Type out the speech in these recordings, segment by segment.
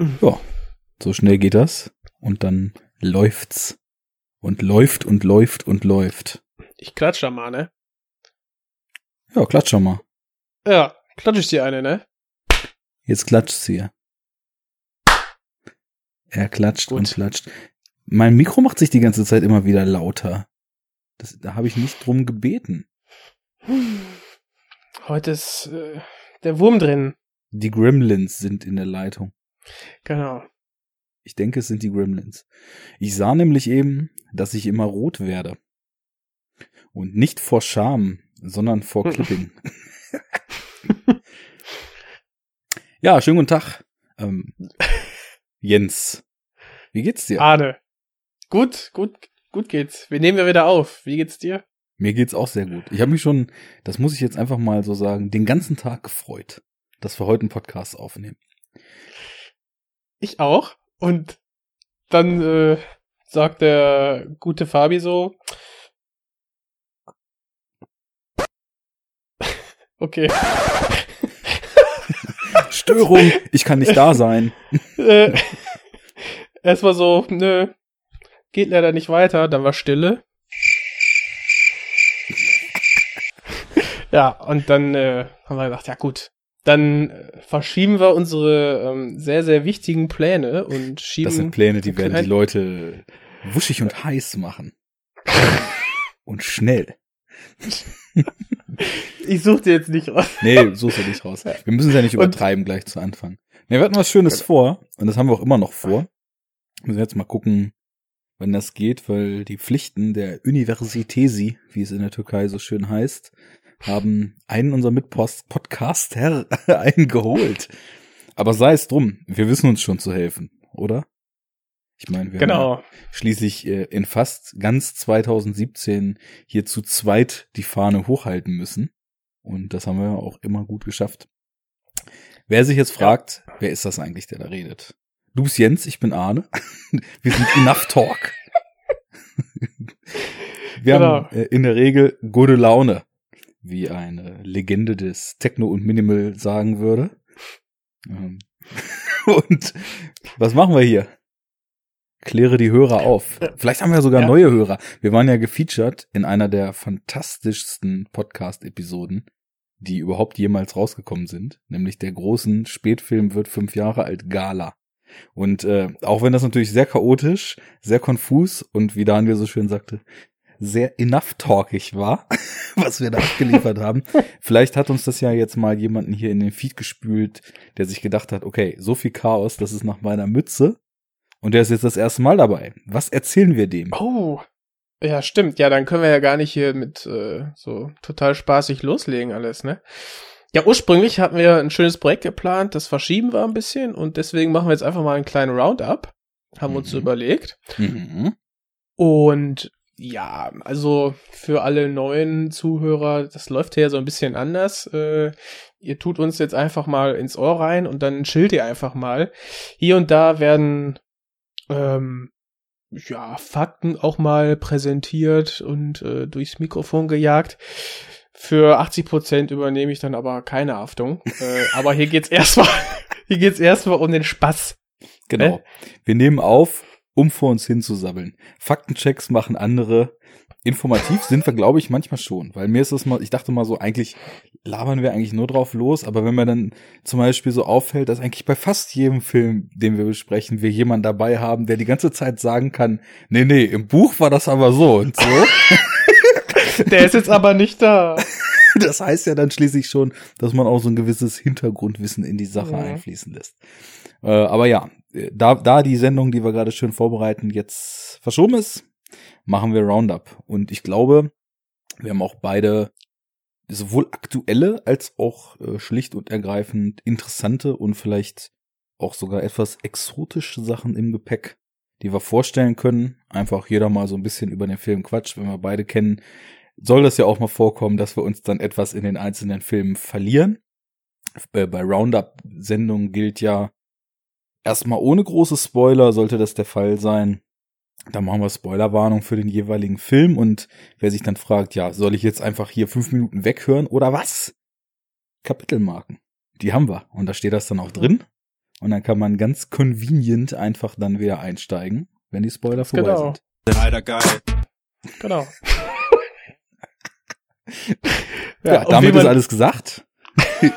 Ja, so schnell geht das. Und dann läuft's. Und läuft und läuft und läuft. Ich klatsch da mal, ne? Ja, klatsch schon mal. Ja, klatsch ich dir eine, ne? Jetzt klatscht's hier. Er klatscht Gut. und klatscht. Mein Mikro macht sich die ganze Zeit immer wieder lauter. Das, da habe ich nicht drum gebeten. Heute ist äh, der Wurm drin. Die Gremlins sind in der Leitung. Genau. Ich denke, es sind die Gremlins. Ich sah nämlich eben, dass ich immer rot werde. Und nicht vor Scham, sondern vor Clipping. ja, schönen guten Tag. Ähm, Jens, wie geht's dir? Arne. Gut, gut, gut geht's. Wir nehmen ja wieder auf. Wie geht's dir? Mir geht's auch sehr gut. Ich habe mich schon, das muss ich jetzt einfach mal so sagen, den ganzen Tag gefreut, dass wir heute einen Podcast aufnehmen. Ich auch. Und dann äh, sagt der gute Fabi so. Okay. Störung, ich kann nicht da sein. äh, erstmal so, nö, geht leider nicht weiter, dann war Stille. ja, und dann äh, haben wir gedacht, ja gut, dann verschieben wir unsere ähm, sehr, sehr wichtigen Pläne und schieben. Das sind Pläne, die werden die Leute wuschig und heiß machen. Und schnell. Ich suche dir jetzt nicht raus. Nee, ist er nicht raus. Wir müssen es ja nicht Und- übertreiben gleich zu Anfang. Nee, wir hatten was Schönes vor und das haben wir auch immer noch vor. Müssen jetzt mal gucken, wann das geht, weil die Pflichten der Universitesi, wie es in der Türkei so schön heißt, haben einen unserer Mitpodcaster eingeholt. Aber sei es drum, wir wissen uns schon zu helfen, oder? Ich meine, wir haben Genau. schließlich äh, in fast ganz 2017 hier zu zweit die Fahne hochhalten müssen. Und das haben wir auch immer gut geschafft. Wer sich jetzt fragt, wer ist das eigentlich, der da redet? Du bist Jens, ich bin Arne. Wir sind Enough Talk. Wir haben Genau. äh, in der Regel gute Laune, wie eine Legende des Techno und Minimal sagen würde. Ähm, Und was machen wir hier? Kläre die Hörer auf. Vielleicht haben wir sogar Ja. neue Hörer. Wir waren ja gefeatured in einer der fantastischsten Podcast-Episoden, die überhaupt jemals rausgekommen sind, nämlich der großen Spätfilm wird fünf Jahre alt Gala. Und äh, auch wenn das natürlich sehr chaotisch, sehr konfus und wie Daniel so schön sagte, sehr enough-talkig war, was wir da abgeliefert haben. Vielleicht hat uns das ja jetzt mal jemanden hier in den Feed gespült, der sich gedacht hat, okay, so viel Chaos, das ist nach meiner Mütze. Und der ist jetzt das erste Mal dabei. Was erzählen wir dem? Oh. Ja, stimmt. Ja, dann können wir ja gar nicht hier mit äh, so total spaßig loslegen alles, ne? Ja, ursprünglich hatten wir ein schönes Projekt geplant, das verschieben wir ein bisschen und deswegen machen wir jetzt einfach mal einen kleinen Roundup. Haben wir uns so Mhm. überlegt. Mhm. Und ja, also für alle neuen Zuhörer, das läuft ja so ein bisschen anders. Äh, ihr tut uns jetzt einfach mal ins Ohr rein und dann chillt ihr einfach mal. Hier und da werden ähm, ja Fakten auch mal präsentiert und äh, durchs Mikrofon gejagt. Für 80 Prozent übernehme ich dann aber keine Haftung. äh, aber hier geht's erstmal, hier geht's erstmal um den Spaß. Genau. Äh? Wir nehmen auf, um vor uns hinzusabbeln. Faktenchecks machen andere. Informativ sind wir, glaube ich, manchmal schon. Weil mir ist das mal, ich dachte mal so, eigentlich labern wir eigentlich nur drauf los, aber wenn mir dann zum Beispiel so auffällt, dass eigentlich bei fast jedem Film, den wir besprechen, wir jemanden dabei haben, der die ganze Zeit sagen kann, nee, nee, im Buch war das aber so und so. Der ist jetzt aber nicht da. Das heißt ja dann schließlich schon, dass man auch so ein gewisses Hintergrundwissen in die Sache Ja. einfließen lässt. Äh, aber ja, da, da die Sendung, die wir gerade schön vorbereiten, jetzt verschoben ist, machen wir Roundup. Und ich glaube, wir haben auch beide sowohl aktuelle als auch äh, schlicht und ergreifend interessante und vielleicht auch sogar etwas exotische Sachen im Gepäck, die wir vorstellen können. Einfach jeder mal so ein bisschen über den Film quatscht, wenn wir beide kennen, soll das ja auch mal vorkommen, dass wir uns dann etwas in den einzelnen Filmen verlieren. Bei, bei Roundup-Sendungen gilt ja erstmal ohne große Spoiler sollte das der Fall sein. Da machen wir Spoilerwarnung für den jeweiligen Film und wer sich dann fragt, ja, soll ich jetzt einfach hier fünf Minuten weghören oder was? Kapitelmarken. Die haben wir. Und da steht das dann auch drin. Und dann kann man ganz convenient einfach dann wieder einsteigen, wenn die Spoiler vorbei Genau. sind. Leider geil. Genau. Ja, und damit ist alles gesagt.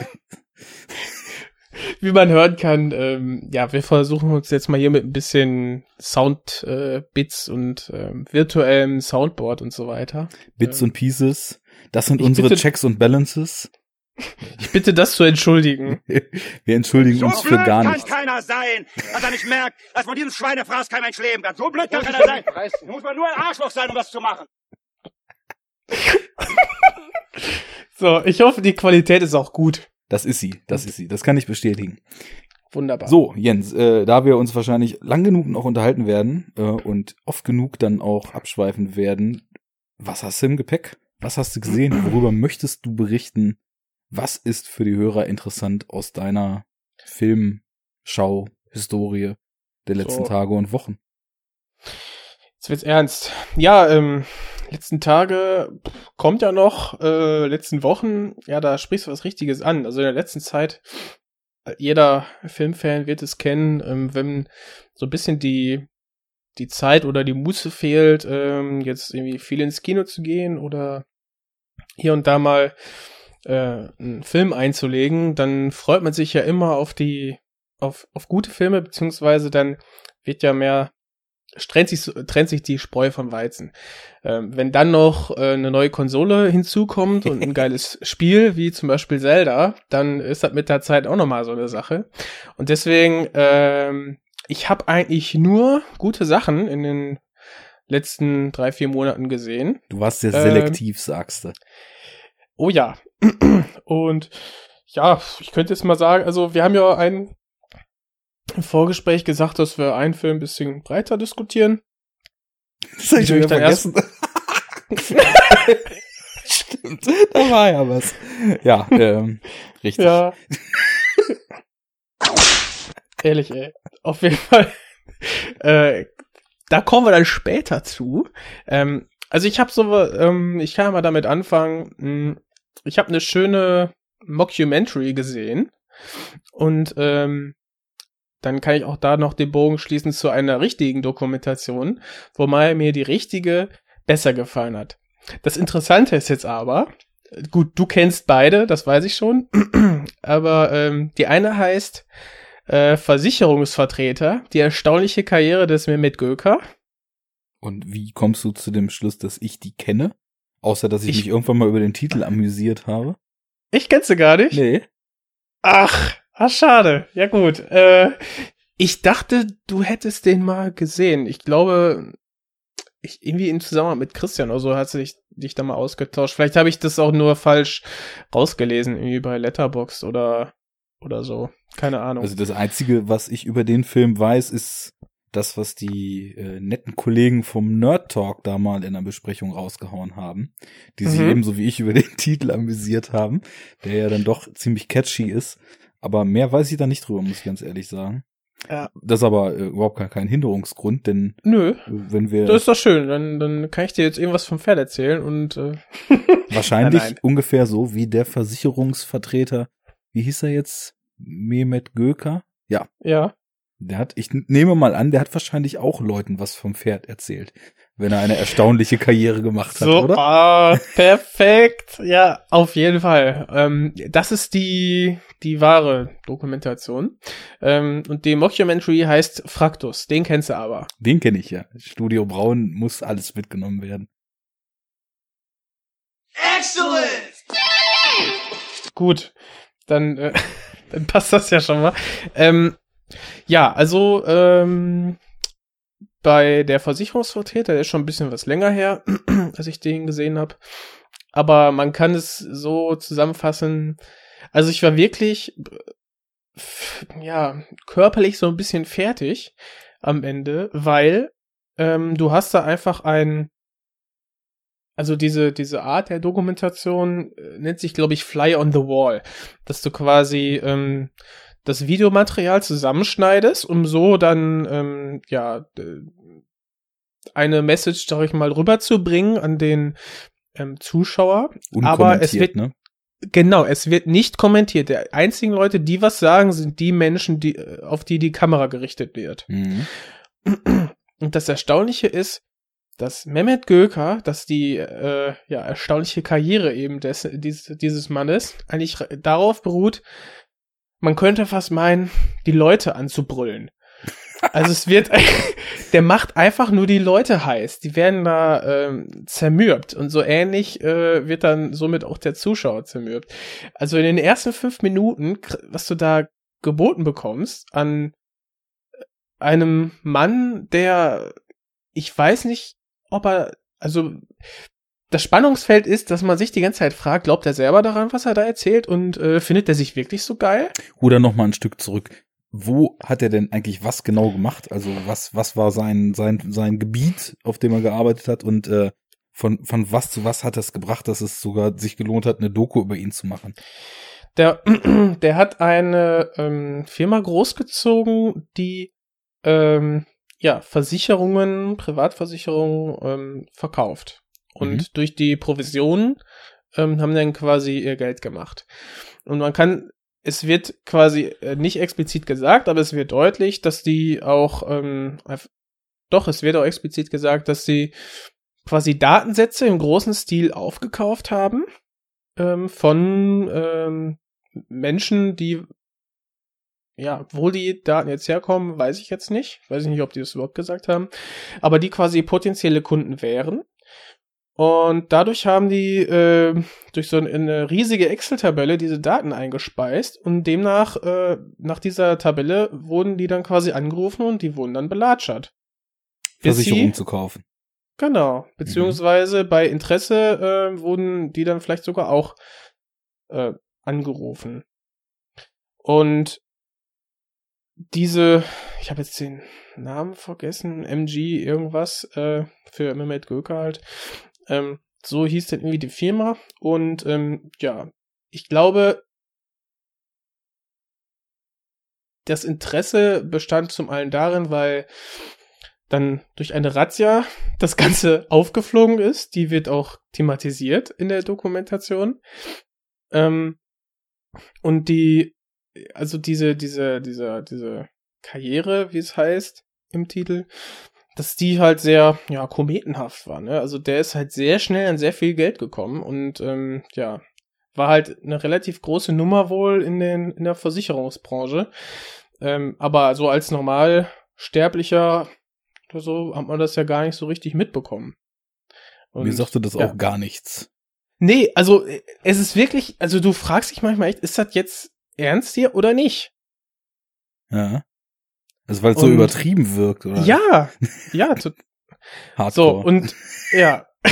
wie man hören kann, ähm, ja, wir versuchen uns jetzt mal hier mit ein bisschen Sound, äh, Bits und ähm, virtuellem Soundboard und so weiter. Bits Ähm, und Pieces. Das sind unsere bitte- Checks und Balances. Ich bitte das zu entschuldigen. Wir entschuldigen So uns für blöd gar kann nichts. keiner sein, dass er nicht merkt, dass von diesem Schweinefraß kein Mensch leben kann. So blöd kann keiner sein. Da muss man nur ein Arschloch sein, um das zu machen. So, ich hoffe, die Qualität ist auch gut. Das ist sie, das ist sie. Das kann ich bestätigen. Wunderbar. So, Jens, äh, da wir uns wahrscheinlich lang genug noch unterhalten werden äh, und oft genug dann auch abschweifen werden, was hast du im Gepäck? Was hast du gesehen? Worüber möchtest du berichten? Was ist für die Hörer interessant aus deiner Filmschau, Historie der letzten So. Tage und Wochen? Jetzt wird's ernst. Ja, ähm, letzten Tage kommt ja noch, äh, letzten Wochen, ja, da sprichst du was Richtiges an. Also in der letzten Zeit, äh, jeder Filmfan wird es kennen, ähm, wenn so ein bisschen die, die Zeit oder die Muße fehlt, ähm, jetzt irgendwie viel ins Kino zu gehen oder hier und da mal äh, einen Film einzulegen, dann freut man sich ja immer auf die, auf, auf gute Filme, beziehungsweise dann wird ja mehr trennt sich, trennt sich die Spreu vom Weizen. Ähm, wenn dann noch äh, eine neue Konsole hinzukommt und ein geiles Spiel, wie zum Beispiel Zelda, dann ist das mit der Zeit auch nochmal so eine Sache. Und deswegen, ähm, ich habe eigentlich nur gute Sachen in den letzten drei, vier Monaten gesehen. Du warst sehr Ähm, selektiv, sagst du. Oh ja. Und ja, ich könnte jetzt mal sagen, also wir haben ja ein im Vorgespräch gesagt, dass wir einen Film ein bisschen breiter diskutieren. Das hab ich wieder vergessen. Stimmt, da war ja was. Ja, ähm, richtig. Ja. Ehrlich, ey. Auf jeden Fall. Äh, da kommen wir dann später zu. Ähm, also ich habe so, ähm, ich kann mal damit anfangen. Mh, Ich habe eine schöne Mockumentary gesehen und ähm, dann kann ich auch da noch den Bogen schließen zu einer richtigen Dokumentation, wobei mir die richtige besser gefallen hat. Das Interessante ist jetzt aber, gut, du kennst beide, das weiß ich schon, aber ähm, die eine heißt äh, Versicherungsvertreter, die erstaunliche Karriere des Mehmet Göker. Und wie kommst du zu dem Schluss, dass ich die kenne? Außer, dass ich, Ich- mich irgendwann mal über den Titel amüsiert habe. Ich kenn's sie gar nicht. Nee. Ach, ach, schade. Ja gut. Äh, ich dachte, du hättest den mal gesehen. Ich glaube, ich, irgendwie im Zusammenhang mit Christian oder so hast du dich, da mal ausgetauscht. Vielleicht habe ich das auch nur falsch rausgelesen, irgendwie bei Letterbox oder, oder so. Keine Ahnung. Also das Einzige, was ich über den Film weiß, ist das, was die äh, netten Kollegen vom Nerd Talk da mal in der Besprechung rausgehauen haben, die sich Mhm. ebenso wie ich über den Titel amüsiert haben, der ja dann doch ziemlich catchy ist. Aber mehr weiß ich da nicht drüber, muss ich ganz ehrlich sagen. Ja. Das ist aber äh, überhaupt gar kein Hinderungsgrund, denn Nö. wenn wir Das ist doch schön. Dann, dann kann ich dir jetzt irgendwas vom Pferd erzählen und äh, wahrscheinlich Nein, nein. ungefähr so wie der Versicherungsvertreter, wie hieß er jetzt? Mehmet Göker? Ja, ja. Der hat, ich nehme mal an, der hat wahrscheinlich auch Leuten was vom Pferd erzählt, wenn er eine erstaunliche Karriere gemacht hat, So, oder? ah, perfekt. Ja, auf jeden Fall. Ähm, das ist die, die wahre Dokumentation. Ähm, und die Mockumentary heißt Fraktus. Den kennst du aber. Den kenne ich ja. Studio Braun muss alles mitgenommen werden. Gut. Dann, äh, dann passt das ja schon mal. Ähm, ja, also, ähm, bei der Versicherungsvertreter, der ist schon ein bisschen was länger her, als ich den gesehen habe. Aber man kann es so zusammenfassen. Also ich war wirklich, ja, körperlich so ein bisschen fertig am Ende, weil ähm, du hast da einfach ein, also diese, diese Art der Dokumentation äh, nennt sich, glaube ich, Fly on the Wall. Dass du quasi ähm, das Videomaterial zusammenschneidest, um so dann, ähm, ja, eine Message, sag ich mal, rüberzubringen an den ähm, Zuschauer. Aber es wird, ne? Genau, es wird nicht kommentiert. Die einzigen Leute, die was sagen, sind die Menschen, die, auf die die Kamera gerichtet wird. Mhm. Und das Erstaunliche ist, dass Mehmet Göker, dass die äh, ja, erstaunliche Karriere eben des, dieses, dieses Mannes eigentlich darauf beruht, man könnte fast meinen, die Leute anzubrüllen. Also es wird, der macht einfach nur die Leute heiß. Die werden da ähm, zermürbt und so ähnlich äh, wird dann somit auch der Zuschauer zermürbt. Also in den ersten fünf Minuten, was du da geboten bekommst an einem Mann, der ich weiß nicht, ob er, also das Spannungsfeld ist, dass man sich die ganze Zeit fragt, glaubt er selber daran, was er da erzählt und äh, findet er sich wirklich so geil? Oder noch mal ein Stück zurück. Wo hat er denn eigentlich was genau gemacht? Also was was war sein sein sein Gebiet, auf dem er gearbeitet hat und äh, von von was zu was hat es gebracht, dass es sogar sich gelohnt hat, eine Doku über ihn zu machen? Der der hat eine ähm, Firma großgezogen, die ähm, ja, Versicherungen, Privatversicherungen ähm, verkauft. Und mhm. durch die Provisionen ähm, haben dann quasi ihr Geld gemacht. Und man kann, es wird quasi äh, nicht explizit gesagt, aber es wird deutlich, dass die auch, ähm, doch, es wird auch explizit gesagt, dass sie quasi Datensätze im großen Stil aufgekauft haben ähm, von ähm, Menschen, die ja, wo die Daten jetzt herkommen, weiß ich jetzt nicht. Weiß ich nicht, ob die das überhaupt gesagt haben. Aber die quasi potenzielle Kunden wären. Und dadurch haben die äh, durch so eine riesige Excel-Tabelle diese Daten eingespeist und demnach, äh, nach dieser Tabelle wurden die dann quasi angerufen und die wurden dann belatschert. Versicherung zu kaufen. Genau. Beziehungsweise mhm. bei Interesse äh, wurden die dann vielleicht sogar auch äh, angerufen. Und diese, ich habe jetzt den Namen vergessen, MG irgendwas, äh, für Mehmet Göker halt. Ähm, so hieß dann irgendwie die Firma. Und ähm, ja, ich glaube, das Interesse bestand zum einen darin, weil dann durch eine Razzia das Ganze aufgeflogen ist. Die wird auch thematisiert in der Dokumentation. Ähm, und die also diese, diese, diese, diese Karriere, wie es heißt im Titel, dass die halt sehr, ja, kometenhaft war, ne? Also der ist halt sehr schnell an sehr viel Geld gekommen und ähm, ja, war halt eine relativ große Nummer wohl in den, in der Versicherungsbranche. Ähm, aber so als Normalsterblicher oder so hat man das ja gar nicht so richtig mitbekommen. Und, Mir sagte das ja. auch gar nichts. Nee, also es ist wirklich, also du fragst dich manchmal echt, ist das jetzt ernst hier oder nicht? Ja. Also weil es so übertrieben wirkt, oder? Ja, ja. Hardcore. So, und ja.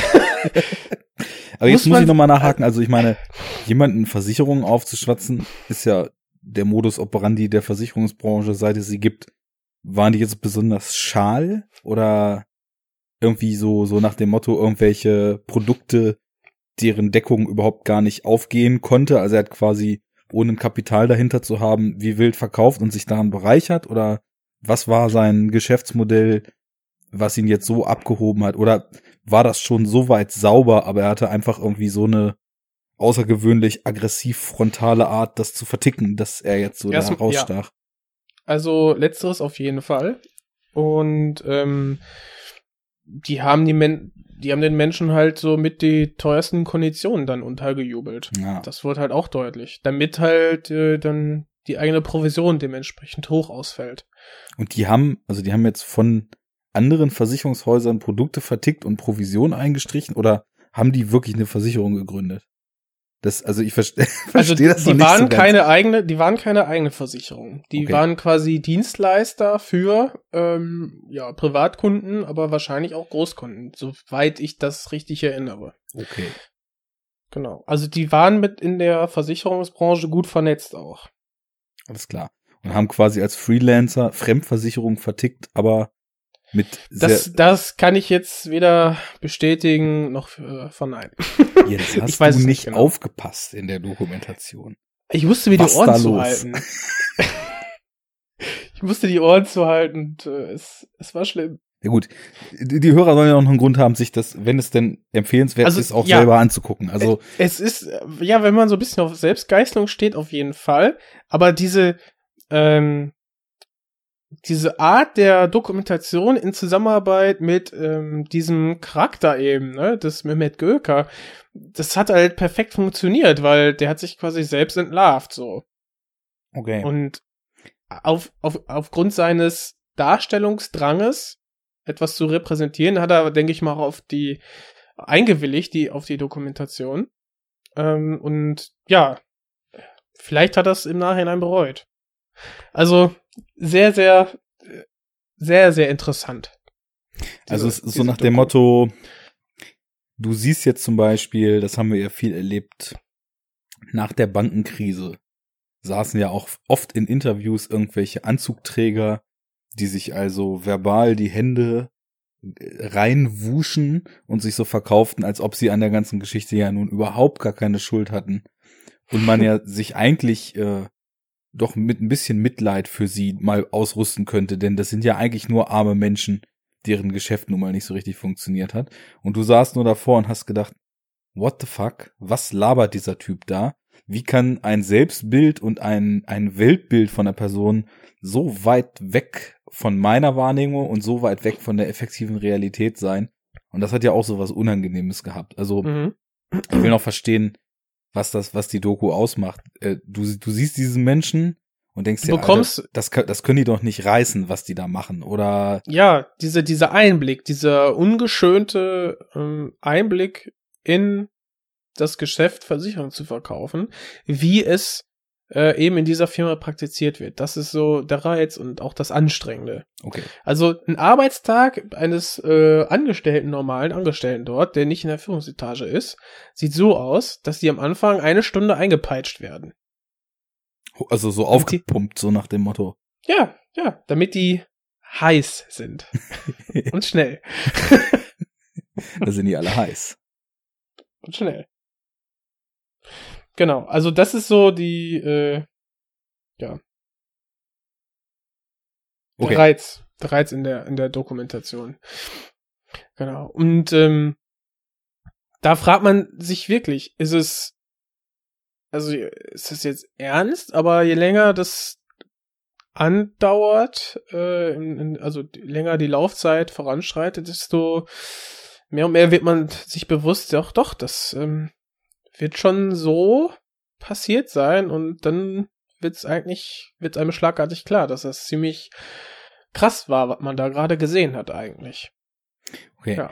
Aber jetzt muss, muss ich nochmal nachhaken. Also ich meine, jemanden Versicherungen aufzuschwatzen, ist ja der Modus operandi der Versicherungsbranche, seit es sie gibt. Waren die jetzt besonders schal oder irgendwie so, so nach dem Motto irgendwelche Produkte, deren Deckung überhaupt gar nicht aufgehen konnte? Also er hat quasi ohne ein Kapital dahinter zu haben, wie wild verkauft und sich daran bereichert? Oder was war sein Geschäftsmodell, was ihn jetzt so abgehoben hat? Oder war das schon so weit sauber, aber er hatte einfach irgendwie so eine außergewöhnlich aggressiv frontale Art, das zu verticken, dass er jetzt so Erst, da rausstach? Ja. Also letzteres auf jeden Fall. Und ähm, die haben die Men die haben den Menschen halt so mit die teuersten Konditionen dann untergejubelt. Ja. Das wurde halt auch deutlich. Damit halt äh, dann die eigene Provision dementsprechend hoch ausfällt. Und die haben, also die haben jetzt von anderen Versicherungshäusern Produkte vertickt und Provision eingestrichen oder haben die wirklich eine Versicherung gegründet? Das, also ich verstehe also versteh das die nicht waren so keine eigene, die waren keine eigene Versicherung. Die okay. waren quasi Dienstleister für ähm, ja Privatkunden, aber wahrscheinlich auch Großkunden, soweit ich das richtig erinnere. Okay. Genau. Also die waren mit in der Versicherungsbranche gut vernetzt auch. Alles klar. Und haben quasi als Freelancer Fremdversicherung vertickt, aber mit das, das kann ich jetzt weder bestätigen noch äh, verneinen. Jetzt hast ich weiß du nicht genau. aufgepasst in der Dokumentation. Ich wusste, wie die Ohren zu halten. ich musste die Ohren zu halten und äh, es, es war schlimm. Ja gut, die, Hörer sollen ja auch noch einen Grund haben, sich das, wenn es denn empfehlenswert Also, ist, auch ja. selber anzugucken. Also Es ist, äh, ja, wenn man so ein bisschen auf Selbstgeißelung steht, auf jeden Fall. Aber diese, ähm, diese Art der Dokumentation in Zusammenarbeit mit ähm, diesem Charakter eben, ne, das Mehmet Göker, das hat halt perfekt funktioniert, weil der hat sich quasi selbst entlarvt, so. okay. Und auf, auf, aufgrund seines Darstellungsdranges, etwas zu repräsentieren, hat er, denke ich mal, auf die eingewilligt, die, auf die Dokumentation. Ähm, und ja, vielleicht hat er es im Nachhinein bereut. Also sehr, sehr, sehr, sehr interessant. Also es Diese- ist so nach dem Doku. Motto, du siehst jetzt zum Beispiel, das haben wir ja viel erlebt, nach der Bankenkrise saßen ja auch oft in Interviews irgendwelche Anzugträger, die sich also verbal die Hände äh, reinwuschen und sich so verkauften, als ob sie an der ganzen Geschichte ja nun überhaupt gar keine Schuld hatten. Und man ja sich eigentlich äh, doch mit ein bisschen Mitleid für sie mal ausrüsten könnte, denn das sind ja eigentlich nur arme Menschen, deren Geschäft nun mal nicht so richtig funktioniert hat. Und du saßt nur davor und hast gedacht, what the fuck? Was labert dieser Typ da? Wie kann ein Selbstbild und ein, ein Weltbild von der Person so weit weg von meiner Wahrnehmung und so weit weg von der effektiven Realität sein? Und das hat ja auch so was Unangenehmes gehabt. Also, Mhm. ich will noch verstehen, was das, was die Doku ausmacht. Äh, Du, du siehst diesen Menschen und denkst dir, bekommst- Alter, das, das können die doch nicht reißen, was die da machen. Oder Ja, diese, dieser Einblick, dieser ungeschönte ähm, Einblick in das Geschäft, Versicherung zu verkaufen, wie es äh, eben in dieser Firma praktiziert wird. Das ist so der Reiz und auch das Anstrengende. okay. Also ein Arbeitstag eines äh, Angestellten, normalen Angestellten dort, der nicht in der Führungsetage ist, sieht so aus, dass die am Anfang eine Stunde eingepeitscht werden. Also so die- aufgepumpt, so nach dem Motto. Ja, ja, damit die heiß sind und schnell Da sind die alle heiß. und schnell. Genau, also das ist so die äh, der Okay. Reiz, der Reiz in der in der Dokumentation. Genau. Und ähm, da fragt man sich wirklich, ist es also ist es jetzt ernst, aber je länger das andauert, äh, in, in, also je länger die Laufzeit voranschreitet, desto mehr und mehr wird man sich bewusst, doch, doch, das ähm, wird schon so passiert sein und dann wird's eigentlich, wird einem schlagartig klar, dass das ziemlich krass war, was man da gerade gesehen hat eigentlich. Okay. Ja.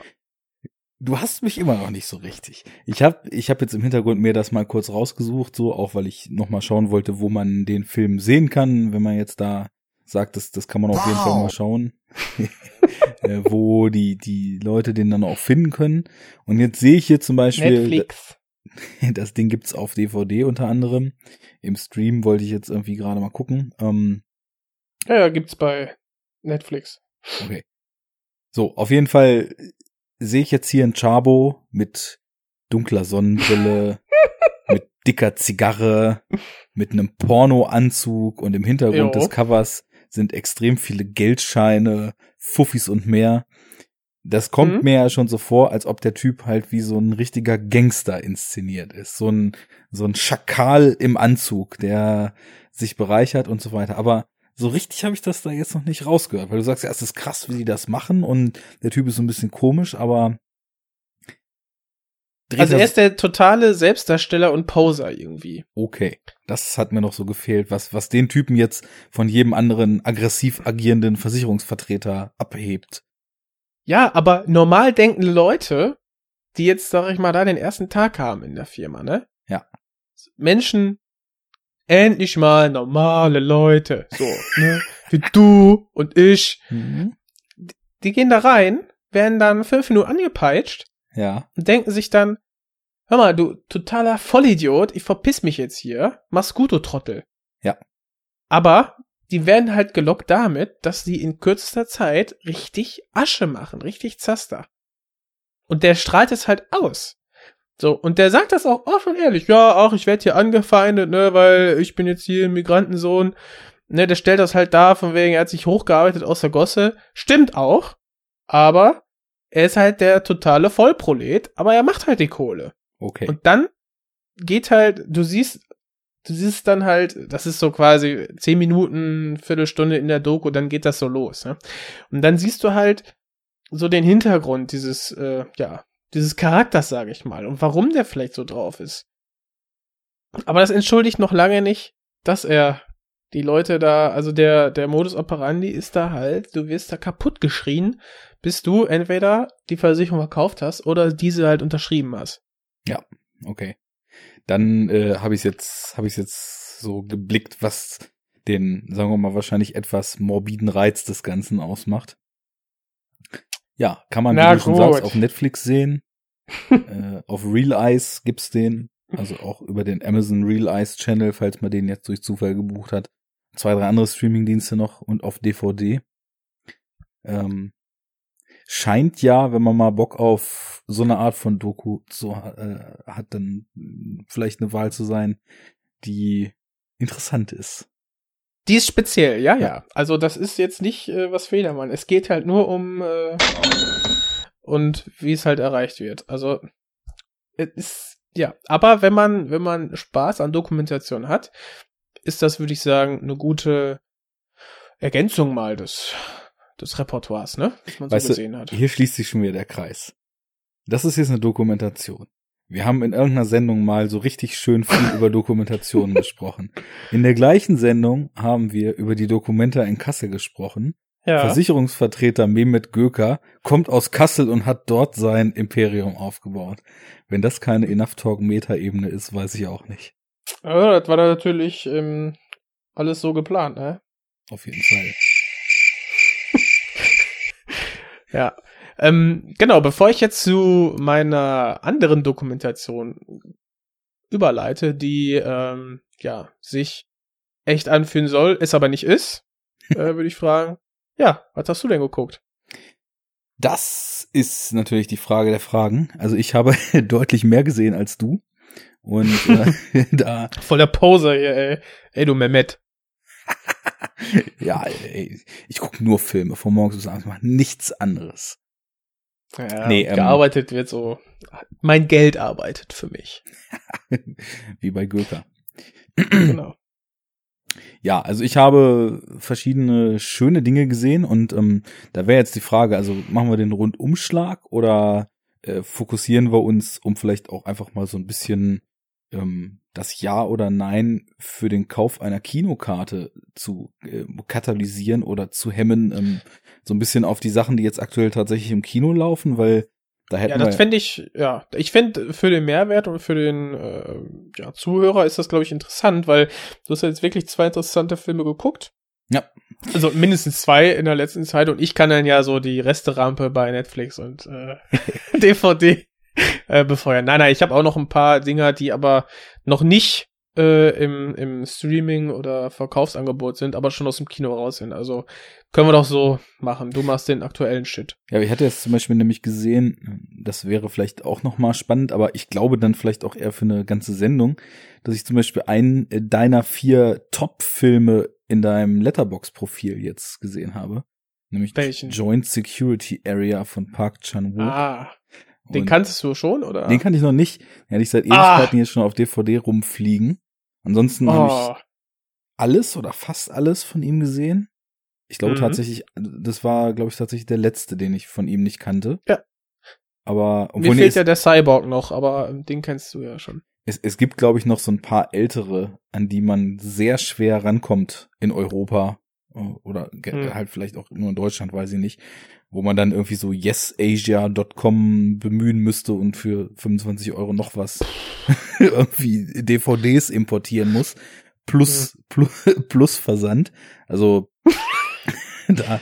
Du hast mich immer noch nicht so richtig. Ich habe ich hab jetzt im Hintergrund mir das mal kurz rausgesucht, so auch weil ich noch mal schauen wollte, wo man den Film sehen kann, wenn man jetzt da sagt, das, das kann man auf jeden Fall Wow. mal schauen, äh, wo die die Leute den dann auch finden können. Und jetzt sehe ich hier zum Beispiel, Netflix. das Ding gibt's auf DVD unter anderem. Im Stream wollte ich jetzt irgendwie gerade mal gucken. Ähm, Ja, ja, gibt's bei Netflix. Okay. So, auf jeden Fall sehe ich jetzt hier ein Chabo mit dunkler Sonnenbrille, mit dicker Zigarre, mit einem Pornoanzug und im Hintergrund Jo. des Covers sind extrem viele Geldscheine, Fuffis und mehr. Das kommt Mhm. mir ja schon so vor, als ob der Typ halt wie so ein richtiger Gangster inszeniert ist. So ein, so ein Schakal im Anzug, der sich bereichert und so weiter. Aber so richtig habe ich das da jetzt noch nicht rausgehört, weil du sagst ja, es ist krass, wie die das machen und der Typ ist so ein bisschen komisch, aber Also er- er ist der totale Selbstdarsteller und Poser irgendwie. okay. Das hat mir noch so gefehlt, was was den Typen jetzt von jedem anderen aggressiv agierenden Versicherungsvertreter abhebt. Ja, aber normal denkende Leute, die jetzt, sag ich mal, da den ersten Tag haben in der Firma, ne? Ja. Menschen, endlich mal normale Leute, so, ne? Wie du und ich. Mhm. Die gehen da rein, werden dann fünf Minuten angepeitscht Ja. und denken sich dann, hör mal, du totaler Vollidiot, ich verpiss mich jetzt hier, mach's gut, du Trottel. Ja. Aber die werden halt gelockt damit, dass die in kürzester Zeit richtig Asche machen, richtig Zaster. Und der strahlt es halt aus. So, und der sagt das auch offen und ehrlich, ja, auch ich werde hier angefeindet, ne, weil ich bin jetzt hier Migrantensohn. Ne, der stellt das halt dar, von wegen, er hat sich hochgearbeitet aus der Gosse. Stimmt auch. aber er ist halt der totale Vollprolet, aber er macht halt die Kohle. Okay. Und dann geht halt, du siehst, du siehst dann halt, das ist so quasi zehn Minuten, Viertelstunde in der Doku, dann geht das so los. Ne? Und dann siehst du halt so den Hintergrund dieses, äh, ja, dieses Charakters, sage ich mal, und warum der vielleicht so drauf ist. Aber das entschuldigt noch lange nicht, dass er die Leute da, also der, der Modus operandi ist da halt, du wirst da kaputt geschrien, bis du entweder die Versicherung verkauft hast oder diese halt unterschrieben hast. Ja, okay. Dann äh, habe ich jetzt, habe ich jetzt so geblickt, was den, sagen wir mal, wahrscheinlich etwas morbiden Reiz des Ganzen ausmacht. Ja, kann man, Na wie du schon sagst, auf Netflix sehen. äh, auf Real Eyes gibt's den. Also auch über den Amazon Real Eyes Channel, falls man den jetzt durch Zufall gebucht hat. Zwei, drei andere Streamingdienste noch und auf DVD. Ähm, scheint ja, wenn man mal Bock auf so eine Art von Doku so äh, hat, dann vielleicht eine Wahl zu sein, die interessant ist. Die ist speziell, ja, ja. Also das ist jetzt nicht äh, was Federmann. Es geht halt nur um äh, und wie es halt erreicht wird. Also es ist ja, aber wenn man wenn man Spaß an Dokumentation hat, ist das würde ich sagen eine gute Ergänzung mal des des Repertoires, ne? Was man so Weißt du, gesehen hat. Hier schließt sich schon wieder der Kreis. Das ist jetzt eine Dokumentation. Wir haben in irgendeiner Sendung mal so richtig schön viel über Dokumentationen gesprochen. In der gleichen Sendung haben wir über die Dokumenta in Kassel gesprochen. Ja. Versicherungsvertreter Mehmet Göker kommt aus Kassel und hat dort sein Imperium aufgebaut. Wenn das keine Enough Talk Meta-Ebene ist, weiß ich auch nicht. ja, das war da natürlich ähm, alles so geplant, ne? Auf jeden Fall. Ja. Ähm, genau, bevor ich jetzt zu meiner anderen Dokumentation überleite, die ähm, ja sich echt anfühlen soll, es aber nicht ist, äh, würde ich fragen, ja, was hast du denn geguckt? Das ist natürlich die Frage der Fragen. Also ich habe deutlich mehr gesehen als du. Und äh, da, Voll der Poser hier, ey. Ey, du Mehmet. ja, ey, ich gucke nur Filme von morgens bis abends, mache nichts anderes. Ja, Nee, ähm, gearbeitet wird so. Mein Geld arbeitet für mich. Wie bei Göker. genau. Ja, also ich habe verschiedene schöne Dinge gesehen und ähm, da wäre jetzt die Frage, also machen wir den Rundumschlag oder äh, fokussieren wir uns, um vielleicht auch einfach mal so ein bisschen ähm, das Ja oder Nein für den Kauf einer Kinokarte zu äh, katalysieren oder zu hemmen, ähm, so ein bisschen auf die Sachen, die jetzt aktuell tatsächlich im Kino laufen, weil da hätten Ja, das fände ich, ja, ich fände für den Mehrwert und für den äh, ja, Zuhörer ist das, glaube ich, interessant, weil du hast ja jetzt wirklich zwei interessante Filme geguckt. Ja. Also mindestens zwei in der letzten Zeit und ich kann dann ja so die Resterampe bei Netflix und äh, DVD äh, befeuern. Nein, nein, ich habe auch noch ein paar Dinger, die aber noch nicht äh, im, im Streaming oder Verkaufsangebot sind, aber schon aus dem Kino raus sind. Also können wir doch so machen. Du machst den aktuellen Shit. Ja, ich hatte jetzt zum Beispiel nämlich gesehen, das wäre vielleicht auch noch mal spannend, aber ich glaube dann vielleicht auch eher für eine ganze Sendung, dass ich zum Beispiel einen deiner vier Top-Filme in deinem Letterbox-Profil jetzt gesehen habe. Nämlich Welchen? Joint Security Area von Park Chan-wook. Ah, den Und kanntest du schon, oder? den kannte ich noch nicht. Den hatte ich seit Ah. Ewigkeiten jetzt schon auf DVD rumfliegen. Ansonsten habe ich oh, alles oder fast alles von ihm gesehen. Ich glaube Mhm. tatsächlich, das war, glaube ich, tatsächlich der letzte, den ich von ihm nicht kannte. Ja. Aber mir obwohl nee, fehlt es, ja der Cyborg noch, aber ähm, den kennst du ja schon. es, es gibt, glaube ich, noch so ein paar ältere, an die man sehr schwer rankommt in Europa. äh, Oder ge- Hm. halt vielleicht auch nur in Deutschland, weiß ich nicht. Wo man dann irgendwie so yesasia.com bemühen müsste und für 25 Euro noch was irgendwie DVDs importieren muss. Plus, plus, plus Versand. Also da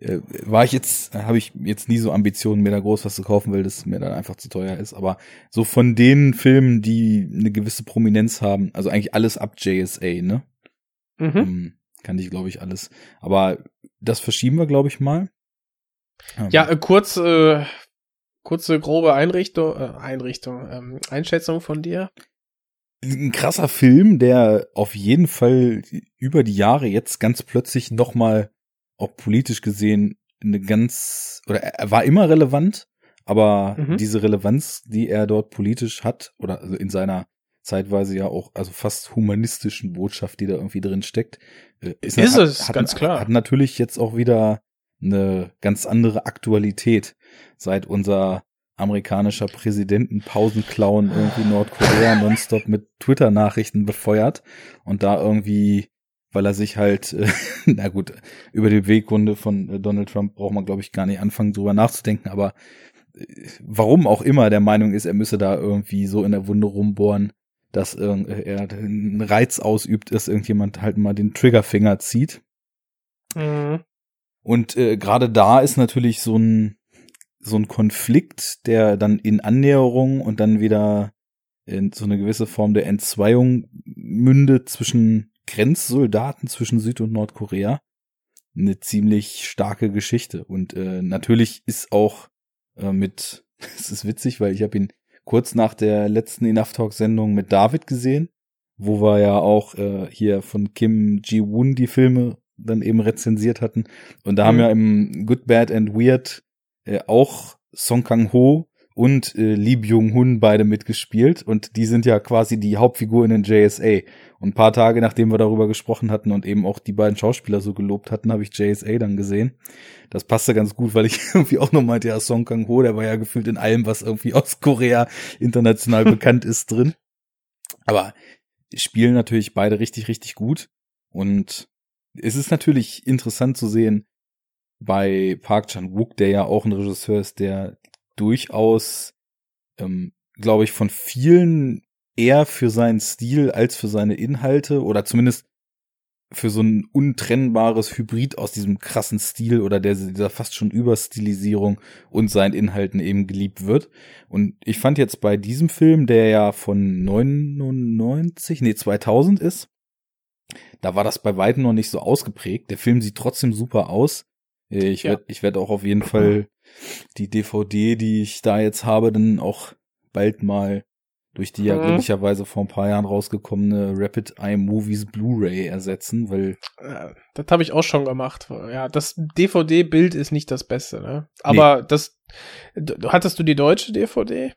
äh, war ich jetzt, habe ich jetzt nie so Ambitionen, mir da groß was zu kaufen, weil das mir dann einfach zu teuer ist. Aber so von den Filmen, die eine gewisse Prominenz haben, also eigentlich alles ab JSA, ne? Mhm. Ähm, kann ich, glaube ich, alles. Aber das verschieben wir, glaube ich, mal. Ähm, Ja, äh, kurz, äh, kurze grobe Einrichtung, äh, Einrichtung, ähm, Einschätzung von dir. ein krasser Film, der auf jeden Fall über die Jahre jetzt ganz plötzlich nochmal auch politisch gesehen eine ganz, oder er war immer relevant, aber Mhm. diese Relevanz, die er dort politisch hat, oder also in seiner zeitweise ja auch, also fast humanistischen Botschaft, die da irgendwie drin steckt, äh, Ist es, ganz klar. Hat natürlich jetzt auch wieder eine ganz andere Aktualität, seit unser amerikanischer Präsident einen Pausenclown irgendwie Nordkorea nonstop mit Twitter-Nachrichten befeuert und da irgendwie, weil er sich halt, äh, na gut, über die Beweggründe von äh, Donald Trump braucht man, glaube ich, gar nicht anfangen, drüber nachzudenken, aber äh, warum auch immer der Meinung ist, er müsse da irgendwie so in der Wunde rumbohren, dass irgend- er einen Reiz ausübt, dass irgendjemand halt mal den Triggerfinger zieht. Mhm. Und äh, gerade da ist natürlich so ein so ein Konflikt, der dann in Annäherung und dann wieder in so eine gewisse Form der Entzweiung mündet zwischen Grenzsoldaten zwischen Süd- und Nordkorea. Eine ziemlich starke Geschichte. Und äh, natürlich ist auch äh, mit, es ist witzig, weil ich habe ihn kurz nach der letzten Enough Talk Sendung mit David gesehen, wo wir ja auch äh, hier von Kim Ji-woon die Filme dann eben rezensiert hatten. Und da haben Mhm. ja im Good, Bad and Weird äh, auch Song Kang-ho und äh, Lee Byung-hun beide mitgespielt. Und die sind ja quasi die Hauptfiguren in JSA. Und ein paar Tage nachdem wir darüber gesprochen hatten und eben auch die beiden Schauspieler so gelobt hatten, habe ich JSA dann gesehen. Das passte ganz gut, weil ich irgendwie auch noch meinte, ja, Song Kang-ho, der war ja gefühlt in allem, was irgendwie aus Korea international bekannt ist, drin. Aber spielen natürlich beide richtig, richtig gut. Und es ist natürlich interessant zu sehen bei Park Chan-wook, der ja auch ein Regisseur ist, der durchaus, ähm, glaube ich, von vielen eher für seinen Stil als für seine Inhalte oder zumindest für so ein untrennbares Hybrid aus diesem krassen Stil oder der, dieser fast schon Überstilisierung und seinen Inhalten eben geliebt wird. Und ich fand jetzt bei diesem Film, der ja von 99, nee, 2000 ist, da war das bei weitem noch nicht so ausgeprägt. Der Film sieht trotzdem super aus. Ich Ja. werde ich werd auch auf jeden Fall die DVD, die ich da jetzt habe, dann auch bald mal durch die ja Mhm. glücklicherweise vor ein paar Jahren rausgekommene Rapid Eye Movies Blu-ray ersetzen, weil Äh, Das habe ich auch schon gemacht. Ja, das DVD-Bild ist nicht das Beste, ne? Aber das, d- hattest du die deutsche DVD?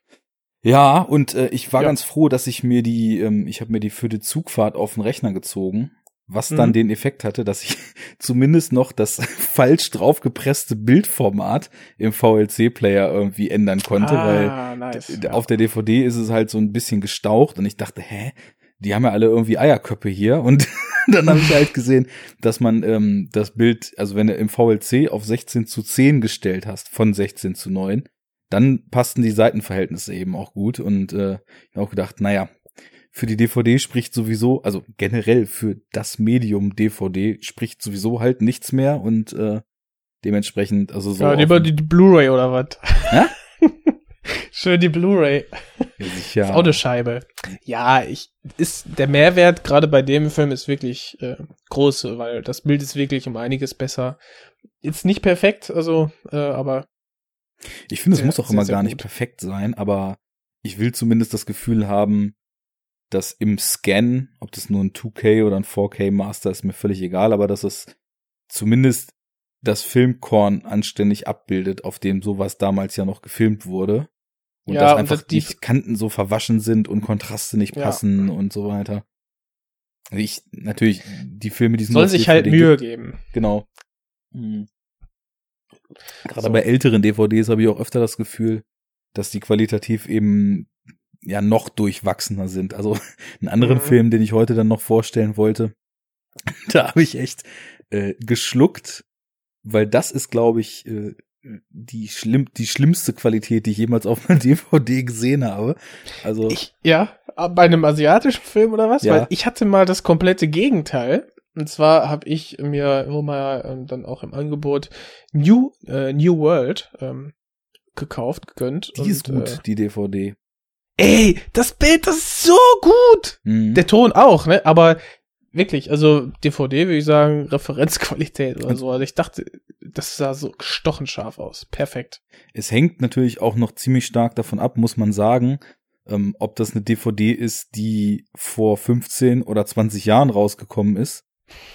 Ja, und äh, ich war Ja. ganz froh, dass ich mir die, ähm, ich habe mir die für die Zugfahrt auf den Rechner gezogen, was dann Mhm. den Effekt hatte, dass ich zumindest noch das falsch draufgepresste Bildformat im VLC-Player irgendwie ändern konnte, weil ah, nice. D- Auf der DVD ist es halt so ein bisschen gestaucht und ich dachte, hä? Die haben ja alle irgendwie Eierköpfe hier und dann habe ich halt gesehen, dass man ähm, das Bild, also wenn du im VLC auf 16 zu 10 gestellt hast, von 16 zu 9, dann passten die Seitenverhältnisse eben auch gut und äh, ich habe auch gedacht, naja, für die DVD spricht sowieso, also generell für das Medium DVD spricht sowieso halt nichts mehr und äh, dementsprechend, also so. ja, lieber die, die Blu-ray oder was? Hä? Schön die Blu-ray. ja, sicher. Ist auch eine Scheibe. Ja, ich, ist, der Mehrwert gerade bei dem Film ist wirklich äh, groß, weil das Bild ist wirklich um einiges besser. Jetzt nicht perfekt, also, äh, aber Ich finde, es muss auch sehr, immer sehr gar gut. nicht perfekt sein, aber ich will zumindest das Gefühl haben, dass im Scan, ob das nur ein 2K oder ein 4K Master ist, mir völlig egal, aber dass es zumindest das Filmkorn anständig abbildet, auf dem sowas damals ja noch gefilmt wurde. Und Ja, dass und einfach dass die- die Kanten so verwaschen sind und Kontraste nicht Ja. passen und so weiter. Ich, natürlich, die Filme, die sind auf sich halt Mühe geben. Genau. Mhm. Gerade So. bei älteren DVDs habe ich auch öfter das Gefühl, dass die qualitativ eben ja noch durchwachsener sind. Also einen anderen Mhm. Film, den ich heute dann noch vorstellen wollte, da habe ich echt äh, geschluckt, weil das ist, glaube ich, äh, die schlimm die schlimmste Qualität, die ich jemals auf einer DVD gesehen habe. Also Ich, ja, bei einem asiatischen Film oder was? Ja. Weil ich hatte mal das komplette Gegenteil. Und zwar habe ich mir immer mal ähm, dann auch im Angebot New, äh, New World ähm, gekauft, gegönnt. die und, ist gut, Äh, die DVD. ey, das Bild, das ist so gut! Mhm. Der Ton auch, ne? Aber wirklich, also DVD würde ich sagen, Referenzqualität oder so. Also ich dachte, das sah so gestochen scharf aus. Perfekt. Es hängt natürlich auch noch ziemlich stark davon ab, muss man sagen, ähm, ob das eine DVD ist, die vor 15 oder 20 Jahren rausgekommen ist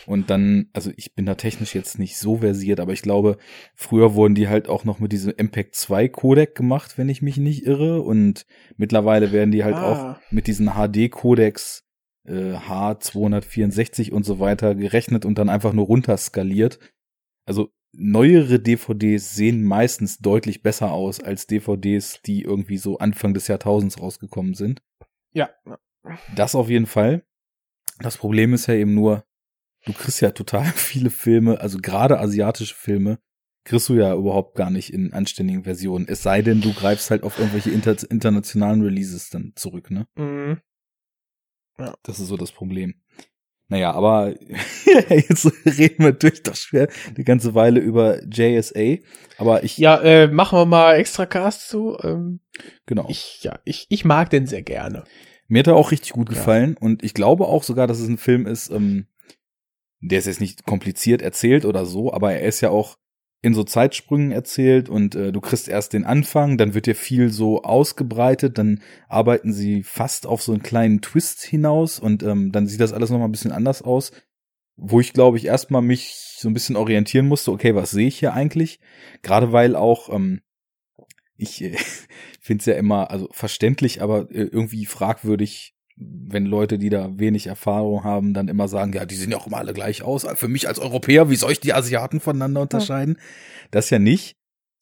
Und dann, also ich bin da technisch jetzt nicht so versiert, aber ich glaube, früher wurden die halt auch noch mit diesem MPEG 2 Codec gemacht, wenn ich mich nicht irre. Und mittlerweile werden die halt Ah. auch mit diesen HD-Codecs äh, H264 und so weiter gerechnet und dann einfach nur runterskaliert. Also neuere DVDs sehen meistens deutlich besser aus als DVDs, die irgendwie so Anfang des Jahrtausends rausgekommen sind. Ja. Das auf jeden Fall. Das Problem ist ja eben nur, du kriegst ja total viele Filme, also gerade asiatische Filme, kriegst du ja überhaupt gar nicht in anständigen Versionen. Es sei denn, du greifst halt auf irgendwelche inter internationalen Releases dann zurück, ne? Mhm. Das ist so das Problem. Naja, aber jetzt reden wir durch doch schwer eine ganze Weile über JSA. Aber ich, Ja, äh, machen wir mal extra Cast zu. Ähm, genau. ich, ja, ich, ich mag den sehr gerne. Mir hat er auch richtig gut Ja. gefallen und ich glaube auch sogar, dass es ein Film ist, ähm, der ist jetzt nicht kompliziert erzählt oder so, aber er ist ja auch in so Zeitsprüngen erzählt und äh, du kriegst erst den Anfang, dann wird dir viel so ausgebreitet, dann arbeiten sie fast auf so einen kleinen Twist hinaus und ähm, dann sieht das alles nochmal ein bisschen anders aus, wo ich glaube ich erstmal mich so ein bisschen orientieren musste, okay, was sehe ich hier eigentlich? Gerade weil auch ähm, ich äh, finde es ja immer, also verständlich, aber äh, irgendwie fragwürdig, wenn Leute, die da wenig Erfahrung haben, dann immer sagen, ja, die sehen ja auch immer alle gleich aus. Für mich als Europäer, wie soll ich die Asiaten voneinander unterscheiden? Das ja nicht.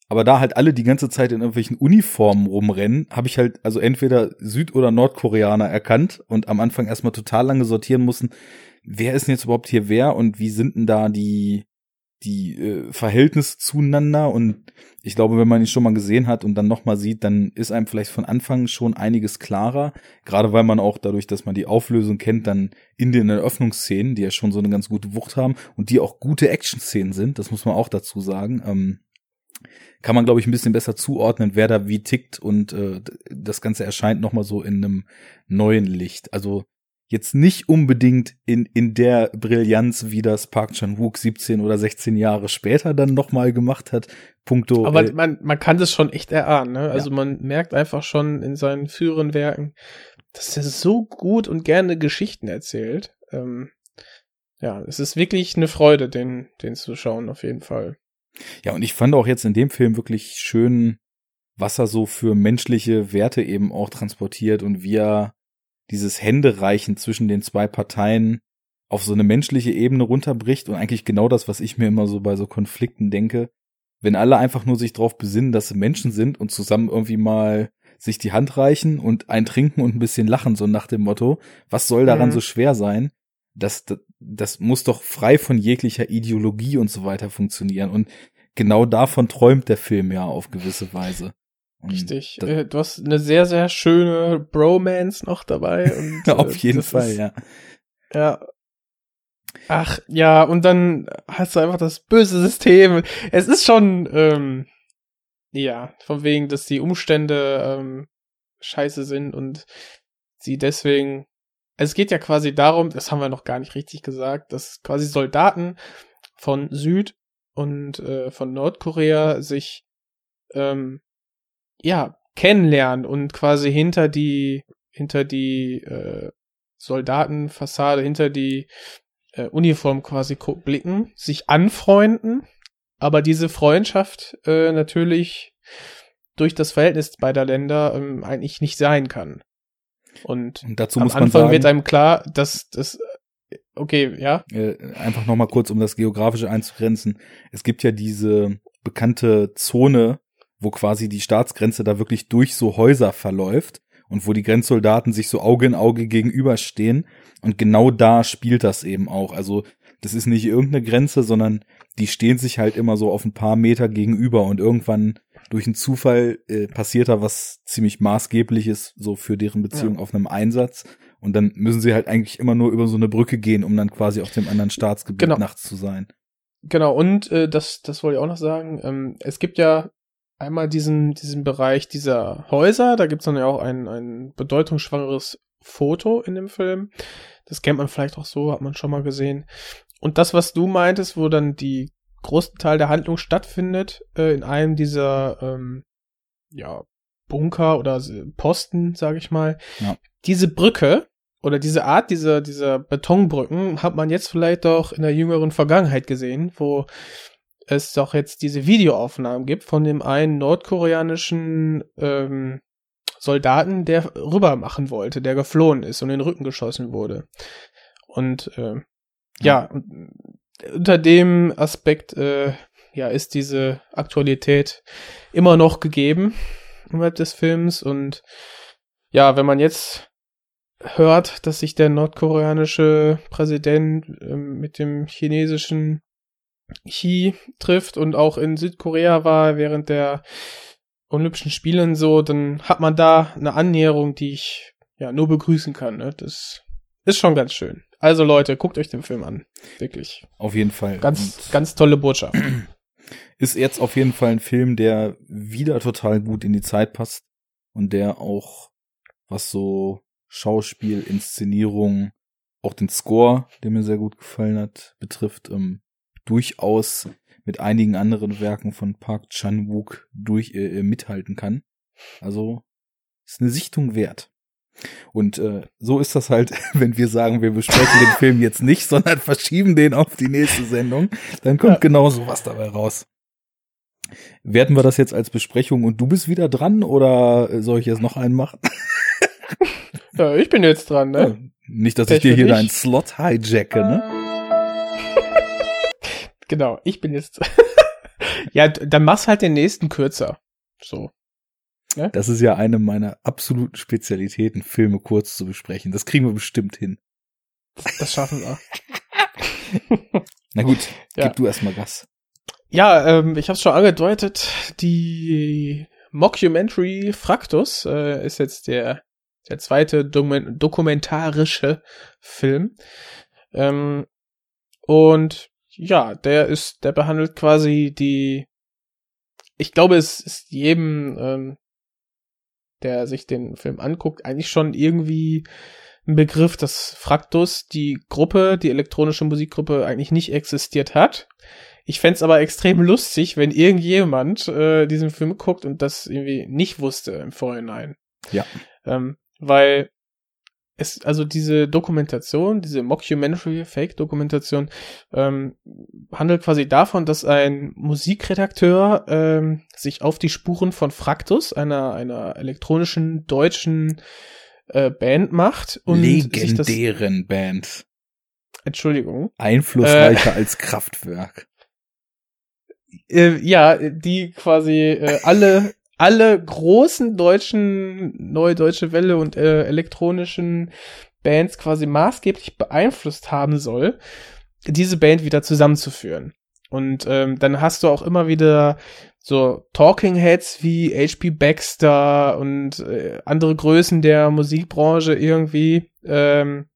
Aber da halt alle die ganze Zeit in irgendwelchen Uniformen rumrennen, habe ich halt also entweder Süd- oder Nordkoreaner erkannt und am Anfang erstmal total lange sortieren mussten, wer ist denn jetzt überhaupt hier wer und wie sind denn da die die äh, Verhältnisse zueinander und ich glaube, wenn man ihn schon mal gesehen hat und dann nochmal sieht, dann ist einem vielleicht von Anfang schon einiges klarer, gerade weil man auch dadurch, dass man die Auflösung kennt, dann in den Eröffnungsszenen, die ja schon so eine ganz gute Wucht haben und die auch gute Action-Szenen sind, das muss man auch dazu sagen, ähm, kann man, glaube ich, ein bisschen besser zuordnen, wer da wie tickt und äh, das Ganze erscheint nochmal so in einem neuen Licht. Also jetzt nicht unbedingt in, in der Brillanz, wie das Park Chan-wook 17 oder 16 Jahre später dann nochmal gemacht hat. Punkto. Aber äh, man, man kann das schon echt erahnen, ne? Also man merkt einfach schon in seinen früheren Werken, dass er so gut und gerne Geschichten erzählt. Ähm, ja, es ist wirklich eine Freude, den, den zu schauen, auf jeden Fall. Ja, und ich fand auch jetzt in dem Film wirklich schön, was er so für menschliche Werte eben auch transportiert und wie er dieses Händereichen zwischen den zwei Parteien auf so eine menschliche Ebene runterbricht und eigentlich genau das, was ich mir immer so bei so Konflikten denke. Wenn alle einfach nur sich darauf besinnen, dass sie Menschen sind und zusammen irgendwie mal sich die Hand reichen und ein trinken und ein bisschen lachen, so nach dem Motto, was soll daran Mhm. so schwer sein? Das, das, das muss doch frei von jeglicher Ideologie und so weiter funktionieren. Und genau davon träumt der Film ja auf gewisse Weise. Und Richtig. das- Äh, du hast eine sehr, sehr schöne Bromance noch dabei. Und, äh, auf jeden Fall, ist, ja. Ja. Ach, ja, und dann hast du einfach das böse System. Es ist schon, ähm, ja, von wegen, dass die Umstände ähm, scheiße sind und sie deswegen. Es geht ja quasi darum, das haben wir noch gar nicht richtig gesagt, dass quasi Soldaten von Süd und äh, von Nordkorea sich ähm, ja kennenlernen und quasi hinter die hinter die äh, Soldatenfassade, hinter die äh, Uniform quasi blicken, sich anfreunden, aber diese Freundschaft äh, natürlich durch das Verhältnis beider Länder ähm, eigentlich nicht sein kann. Und Und dazu am muss man Anfang sagen, wird einem klar, dass das okay, ja, äh, einfach noch mal kurz, um das Geografische einzugrenzen. Es gibt ja diese bekannte Zone, wo quasi die Staatsgrenze da wirklich durch so Häuser verläuft und wo die Grenzsoldaten sich so Auge in Auge gegenüberstehen. Und genau da spielt das eben auch. Also das ist nicht irgendeine Grenze, sondern die stehen sich halt immer so auf ein paar Meter gegenüber und irgendwann durch einen Zufall äh, passiert da was ziemlich maßgebliches so für deren Beziehung auf einem Einsatz. Und dann müssen sie halt eigentlich immer nur über so eine Brücke gehen, um dann quasi auf dem anderen Staatsgebiet Genau. nachts zu sein. Genau, und äh, das, das wollte ich auch noch sagen. Ähm, es gibt ja einmal diesen, diesen Bereich dieser Häuser, da gibt es dann ja auch ein, ein bedeutungsschwangeres Foto in dem Film. Das kennt man vielleicht auch so, hat man schon mal gesehen. Und das, was du meintest, wo dann die großen Teil der Handlung stattfindet, äh, in einem dieser ähm, ja, Bunker oder Posten, sage ich mal. Ja. Diese Brücke oder diese Art dieser, dieser Betonbrücken hat man jetzt vielleicht auch in der jüngeren Vergangenheit gesehen, wo es doch jetzt diese Videoaufnahmen gibt von dem einen nordkoreanischen ähm, Soldaten, der rüber machen wollte, der geflohen ist und in den Rücken geschossen wurde. Und äh, ja, unter dem Aspekt äh, ja ist diese Aktualität immer noch gegeben innerhalb des Films und ja, wenn man jetzt hört, dass sich der nordkoreanische Präsident äh, mit dem chinesischen Xi trifft und auch in Südkorea war während der Olympischen Spielen so, dann hat man da eine Annäherung, die ich ja nur begrüßen kann. Ne? Das ist schon ganz schön. Also Leute, guckt euch den Film an. Wirklich. Auf jeden Fall. Ganz, Und ganz tolle Botschaft. Ist jetzt auf jeden Fall ein Film, der wieder total gut in die Zeit passt und der auch, was so Schauspiel, Inszenierung, auch den Score, der mir sehr gut gefallen hat, betrifft, ähm, durchaus mit einigen anderen Werken von Park Chan-wook durch äh, mithalten kann. Also ist eine Sichtung wert. Und äh, so ist das halt, wenn wir sagen, wir besprechen den Film jetzt nicht, sondern verschieben den auf die nächste Sendung, dann kommt ja. genau so was dabei raus. Werten wir das jetzt als Besprechung und du bist wieder dran oder soll ich jetzt noch einen machen? Ja, ich bin jetzt dran, ne? Ja, nicht, dass Pech ich dir hier deinen Slot hijacke, ne? Genau, ich bin jetzt. ja, dann mach's halt den nächsten kürzer. So. Ne? Das ist ja eine meiner absoluten Spezialitäten, Filme kurz zu besprechen. Das kriegen wir bestimmt hin. Das, das schaffen wir. Na gut, ja. gib du erstmal Gas. Ja, ähm, ich habe schon angedeutet, die Mockumentary Fraktus äh, ist jetzt der der zweite dokumentarische Film. Ähm, und ja, der ist, der behandelt quasi die, ich glaube, es ist jedem, ähm, der sich den Film anguckt, eigentlich schon irgendwie ein Begriff, dass Fraktus, die Gruppe, die elektronische Musikgruppe, eigentlich nicht existiert hat. Ich fände aber extrem lustig, wenn irgendjemand äh, diesen Film guckt und das irgendwie nicht wusste im Vorhinein. Ja. Ähm, weil es, also diese Dokumentation, diese Mockumentary Fake-Dokumentation, ähm, handelt quasi davon, dass ein Musikredakteur ähm, sich auf die Spuren von Fraktus, einer, einer elektronischen deutschen äh, Band macht und legendären das, Band. Entschuldigung. Einflussreicher äh, als Kraftwerk. Äh, ja, die quasi äh, alle alle großen deutschen, neue deutsche Welle und äh, elektronischen Bands quasi maßgeblich beeinflusst haben soll, diese Band wieder zusammenzuführen. Und ähm, dann hast du auch immer wieder so Talking Heads wie H.P. Baxter und äh, andere Größen der Musikbranche irgendwie, ähm,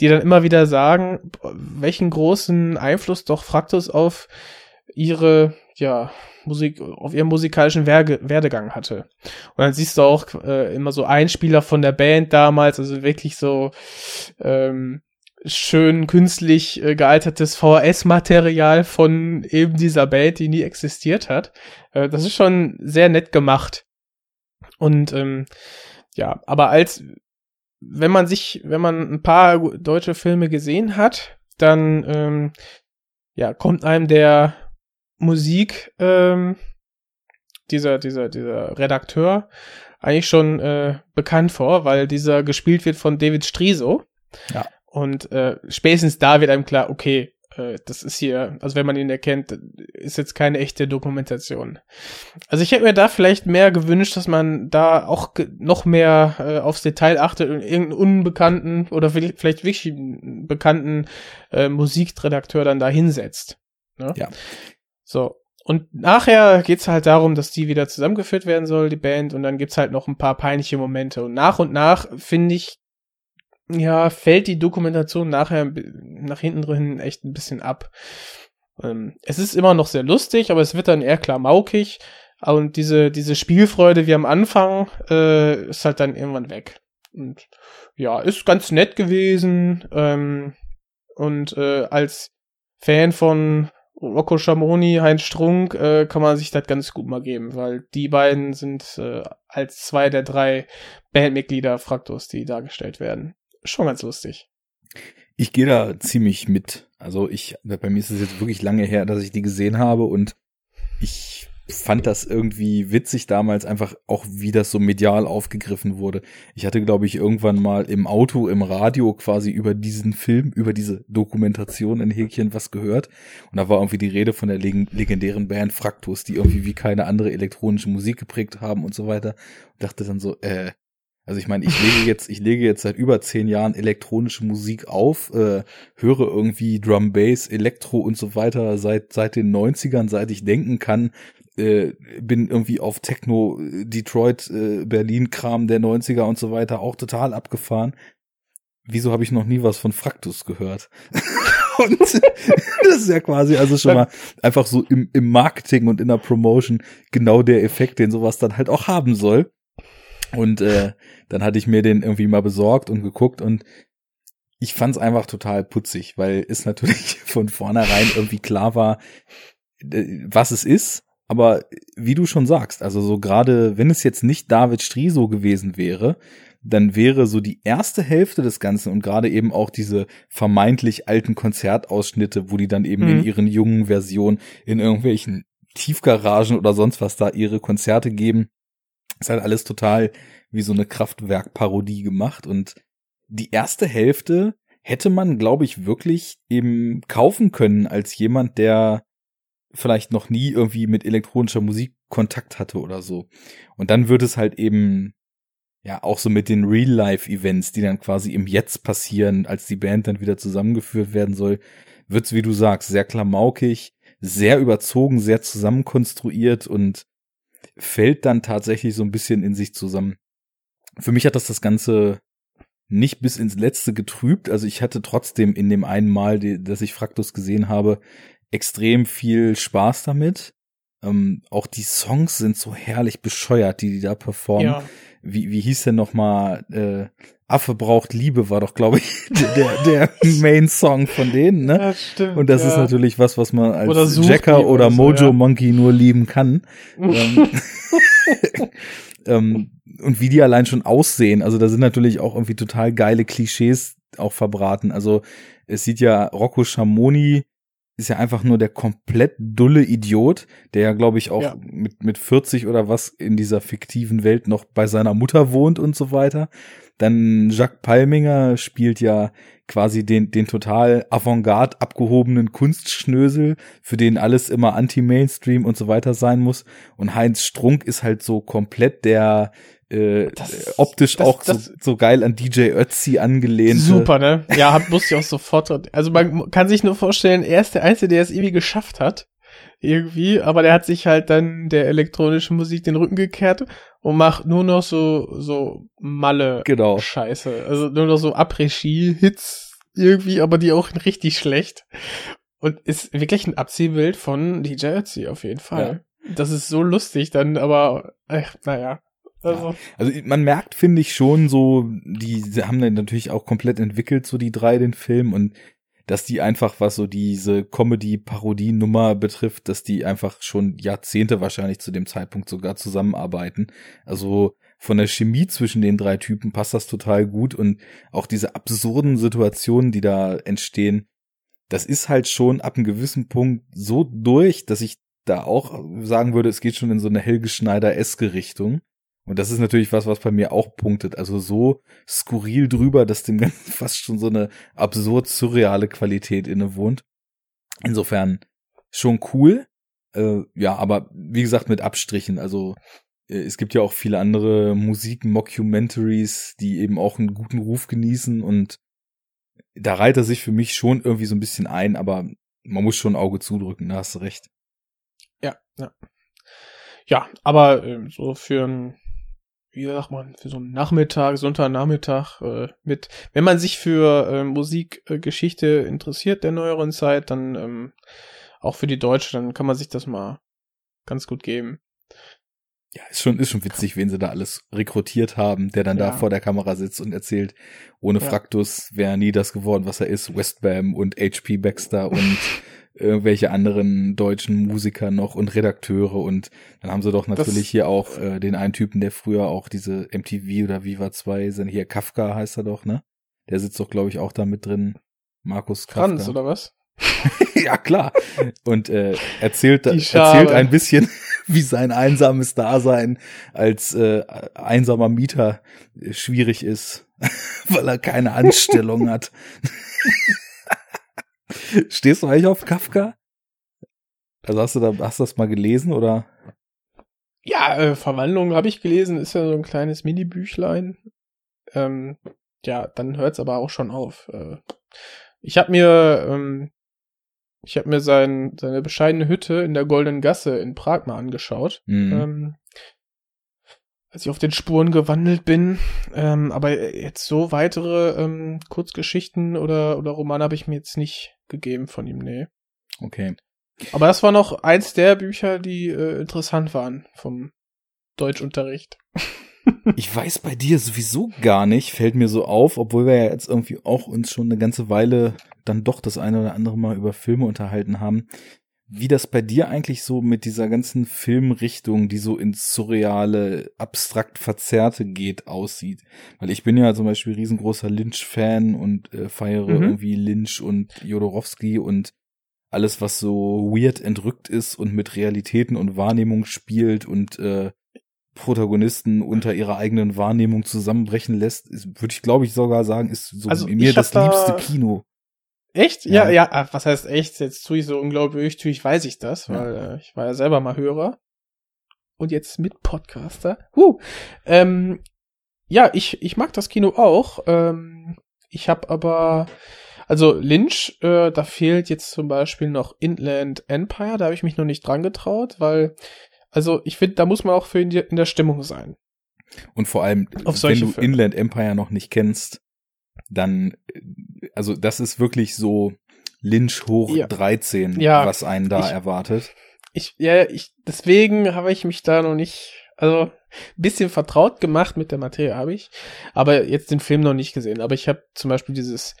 die dann immer wieder sagen, welchen großen Einfluss doch Fraktus auf ihre ja Musik, auf ihrem musikalischen Werge, Werdegang hatte. Und dann siehst du auch äh, immer so Einspieler von der Band damals, also wirklich so ähm, schön künstlich äh, gealtertes VHS-Material von eben dieser Band, die nie existiert hat. Äh, das ist schon sehr nett gemacht. Und ähm, ja, aber als wenn man sich, wenn man ein paar deutsche Filme gesehen hat, dann ähm, ja, kommt einem der Musik ähm, dieser, dieser, dieser Redakteur eigentlich schon äh, bekannt vor, weil dieser gespielt wird von David Striso. Ja. Und äh, spätestens da wird einem klar, okay, äh, das ist hier, also wenn man ihn erkennt, ist jetzt keine echte Dokumentation. Also ich hätte mir da vielleicht mehr gewünscht, dass man da auch noch mehr äh, aufs Detail achtet und irgendeinen unbekannten oder vielleicht wirklich bekannten äh, Musikredakteur dann da hinsetzt. Ne? Ja. So. Und nachher geht's halt darum, dass die wieder zusammengeführt werden soll, die Band, und dann gibt's halt noch ein paar peinliche Momente. Und nach und nach, finde ich, ja, fällt die Dokumentation nachher nach hinten drin echt ein bisschen ab. Ähm, es ist immer noch sehr lustig, aber es wird dann eher klamaukig. Und diese, diese Spielfreude wie am Anfang äh, ist halt dann irgendwann weg. Und ja, ist ganz nett gewesen. Ähm, und äh, als Fan von Rocco Schamoni, Heinz Strunk, äh, kann man sich das ganz gut mal geben, weil die beiden sind äh, als zwei der drei Bandmitglieder Fraktus, die dargestellt werden. schon ganz lustig. Ich gehe da ziemlich mit. Also ich, bei mir ist es jetzt wirklich lange her, dass ich die gesehen habe und ich fand das irgendwie witzig damals einfach auch, wie das so medial aufgegriffen wurde. Ich hatte, glaube ich, irgendwann mal im Auto, im Radio quasi über diesen Film, über diese Dokumentation in Häkchen was gehört. Und da war irgendwie die Rede von der legendären Band Fraktus, die irgendwie wie keine andere elektronische Musik geprägt haben und so weiter. Und dachte dann so, äh, also ich meine, ich lege jetzt, ich lege jetzt seit über zehn Jahren elektronische Musik auf, äh, höre irgendwie Drum Bass, Elektro und so weiter seit seit den 90ern, seit ich denken kann, äh, bin irgendwie auf Techno, Detroit, äh, Berlin Kram der 90er und so weiter auch total abgefahren. Wieso habe ich noch nie was von Fraktus gehört? und das ist ja quasi also schon mal einfach so im, im Marketing und in der Promotion genau der Effekt, den sowas dann halt auch haben soll. Und äh, dann hatte ich mir den irgendwie mal besorgt und geguckt und ich fand's einfach total putzig, weil es natürlich von vornherein irgendwie klar war, was es ist. Aber wie du schon sagst, also so gerade, wenn es jetzt nicht David Striso gewesen wäre, dann wäre so die erste Hälfte des Ganzen und gerade eben auch diese vermeintlich alten Konzertausschnitte, wo die dann eben mhm. in ihren jungen Versionen in irgendwelchen Tiefgaragen oder sonst was da ihre Konzerte geben, ist halt alles total wie so eine Kraftwerkparodie gemacht und die erste Hälfte hätte man, glaube ich, wirklich eben kaufen können als jemand, der vielleicht noch nie irgendwie mit elektronischer Musik Kontakt hatte oder so. Und dann wird es halt eben ja auch so mit den Real-Life-Events, die dann quasi im Jetzt passieren, als die Band dann wieder zusammengeführt werden soll, wird's, wie du sagst, sehr klamaukig, sehr überzogen, sehr zusammenkonstruiert und fällt dann tatsächlich so ein bisschen in sich zusammen. Für mich hat das das Ganze nicht bis ins Letzte getrübt. Also ich hatte trotzdem in dem einen Mal, dass ich Fraktus gesehen habe, extrem viel Spaß damit. Ähm, auch die Songs sind so herrlich bescheuert, die die da performen. Ja. Wie, wie hieß denn noch mal äh, Affe braucht Liebe war doch, glaube ich, der, der Main-Song von denen, ne? Ja, stimmt, Und das ja. ist natürlich was, was man als oder Jacker oder, so, Mojo ja. Monkey nur lieben kann. ähm, ähm, und wie die allein schon aussehen. Also da sind natürlich auch irgendwie total geile Klischees auch verbraten. Also es sieht ja Rocco Schamoni ist ja einfach nur der komplett dulle Idiot, der ja, glaube ich, auch Ja. mit, mit 40 oder was in dieser fiktiven Welt noch bei seiner Mutter wohnt und so weiter. Dann Jacques Palminger spielt ja quasi den, den total avantgarde abgehobenen Kunstschnösel, für den alles immer anti-Mainstream und so weiter sein muss. Und Heinz Strunk ist halt so komplett der äh, Das- optisch das- auch das- so, so geil an DJ Ötzi angelehnt. Super, ne? Ja, hab, musste ich auch sofort. Also man kann sich nur vorstellen, er ist der Einzige, der es irgendwie geschafft hat. Irgendwie, aber der hat sich halt dann der elektronischen Musik den Rücken gekehrt und macht nur noch so, so Malle Genau. Scheiße. Also nur noch so Après-Ski-Hits irgendwie, aber die auch richtig schlecht. Und ist wirklich ein Abziehbild von DJ Ötzi auf jeden Fall. Das ist so lustig dann, aber, ach, naja. Also, Also man merkt, finde ich schon so, die sie haben dann natürlich auch komplett entwickelt, so die drei den Film und dass die einfach, was so diese Comedy-Parodie-Nummer betrifft, dass die einfach schon Jahrzehnte wahrscheinlich zu dem Zeitpunkt sogar zusammenarbeiten. Also von der Chemie zwischen den drei Typen passt das total gut und auch diese absurden Situationen, die da entstehen, das ist halt schon ab einem gewissen Punkt so durch, dass ich da auch sagen würde, es geht schon in so eine Helge Schneider-eske Richtung. Und das ist natürlich was, was bei mir auch punktet. Also so skurril drüber, dass dem Ganzen fast schon so eine absurd surreale Qualität innewohnt. Insofern schon cool. Äh, ja, aber wie gesagt, mit Abstrichen. Also äh, es gibt ja auch viele andere Musik-Mockumentaries, die eben auch einen guten Ruf genießen und da reiht er sich für mich schon irgendwie so ein bisschen ein, aber man muss schon ein Auge zudrücken, da hast du recht. ja, ja. Ja, aber ähm, so für ein, wie sagt man, für so einen Nachmittag, Sonntagnachmittag äh, mit, wenn man sich für äh, Musikgeschichte interessiert der neueren Zeit, dann ähm, auch für die Deutsche, dann kann man sich das mal ganz gut geben. Ja, ist schon, ist schon witzig, wen sie da alles rekrutiert haben, der dann da Ja. vor der Kamera sitzt und erzählt, ohne Ja. Fraktus wäre nie das geworden, was er ist. Westbam und HP Baxter und irgendwelche anderen deutschen Musiker noch und Redakteure und dann haben sie doch natürlich hier auch äh, den einen Typen, der früher auch diese MTV oder Viva 2 sind hier Kafka heißt er doch, ne? Der sitzt doch, glaube ich, auch da mit drin. Markus Kafka. Franz, oder was? ja, klar. Und äh, erzählt, erzählt ein bisschen, wie sein einsames Dasein als äh, einsamer Mieter schwierig ist, weil er keine Anstellung hat. Stehst du eigentlich auf Kafka? Also hast du da, hast du das mal gelesen oder? Ja, äh, Verwandlung habe ich gelesen, ist ja so ein kleines Mini-Büchlein. Ähm, ja, dann hört's aber auch schon auf. Äh, ich habe mir, ähm, ich habe mir sein, seine bescheidene Hütte in der Goldenen Gasse in Prag mal angeschaut. Mhm. Ähm, als ich auf den Spuren gewandelt bin. Ähm, aber jetzt so weitere ähm, Kurzgeschichten oder, oder Romane habe ich mir jetzt nicht gegeben von ihm, nee. Okay. Aber das war noch eins der Bücher, die äh, interessant waren vom Deutschunterricht. Ich weiß bei dir sowieso gar nicht, fällt mir so auf, obwohl wir ja jetzt irgendwie auch uns schon eine ganze Weile dann doch das eine oder andere Mal über Filme unterhalten haben, wie das bei dir eigentlich so mit dieser ganzen Filmrichtung, die so ins surreale, abstrakt verzerrte geht, aussieht. Weil ich bin ja zum Beispiel riesengroßer Lynch-Fan und äh, feiere Mhm. irgendwie Lynch und Jodorowsky und alles, was so weird entrückt ist und mit Realitäten und Wahrnehmung spielt und äh, Protagonisten unter ihrer eigenen Wahrnehmung zusammenbrechen lässt, würde ich glaube ich sogar sagen, ist so Also in mir das da- liebste Kino. Echt? Ja, Ja. ja, was heißt echt? Jetzt tue ich so unglaublich, tue ich, weiß ich das, Ja. weil äh, ich war ja selber mal Hörer. Und jetzt mit Podcaster. Huh. Ähm, ja, ich, ich mag das Kino auch. Ähm, ich habe aber, also Lynch, äh, da fehlt jetzt zum Beispiel noch Inland Empire, da habe ich mich noch nicht dran getraut, weil, also ich finde, da muss man auch für in, die, in der Stimmung sein. Und vor allem, wenn du Filme. Inland Empire noch nicht kennst, dann, äh, also das ist wirklich so Lynch hoch Ja. 13, Ja. was einen da Ich- erwartet. Ich, ja, ich, deswegen habe ich mich da noch nicht, also ein bisschen vertraut gemacht mit der Materie habe ich, aber jetzt den Film noch nicht gesehen. Aber ich habe zum Beispiel dieses,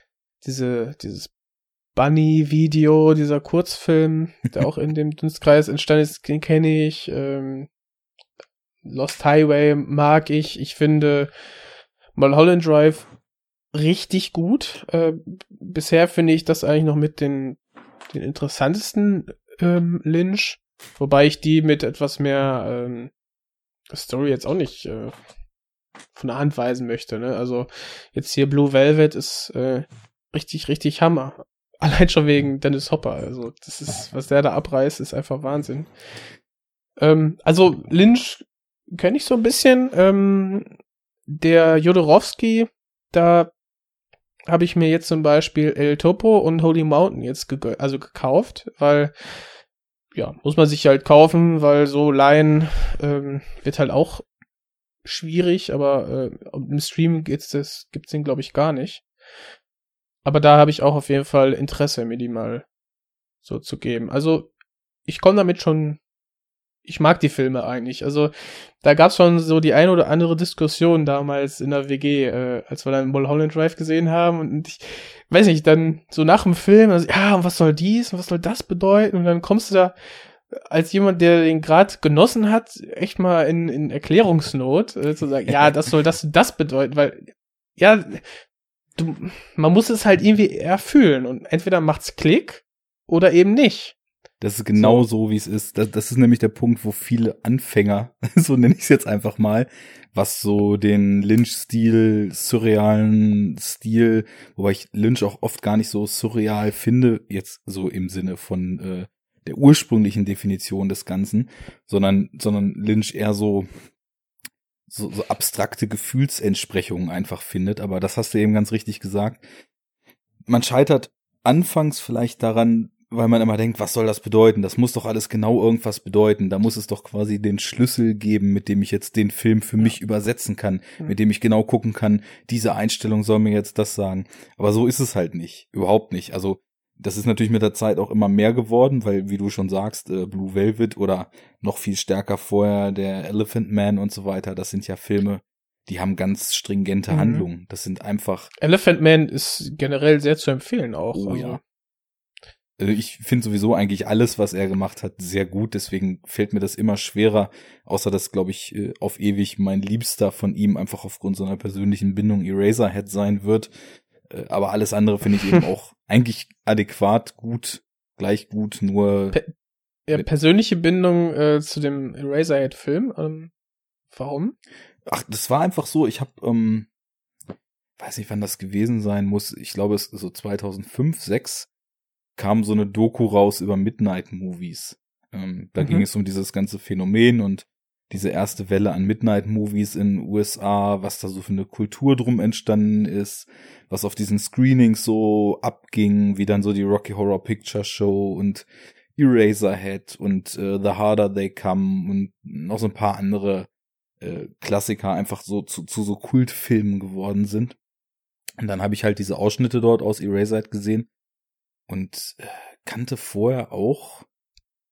diese, dieses Bunny-Video, dieser Kurzfilm, der auch in dem Dunstkreis entstanden ist, den kenne ich. Ähm, Lost Highway mag ich. Ich finde Mulholland Drive richtig gut. Äh, bisher finde ich das eigentlich noch mit den, den interessantesten ähm, Lynch, wobei ich die mit etwas mehr ähm, Story jetzt auch nicht äh, von der Hand weisen möchte. Ne? Also jetzt hier Blue Velvet ist äh, richtig, richtig Hammer. Allein schon wegen Dennis Hopper. Also das ist, was der da abreißt, ist einfach Wahnsinn. Ähm, also Lynch kenne ich so ein bisschen. Ähm, der Jodorowsky, da habe ich mir jetzt zum Beispiel El Topo und Holy Mountain jetzt gegö- also gekauft, weil ja, muss man sich halt kaufen, weil so leihen ähm, wird halt auch schwierig, aber äh, im Stream geht's das, gibt's den glaube ich gar nicht. Aber da habe ich auch auf jeden Fall Interesse, mir die mal so zu geben. Also ich komme damit schon, ich mag die Filme eigentlich. Also da gab's schon so die ein oder andere Diskussion damals in der WG, äh, als wir dann Mulholland Drive gesehen haben und ich weiß nicht, dann so nach dem Film, also, ja, und was soll dies und was soll das bedeuten? Und dann kommst du da als jemand, der den gerade genossen hat, echt mal in, in Erklärungsnot äh, zu sagen, ja, das soll das das bedeuten, weil ja, du, man muss es halt irgendwie erfüllen und entweder macht's Klick oder eben nicht. Das ist genau so, wie es ist. Das, das ist nämlich der Punkt, wo viele Anfänger, so nenne ich es jetzt einfach mal, was so den Lynch-Stil, surrealen Stil, wobei ich Lynch auch oft gar nicht so surreal finde, jetzt so im Sinne von äh, der ursprünglichen Definition des Ganzen, sondern, sondern Lynch eher so, so, so abstrakte Gefühlsentsprechungen einfach findet. Aber das hast du eben ganz richtig gesagt. Man scheitert anfangs vielleicht daran, weil man immer denkt, was soll das bedeuten? Das muss doch alles genau irgendwas bedeuten. Da muss es doch quasi den Schlüssel geben, mit dem ich jetzt den Film für mich übersetzen kann, Mhm. mit dem ich genau gucken kann, diese Einstellung soll mir jetzt das sagen. Aber so ist es halt nicht. Überhaupt nicht. Also, das ist natürlich mit der Zeit auch immer mehr geworden, weil, wie du schon sagst, äh, Blue Velvet oder noch viel stärker vorher der Elephant Man und so weiter, das sind ja Filme, die haben ganz stringente Mhm. Handlungen. Das sind einfach Elephant Man ist generell sehr zu empfehlen auch. Oh also. ja. Also ich finde sowieso eigentlich alles, was er gemacht hat, sehr gut. Deswegen fällt mir das immer schwerer, außer dass, glaube ich, äh, auf ewig mein Liebster von ihm einfach aufgrund seiner persönlichen Bindung Eraserhead sein wird. Äh, aber alles andere finde ich eben auch eigentlich adäquat, gut, gleich gut, nur. Pe ja, persönliche Bindung äh, zu dem Eraserhead-Film. Ähm, warum? Ach, das war einfach so, ich habe, ähm, weiß nicht, wann das gewesen sein muss. Ich glaube, es ist so 2005, 6 kam so eine Doku raus über Midnight Movies. Ähm, da mhm. ging es um dieses ganze Phänomen und diese erste Welle an Midnight Movies in USA, was da so für eine Kultur drum entstanden ist, was auf diesen Screenings so abging, wie dann so die Rocky Horror Picture Show und Eraserhead und äh, The Harder They Come und noch so ein paar andere äh, Klassiker einfach so zu, zu so Kultfilmen geworden sind. Und dann habe ich halt diese Ausschnitte dort aus Eraserhead gesehen und äh, kannte vorher auch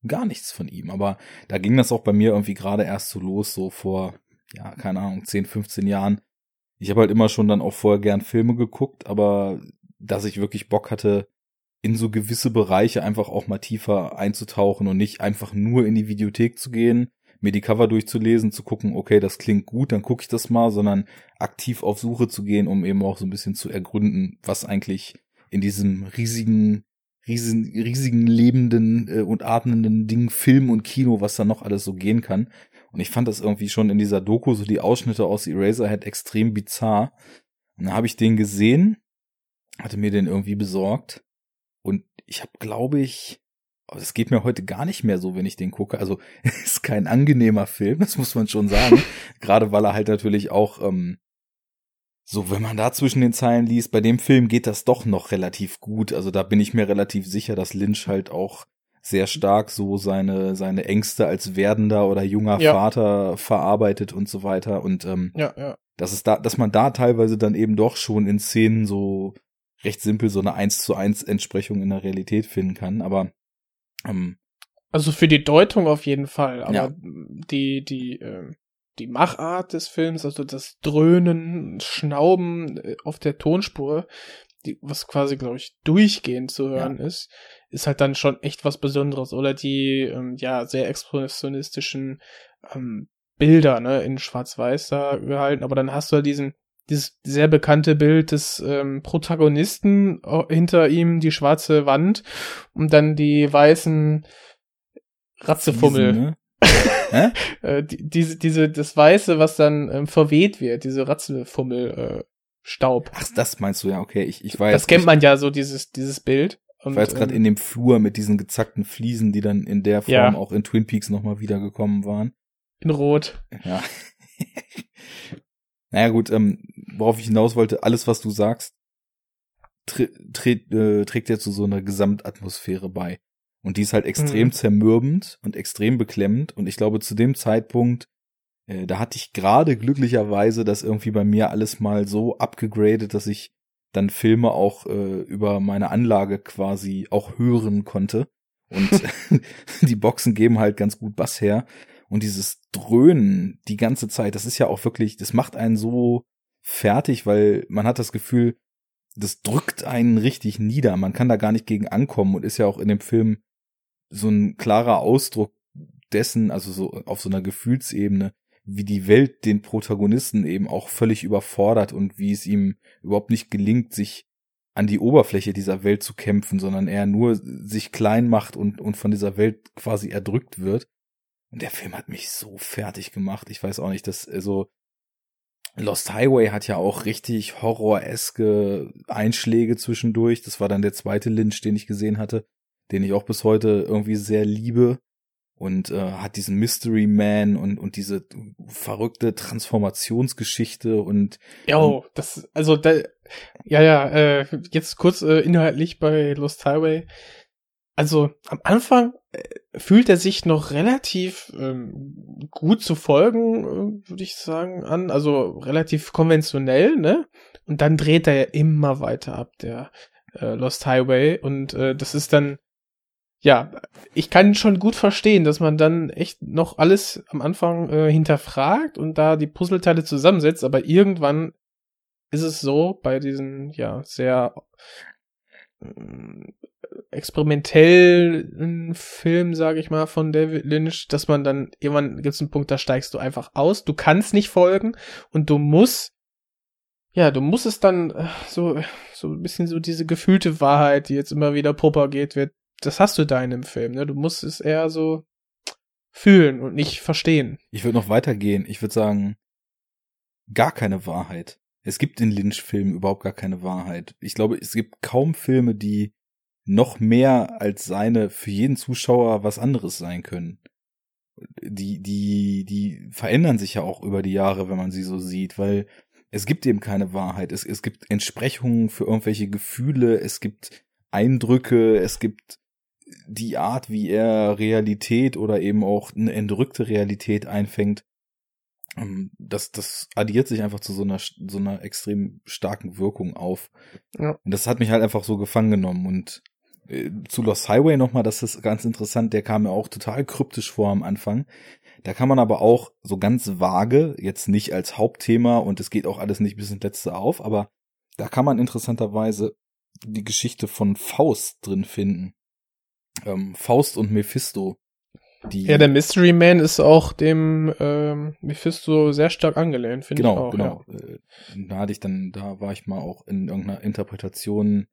gar nichts von ihm. Aber da ging das auch bei mir irgendwie gerade erst so los, so vor, ja, keine Ahnung, 10, 15 Jahren. Ich habe halt immer schon dann auch vorher gern Filme geguckt, aber dass ich wirklich Bock hatte, in so gewisse Bereiche einfach auch mal tiefer einzutauchen und nicht einfach nur in die Videothek zu gehen, mir die Cover durchzulesen, zu gucken, okay, das klingt gut, dann gucke ich das mal, sondern aktiv auf Suche zu gehen, um eben auch so ein bisschen zu ergründen, was eigentlich in diesem riesigen riesen, riesigen lebenden äh, und atmenden Ding Film und Kino, was da noch alles so gehen kann. Und ich fand das irgendwie schon in dieser Doku, so die Ausschnitte aus Eraserhead extrem bizarr. Und dann habe ich den gesehen, hatte mir den irgendwie besorgt. Und ich habe, glaube ich, es geht mir heute gar nicht mehr so, wenn ich den gucke. Also ist kein angenehmer Film, das muss man schon sagen. Gerade weil er halt natürlich auch ähm, so, wenn man da zwischen den Zeilen liest, bei dem Film geht das doch noch relativ gut. Also da bin ich mir relativ sicher, dass Lynch halt auch sehr stark so seine seine Ängste als werdender oder junger ja. Vater verarbeitet und so weiter und ähm, ja, ja. dass es da dass man da teilweise dann eben doch schon in Szenen so recht simpel so eine eins zu eins Entsprechung in der Realität finden kann aber ähm, also für die Deutung auf jeden Fall aber ja. die die äh, die Machart des Films, also das Dröhnen, Schnauben äh, auf der Tonspur, die, was quasi, glaube ich, durchgehend zu hören ja. ist, ist halt dann schon echt was Besonderes. Oder die, ähm, ja, sehr expressionistischen ähm, Bilder, ne, in Schwarz-Weiß da gehalten. Aber dann hast du halt diesen, dieses sehr bekannte Bild des ähm, Protagonisten hinter ihm, die schwarze Wand und dann die weißen Ratzefummel. Diesen, ne? äh, die, diese, diese, das Weiße, was dann ähm, verweht wird, diese Ratzelfummel, äh, Staub. Ach, das meinst du ja, okay. Ich, ich weiß. Das kennt man ja so, dieses, dieses Bild. Und, ich war jetzt gerade ähm, in dem Flur mit diesen gezackten Fliesen, die dann in der Form ja. auch in Twin Peaks nochmal wiedergekommen waren. In Rot. Ja. naja, gut, ähm, worauf ich hinaus wollte, alles, was du sagst, äh, trägt ja zu so einer Gesamtatmosphäre bei. Und die ist halt extrem mhm. zermürbend und extrem beklemmend. Und ich glaube, zu dem Zeitpunkt, äh, da hatte ich gerade glücklicherweise das irgendwie bei mir alles mal so abgegradet, dass ich dann Filme auch äh, über meine Anlage quasi auch hören konnte. Und die Boxen geben halt ganz gut Bass her. Und dieses Dröhnen die ganze Zeit, das ist ja auch wirklich, das macht einen so fertig, weil man hat das Gefühl, das drückt einen richtig nieder. Man kann da gar nicht gegen ankommen und ist ja auch in dem Film so ein klarer Ausdruck dessen, also so auf so einer Gefühlsebene, wie die Welt den Protagonisten eben auch völlig überfordert und wie es ihm überhaupt nicht gelingt, sich an die Oberfläche dieser Welt zu kämpfen, sondern er nur sich klein macht und, und von dieser Welt quasi erdrückt wird. Und der Film hat mich so fertig gemacht. Ich weiß auch nicht, dass, also, Lost Highway hat ja auch richtig horroreske Einschläge zwischendurch. Das war dann der zweite Lynch, den ich gesehen hatte den ich auch bis heute irgendwie sehr liebe und äh, hat diesen Mystery Man und und diese verrückte Transformationsgeschichte und ja das also da, ja ja äh, jetzt kurz äh, inhaltlich bei Lost Highway. Also am Anfang äh, fühlt er sich noch relativ ähm, gut zu folgen äh, würde ich sagen an also relativ konventionell ne? Und dann dreht er ja immer weiter ab der äh, Lost Highway und äh, das ist dann ja, ich kann schon gut verstehen, dass man dann echt noch alles am Anfang äh, hinterfragt und da die Puzzleteile zusammensetzt, aber irgendwann ist es so bei diesen ja sehr äh, experimentellen Film, sage ich mal, von David Lynch, dass man dann irgendwann gibt es einen Punkt, da steigst du einfach aus, du kannst nicht folgen und du musst ja, du musst es dann äh, so, so ein bisschen so diese gefühlte Wahrheit, die jetzt immer wieder propagiert wird, das hast du da in dem Film, ne? Du musst es eher so fühlen und nicht verstehen. Ich würde noch weitergehen. Ich würde sagen, gar keine Wahrheit. Es gibt in Lynch-Filmen überhaupt gar keine Wahrheit. Ich glaube, es gibt kaum Filme, die noch mehr als seine für jeden Zuschauer was anderes sein können. Die, die, die verändern sich ja auch über die Jahre, wenn man sie so sieht, weil es gibt eben keine Wahrheit. Es, es gibt Entsprechungen für irgendwelche Gefühle, es gibt Eindrücke, es gibt die Art, wie er Realität oder eben auch eine entrückte Realität einfängt. Ähm, das, das addiert sich einfach zu so einer, so einer extrem starken Wirkung auf. Ja. Und das hat mich halt einfach so gefangen genommen und äh, zu Lost Highway nochmal, das ist ganz interessant, der kam mir auch total kryptisch vor am Anfang. Da kann man aber auch so ganz vage, jetzt nicht als Hauptthema und es geht auch alles nicht bis ins Letzte auf, aber da kann man interessanterweise die Geschichte von Faust drin finden. Ähm, Faust und Mephisto. Die ja, der Mystery Man ist auch dem ähm, Mephisto sehr stark angelehnt, finde genau, ich auch. Genau, genau. Ja. Äh, da hatte ich dann, da war ich mal auch in irgendeiner Interpretation,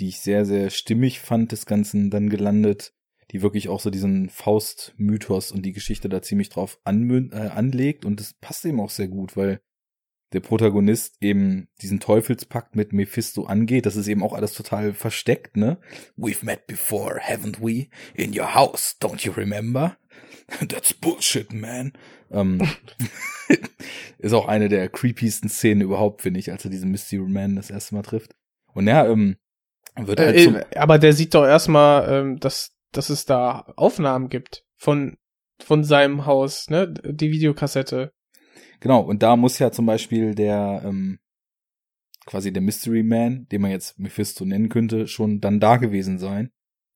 die ich sehr, sehr stimmig fand, des Ganzen dann gelandet die wirklich auch so diesen Faust-Mythos und die Geschichte da ziemlich drauf an, äh, anlegt und das passt eben auch sehr gut, weil der Protagonist eben diesen Teufelspakt mit Mephisto angeht. Das ist eben auch alles total versteckt, ne? We've met before, haven't we? In your house, don't you remember? That's bullshit, man. Ähm, ist auch eine der creepiesten Szenen überhaupt, finde ich, als er diesen Mystery Man das erste Mal trifft. Und ja, ähm, wird halt äh, aber der sieht doch erstmal, ähm, dass dass es da Aufnahmen gibt von, von seinem Haus, ne? Die Videokassette. Genau, und da muss ja zum Beispiel der, ähm, quasi der Mystery Man, den man jetzt Mephisto nennen könnte, schon dann da gewesen sein.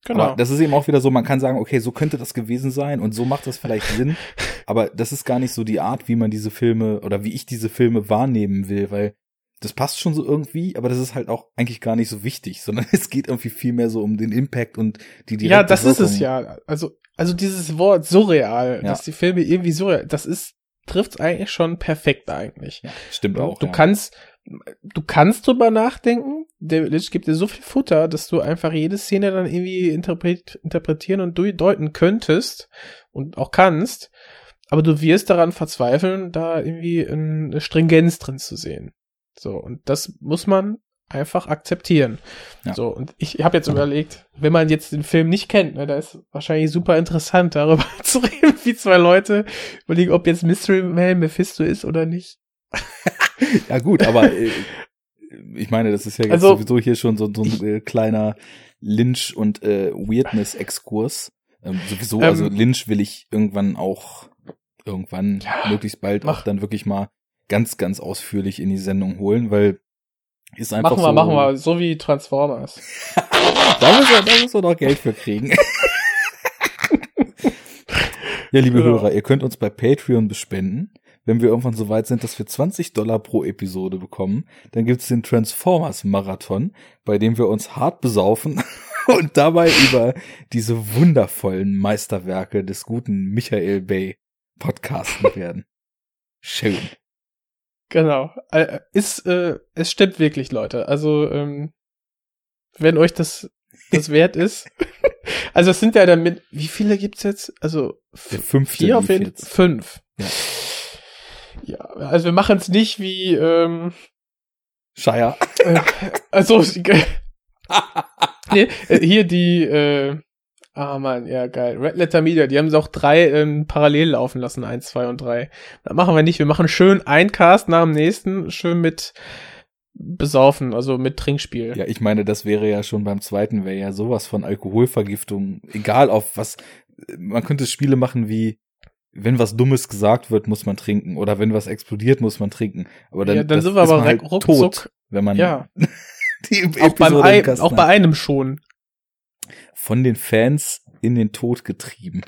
Genau. Aber das ist eben auch wieder so, man kann sagen, okay, so könnte das gewesen sein und so macht das vielleicht Sinn. aber das ist gar nicht so die Art, wie man diese Filme oder wie ich diese Filme wahrnehmen will, weil das passt schon so irgendwie, aber das ist halt auch eigentlich gar nicht so wichtig, sondern es geht irgendwie viel mehr so um den Impact und die direkte Ja, das Wirkung. ist es ja. Also, also dieses Wort surreal, ja. dass die Filme irgendwie surreal, das ist, trifft's eigentlich schon perfekt eigentlich. Ja, stimmt auch. Du ja. kannst, du kannst drüber nachdenken. Der Lynch gibt dir so viel Futter, dass du einfach jede Szene dann irgendwie interpret, interpretieren und deuten könntest und auch kannst. Aber du wirst daran verzweifeln, da irgendwie eine Stringenz drin zu sehen. So, und das muss man einfach akzeptieren. Ja. So, und ich habe jetzt überlegt, wenn man jetzt den Film nicht kennt, ne, da ist wahrscheinlich super interessant, darüber zu reden, wie zwei Leute überlegen, ob jetzt Mystery Man Mephisto ist oder nicht. ja, gut, aber äh, ich meine, das ist ja jetzt also, sowieso hier schon so, so ein äh, kleiner Lynch- und äh, Weirdness-Exkurs. Ähm, sowieso, also ähm, Lynch will ich irgendwann auch irgendwann ja, möglichst bald mach. auch dann wirklich mal ganz, ganz ausführlich in die Sendung holen, weil ist einfach machen wir, so. Machen wir, so wie Transformers. da, müssen wir, da müssen wir noch Geld für kriegen. ja, liebe ja. Hörer, ihr könnt uns bei Patreon bespenden. Wenn wir irgendwann so weit sind, dass wir 20 Dollar pro Episode bekommen, dann gibt's den Transformers Marathon, bei dem wir uns hart besaufen und dabei über diese wundervollen Meisterwerke des guten Michael Bay podcasten werden. Schön. Genau. Äh, ist, äh, es stimmt wirklich, Leute. Also, ähm, wenn euch das, das wert ist. also, es sind ja damit, wie viele gibt's jetzt? Also, fünf, vier auf jeden Fall. Fünf. Ja. ja, also wir machen es nicht wie, ähm, Shire. Äh, also, nee, äh, hier die, äh, Ah oh man, ja geil. Red Letter Media, die haben es auch drei ähm, parallel laufen lassen, eins, zwei und drei. Das machen wir nicht. Wir machen schön ein Cast nach dem nächsten, schön mit besaufen, also mit Trinkspiel. Ja, ich meine, das wäre ja schon beim zweiten, wäre ja sowas von Alkoholvergiftung, egal auf was, man könnte Spiele machen wie, wenn was Dummes gesagt wird, muss man trinken, oder wenn was explodiert, muss man trinken. Aber dann, ja, dann sind wir aber halt ruckzuck, tot, wenn man ja. die auch, beim ein, auch bei einem schon von den Fans in den Tod getrieben.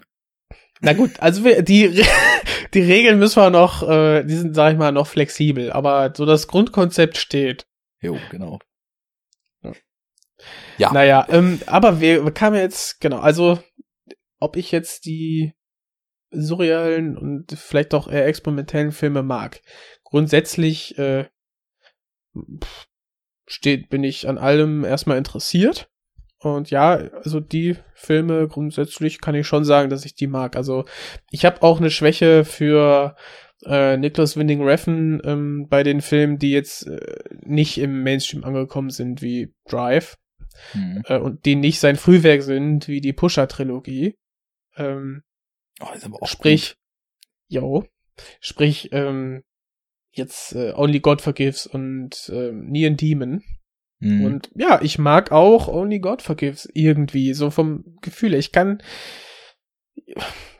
Na gut, also wir, die, die Regeln müssen wir noch, äh, die sind, sag ich mal, noch flexibel, aber so das Grundkonzept steht. Jo, genau. Ja. Naja, ähm, aber wir, wir kamen jetzt, genau, also ob ich jetzt die surrealen und vielleicht auch eher experimentellen Filme mag. Grundsätzlich äh, steht, bin ich an allem erstmal interessiert. Und ja, also die Filme grundsätzlich kann ich schon sagen, dass ich die mag. Also ich habe auch eine Schwäche für äh, Nicholas Winding Refn ähm, bei den Filmen, die jetzt äh, nicht im Mainstream angekommen sind, wie Drive. Mhm. Äh, und die nicht sein Frühwerk sind, wie die Pusher-Trilogie. Ähm, Oh, sprich, jo, sprich, ähm, jetzt äh, Only God Forgives und ähm, Neon Demon. Mhm. Und ja, ich mag auch Only God Forgives irgendwie, so vom Gefühl. Ich kann,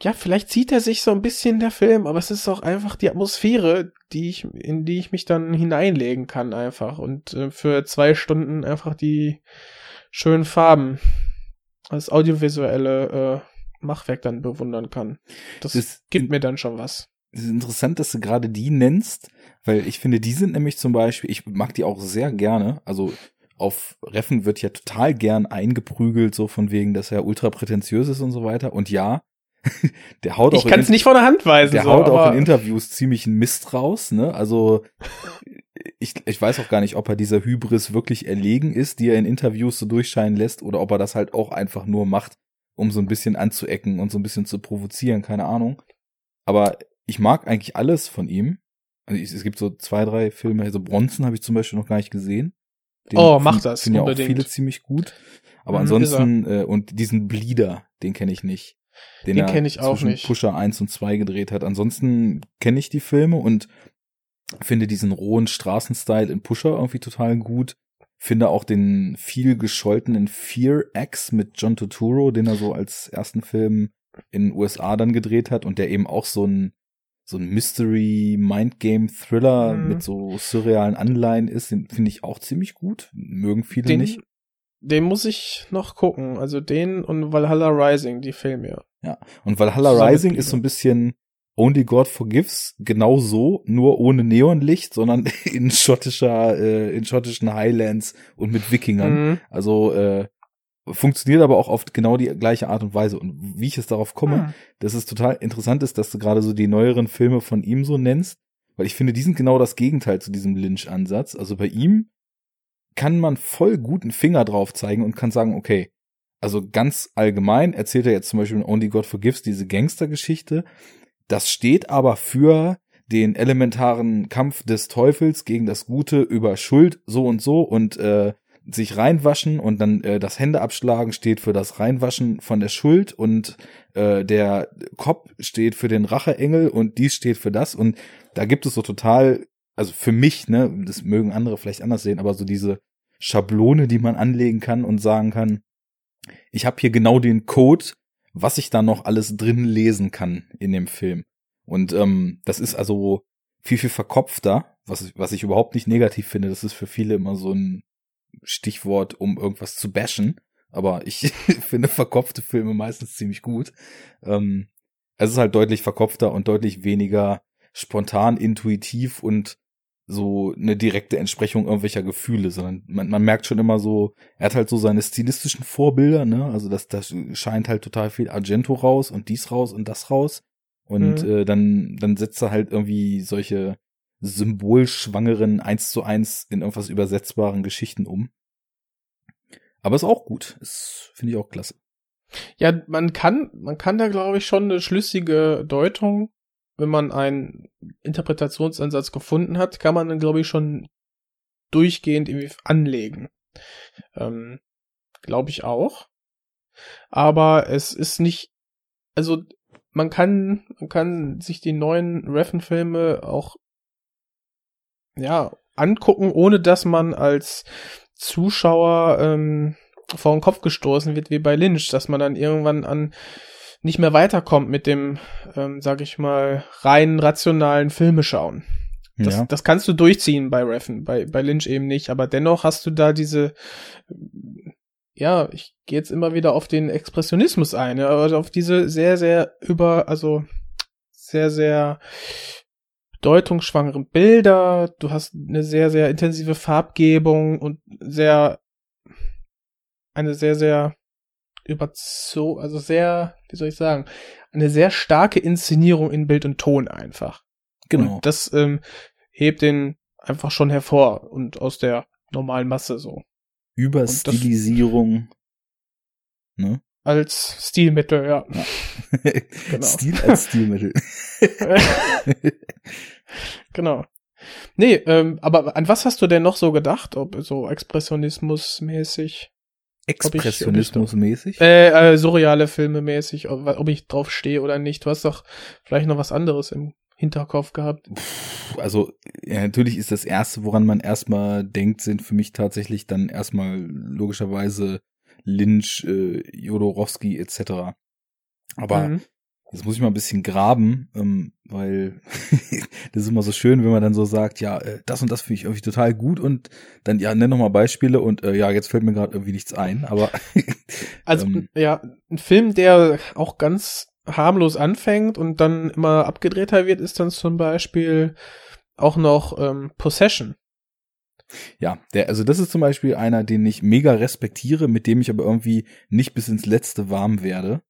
ja, vielleicht zieht er sich so ein bisschen der Film, aber es ist auch einfach die Atmosphäre, die ich, in die ich mich dann hineinlegen kann einfach und äh, für zwei Stunden einfach die schönen Farben, das audiovisuelle äh, Machwerk dann bewundern kann. Das, Das- gibt mir dann schon was. Es ist interessant, dass du gerade die nennst, weil ich finde, die sind nämlich zum Beispiel, ich mag die auch sehr gerne. Also auf Reffen wird ja total gern eingeprügelt, so von wegen, dass er ultra prätentiös ist und so weiter. Und ja, der haut auch Ich kann es nicht von der Hand weisen. der so, haut auch in Interviews ziemlich einen Mist raus, ne? Also ich, ich weiß auch gar nicht, ob er dieser Hybris wirklich erlegen ist, die er in Interviews so durchscheinen lässt, oder ob er das halt auch einfach nur macht, um so ein bisschen anzuecken und so ein bisschen zu provozieren, keine Ahnung. Aber ich mag eigentlich alles von ihm. Also es gibt so zwei, drei Filme, also Bronson habe ich zum Beispiel noch gar nicht gesehen. Oh, find- mach das, Finden ja auch viele ziemlich gut. Aber Mhm, ansonsten, äh, und diesen Bleeder, den kenne ich nicht. Den er kenn ich auch nicht. Pusher 1 und 2 gedreht hat. Ansonsten kenne ich die Filme und finde diesen rohen Straßenstyle in Pusher irgendwie total gut. Finde auch den viel gescholtenen Fear X mit John Turturro, den er so als ersten Film in den USA dann gedreht hat und der eben auch so ein so ein Mystery Mindgame Thriller Mhm. mit so surrealen Anleihen ist, den finde ich auch ziemlich gut. Mögen viele den, nicht. den muss ich noch gucken. Also den und Valhalla Rising, die Filme. Und Valhalla Zusammen mit Rising ist so ein bisschen Only God Forgives, genau so, nur ohne Neonlicht, sondern in schottischer, äh, in schottischen Highlands und mit Wikingern. Mhm. Also äh, funktioniert aber auch auf genau die gleiche Art und Weise. Und wie ich jetzt darauf komme, Hm. dass es total interessant ist, dass du gerade so die neueren Filme von ihm so nennst, weil ich finde, die sind genau das Gegenteil zu diesem Lynch-Ansatz. Also bei ihm kann man voll guten Finger drauf zeigen und kann sagen, okay, also ganz allgemein erzählt er jetzt zum Beispiel in Only God Forgives diese Gangstergeschichte. Das steht aber für den elementaren Kampf des Teufels gegen das Gute über Schuld so und so und äh, sich reinwaschen und dann äh, das Hände abschlagen steht für das Reinwaschen von der Schuld und äh, der Kopf steht für den Racheengel und dies steht für das und da gibt es so total, also für mich, ne, das mögen andere vielleicht anders sehen, aber so diese Schablone, die man anlegen kann und sagen kann, ich habe hier genau den Code, was ich da noch alles drin lesen kann in dem Film. Und ähm, das ist also viel, viel verkopfter, was, was ich überhaupt nicht negativ finde. Das ist für viele immer so ein Stichwort, um irgendwas zu bashen. Aber ich finde verkopfte Filme meistens ziemlich gut. Ähm, es ist halt deutlich verkopfter und deutlich weniger spontan, intuitiv und so eine direkte Entsprechung irgendwelcher Gefühle, sondern man, man merkt schon immer so, er hat halt so seine stilistischen Vorbilder, ne? Also das, das scheint halt total viel Argento raus und dies raus und das raus. Und Mhm. äh, dann, dann setzt er halt irgendwie solche symbolschwangeren eins zu eins in irgendwas übersetzbaren Geschichten um. Aber ist auch gut. Ist, finde ich auch klasse. Ja, man kann, man kann da glaube ich schon eine schlüssige Deutung, wenn man einen Interpretationsansatz gefunden hat, kann man dann glaube ich schon durchgehend irgendwie anlegen. Ähm, glaube ich auch. Aber es ist nicht, also man kann, man kann sich die neuen Reffen-Filme auch ja angucken, ohne dass man als Zuschauer ähm, vor den Kopf gestoßen wird wie bei Lynch, dass man dann irgendwann an nicht mehr weiterkommt mit dem, ähm, sag ich mal, rein rationalen Filme schauen. Das, ja. das kannst du durchziehen bei Reffen, bei, bei Lynch eben nicht, aber dennoch hast du da diese, ja, ich gehe jetzt immer wieder auf den Expressionismus ein, ja, also auf diese sehr, sehr über, also sehr, sehr bedeutungsschwangeren Bilder, du hast eine sehr, sehr intensive Farbgebung und sehr, eine sehr, sehr überzo, also sehr, wie soll ich sagen, eine sehr starke Inszenierung in Bild und Ton einfach. Genau. Und das ähm, hebt den einfach schon hervor und aus der normalen Masse so. Überstilisierung. Ne? Als Stilmittel, ja. ja. genau. Stil als Stilmittel. genau. Nee, ähm, aber an was hast du denn noch so gedacht? Ob so Expressionismus-mäßig? Expressionismus-mäßig? Äh, äh, surreale Filme mäßig, ob, ob ich drauf stehe oder nicht. Du hast doch vielleicht noch was anderes im Hinterkopf gehabt. Also, ja, natürlich ist das erste, woran man erstmal denkt, sind für mich tatsächlich dann erstmal logischerweise Lynch, äh, Jodorowski etc. Aber mhm. Jetzt muss ich mal ein bisschen graben, ähm, weil das ist immer so schön, wenn man dann so sagt, ja, äh, das und das finde ich irgendwie total gut und dann, ja, nenn noch mal Beispiele und äh, ja, jetzt fällt mir gerade irgendwie nichts ein, aber Also, ähm, ja, ein Film, der auch ganz harmlos anfängt und dann immer abgedrehter wird, ist dann zum Beispiel auch noch ähm, Possession. Ja, der, also das ist zum Beispiel einer, den ich mega respektiere, mit dem ich aber irgendwie nicht bis ins Letzte warm werde.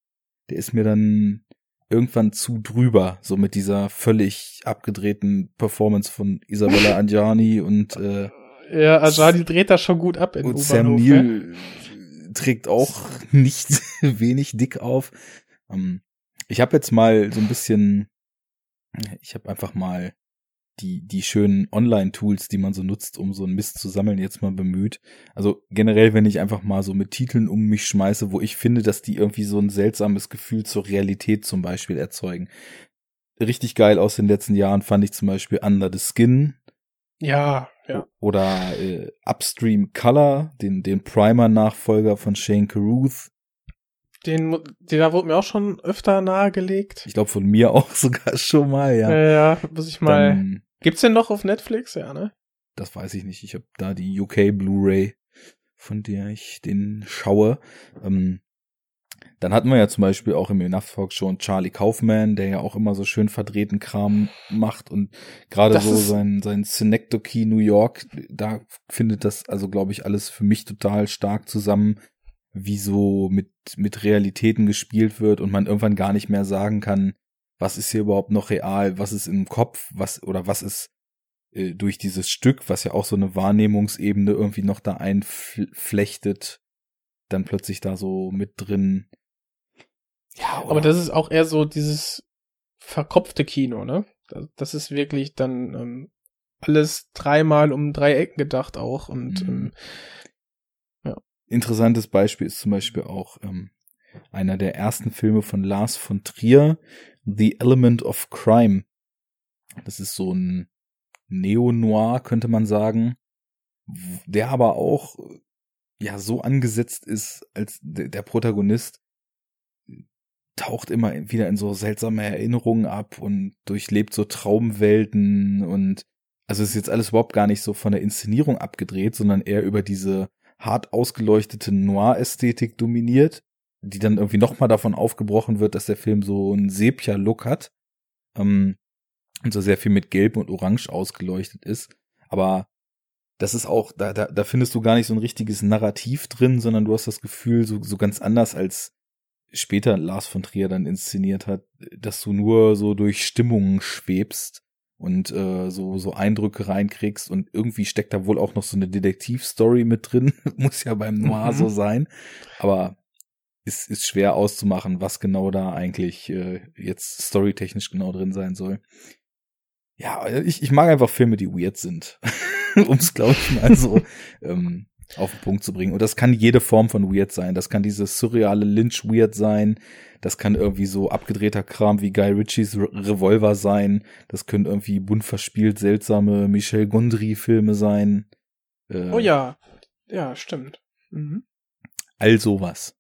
Der ist mir dann irgendwann zu drüber, so mit dieser völlig abgedrehten Performance von Isabella Angiani und äh, ja, Angiani dreht das schon gut ab in Und Sam Neill ja? trägt auch nicht wenig dick auf. Ähm, ich habe jetzt mal so ein bisschen, ich habe einfach mal die, die schönen Online-Tools, die man so nutzt, um so einen Mist zu sammeln, jetzt mal bemüht. Also generell, wenn ich einfach mal so mit Titeln um mich schmeiße, wo ich finde, dass die irgendwie so ein seltsames Gefühl zur Realität zum Beispiel erzeugen. Richtig geil aus den letzten Jahren fand ich zum Beispiel Under the Skin. Ja, ja. Oder äh, Upstream Color, den, den Primer-Nachfolger von Shane Carruth. Den, den da wurde mir auch schon öfter nahegelegt. Ich glaube von mir auch sogar schon mal, ja. Ja, ja muss ich mal. Dann, Gibt's den noch auf Netflix? Ja, ne? Das weiß ich nicht. Ich habe da die UK Blu-ray, von der ich den schaue. Ähm, dann hatten wir ja zum Beispiel auch im Enough Talk schon Charlie Kaufman, der ja auch immer so schön verdrehten Kram macht und gerade so sein, sein Synecdoche New York, da findet das also, glaube ich, alles für mich total stark zusammen, wie so mit, mit Realitäten gespielt wird und man irgendwann gar nicht mehr sagen kann, was ist hier überhaupt noch real, was ist im Kopf, was oder was ist äh, durch dieses Stück, was ja auch so eine Wahrnehmungsebene irgendwie noch da einflechtet, dann plötzlich da so mit drin. Ja, oder? aber das ist auch eher so dieses verkopfte Kino, ne? Das ist wirklich dann ähm, alles dreimal um drei Ecken gedacht auch und mhm. ähm, ja. Interessantes Beispiel ist zum Beispiel auch ähm, einer der ersten Filme von Lars von Trier, The Element of Crime. Das ist so ein Neo-Noir, könnte man sagen, der aber auch ja so angesetzt ist, als der Protagonist taucht immer wieder in so seltsame Erinnerungen ab und durchlebt so Traumwelten und also ist jetzt alles überhaupt gar nicht so von der Inszenierung abgedreht, sondern eher über diese hart ausgeleuchtete Noir-Ästhetik dominiert die dann irgendwie nochmal davon aufgebrochen wird, dass der Film so einen Sepia-Look hat ähm, und so sehr viel mit Gelb und Orange ausgeleuchtet ist. Aber das ist auch, da, da, da findest du gar nicht so ein richtiges Narrativ drin, sondern du hast das Gefühl, so, so ganz anders als später Lars von Trier dann inszeniert hat, dass du nur so durch Stimmungen schwebst und äh, so so Eindrücke reinkriegst und irgendwie steckt da wohl auch noch so eine Detektivstory mit drin, muss ja beim Noir mhm. so sein, aber ist, ist schwer auszumachen, was genau da eigentlich äh, jetzt storytechnisch genau drin sein soll. Ja, ich, ich mag einfach Filme, die weird sind. um es, glaube ich, mal so ähm, auf den Punkt zu bringen. Und das kann jede Form von weird sein. Das kann dieses surreale Lynch-Weird sein. Das kann irgendwie so abgedrehter Kram wie Guy Ritchies Re Revolver sein. Das können irgendwie bunt verspielt seltsame Michel Gondry-Filme sein. Äh, oh ja, ja, stimmt. Mhm. All sowas.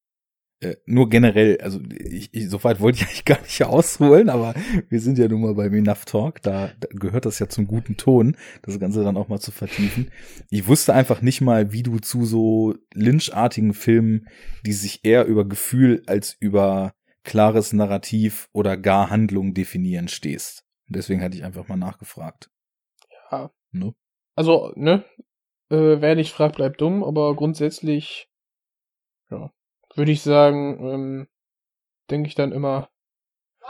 Äh, nur generell, also ich, ich, so weit wollte ich eigentlich gar nicht ausholen, aber wir sind ja nun mal beim Enough Talk, da, da gehört das ja zum guten Ton, das Ganze dann auch mal zu vertiefen. Ich wusste einfach nicht mal, wie du zu so Lynch-artigen Filmen, die sich eher über Gefühl als über klares Narrativ oder gar Handlung definieren stehst. Und deswegen hatte ich einfach mal nachgefragt. Ja. Ne? Also, ne? Äh, wer nicht fragt, bleibt dumm, aber grundsätzlich, ja, würde ich sagen, ähm, denke ich dann immer.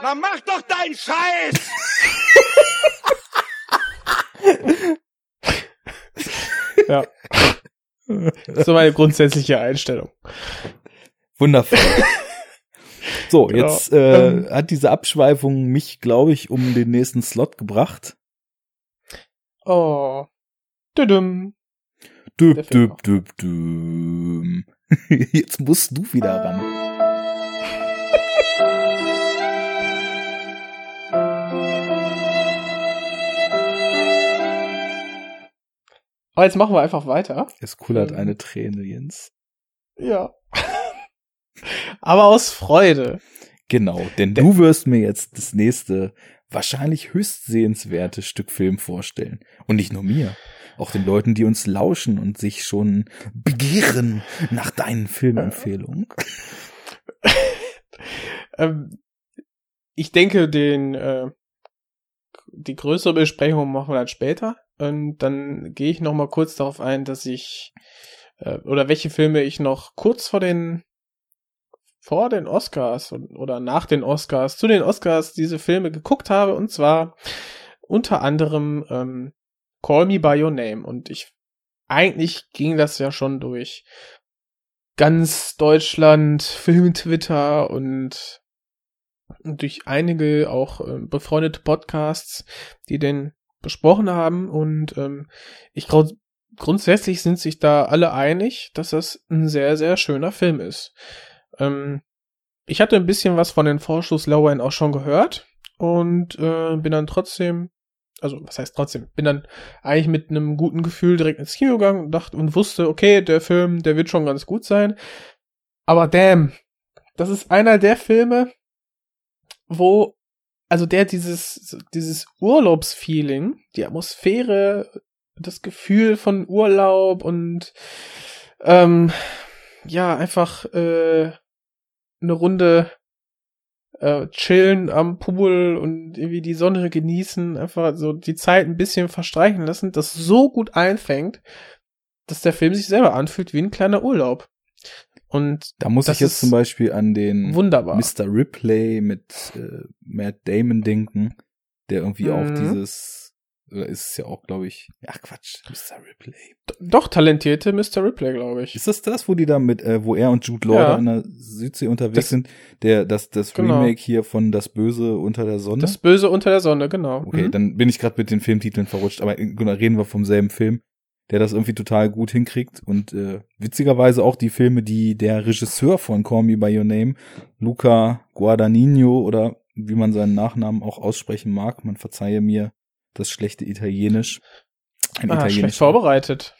Na mach doch deinen Scheiß! Ja. Das ist so meine grundsätzliche Einstellung. Wundervoll. So, Genau. jetzt äh, Ähm. hat diese Abschweifung mich, glaube ich, um den nächsten Slot gebracht. Oh. Düdüm. Düb, düb, düb, düb. Jetzt musst du wieder ran. Aber jetzt machen wir einfach weiter. Es kullert Ähm. eine Träne, Jens. Ja. Aber aus Freude. Genau, denn du wirst mir jetzt das nächste, wahrscheinlich höchst sehenswerte Stück Film vorstellen. Und nicht nur mir, auch den Leuten, die uns lauschen und sich schon begehren nach deinen Filmempfehlungen. Ähm, ich denke, den äh, die größere Besprechung machen wir dann später. Und dann gehe ich noch mal kurz darauf ein, dass ich äh, oder welche Filme ich noch kurz vor den vor den Oscars oder nach den Oscars zu den Oscars diese Filme geguckt habe. Und zwar unter anderem ähm, Call Me by Your Name. Und ich eigentlich ging das ja schon durch ganz Deutschland Film Twitter und und durch einige auch äh, befreundete Podcasts, die den besprochen haben. Und ähm, ich glaube grundsätzlich sind sich da alle einig, dass das ein sehr sehr schöner Film ist. Ähm, ich hatte ein bisschen was von den Vorschusslauern auch schon gehört und äh, bin dann trotzdem, also was heißt trotzdem, bin dann eigentlich mit einem guten Gefühl direkt ins Kino gegangen und dachte und wusste, okay, der Film, der wird schon ganz gut sein. Aber damn, das ist einer der Filme, wo, also der dieses, dieses Urlaubsfeeling, die Atmosphäre, das Gefühl von Urlaub und ähm, ja, einfach äh, eine Runde äh, chillen am Pool und irgendwie die Sonne genießen, einfach so die Zeit ein bisschen verstreichen lassen, das so gut einfängt, dass der Film sich selber anfühlt wie ein kleiner Urlaub. Und Da muss ich jetzt zum Beispiel an den wunderbar. Mr. Ripley mit äh, Matt Damon denken, der irgendwie auch Mhm. dieses, oder ist es ja auch, glaube ich, ach Quatsch, Mr. Ripley. doch talentierte Mr. Ripley, glaube ich. Ist das das, wo die da mit, äh, wo er und Jude Law Ja. in der Südsee unterwegs Das- sind? Der, das, das Genau. Remake hier von Das Böse unter der Sonne? Das Böse unter der Sonne, genau. okay, Mhm. dann bin ich gerade mit den Filmtiteln verrutscht, aber äh, reden wir vom selben Film, der das irgendwie total gut hinkriegt und äh, witzigerweise auch die Filme, die der Regisseur von Call Me By Your Name, Luca Guadagnino oder wie man seinen Nachnamen auch aussprechen mag, man verzeihe mir das schlechte Italienisch. Ein ah, schlecht italienischer- vorbereitet.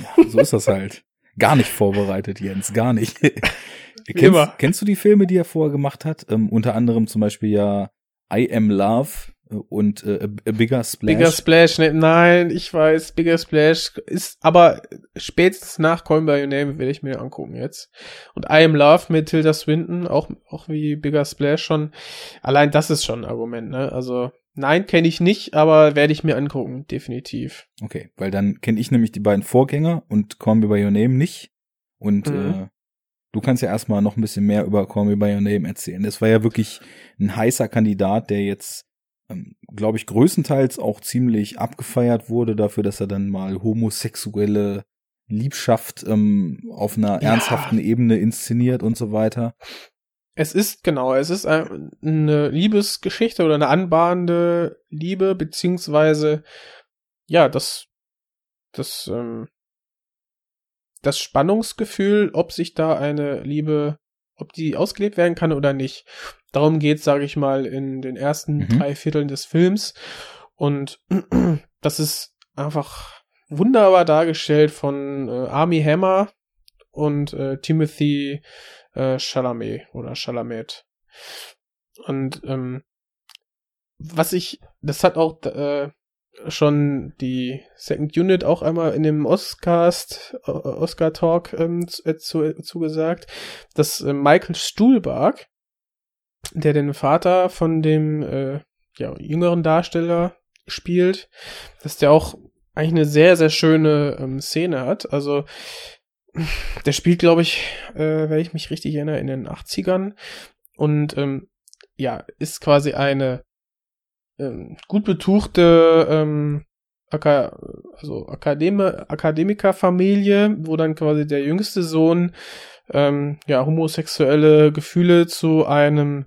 Ja, so ist das halt. Gar nicht vorbereitet, Jens, gar nicht. Kennst, immer. kennst du die Filme, die er vorher gemacht hat? Ähm, unter anderem zum Beispiel ja I Am Love äh, und äh, A Bigger Splash. Bigger Splash, ne, nein, ich weiß, Bigger Splash ist, aber spätestens nach Call By Your Name werde ich mir angucken jetzt. Und I Am Love mit Tilda Swinton, auch, auch wie Bigger Splash schon. Allein das ist schon ein Argument, ne? Also, nein, kenne ich nicht, aber werde ich mir angucken, definitiv. Okay, weil dann kenne ich nämlich die beiden Vorgänger und Call Me By Your Name nicht. Und Mhm. äh, du kannst ja erstmal noch ein bisschen mehr über Call Me By Your Name erzählen. Das war ja wirklich ein heißer Kandidat, der jetzt, ähm, glaube ich, größtenteils auch ziemlich abgefeiert wurde dafür, dass er dann mal homosexuelle Liebschaft ähm, auf einer Ja. ernsthaften Ebene inszeniert und so weiter. Es ist, genau, es ist ein- eine Liebesgeschichte oder eine anbahnende Liebe, beziehungsweise, ja, das, das, ähm, das Spannungsgefühl, ob sich da eine Liebe, ob die ausgelebt werden kann oder nicht. Darum geht, sage ich mal, in den ersten Mhm. drei Vierteln des Films. Und das ist einfach wunderbar dargestellt von äh, Army Hammer und äh, Timothy äh, Chalamet oder Chalamet. Und ähm, was ich, das hat auch äh, schon die Second Unit auch einmal in dem Oscast, äh, Oscar Talk ähm, zu, äh, zu, zugesagt, dass äh, Michael Stuhlbarg, der den Vater von dem äh, ja, jüngeren Darsteller spielt, dass der auch eigentlich eine sehr, sehr schöne ähm, Szene hat. Also der spielt, glaube ich, äh, wenn ich mich richtig erinnere, in den 80ern. Und ähm, ja, ist quasi eine ähm, gut betuchte, ähm, Aka also Akademe Akademikerfamilie, wo dann quasi der jüngste Sohn ähm, ja homosexuelle Gefühle zu einem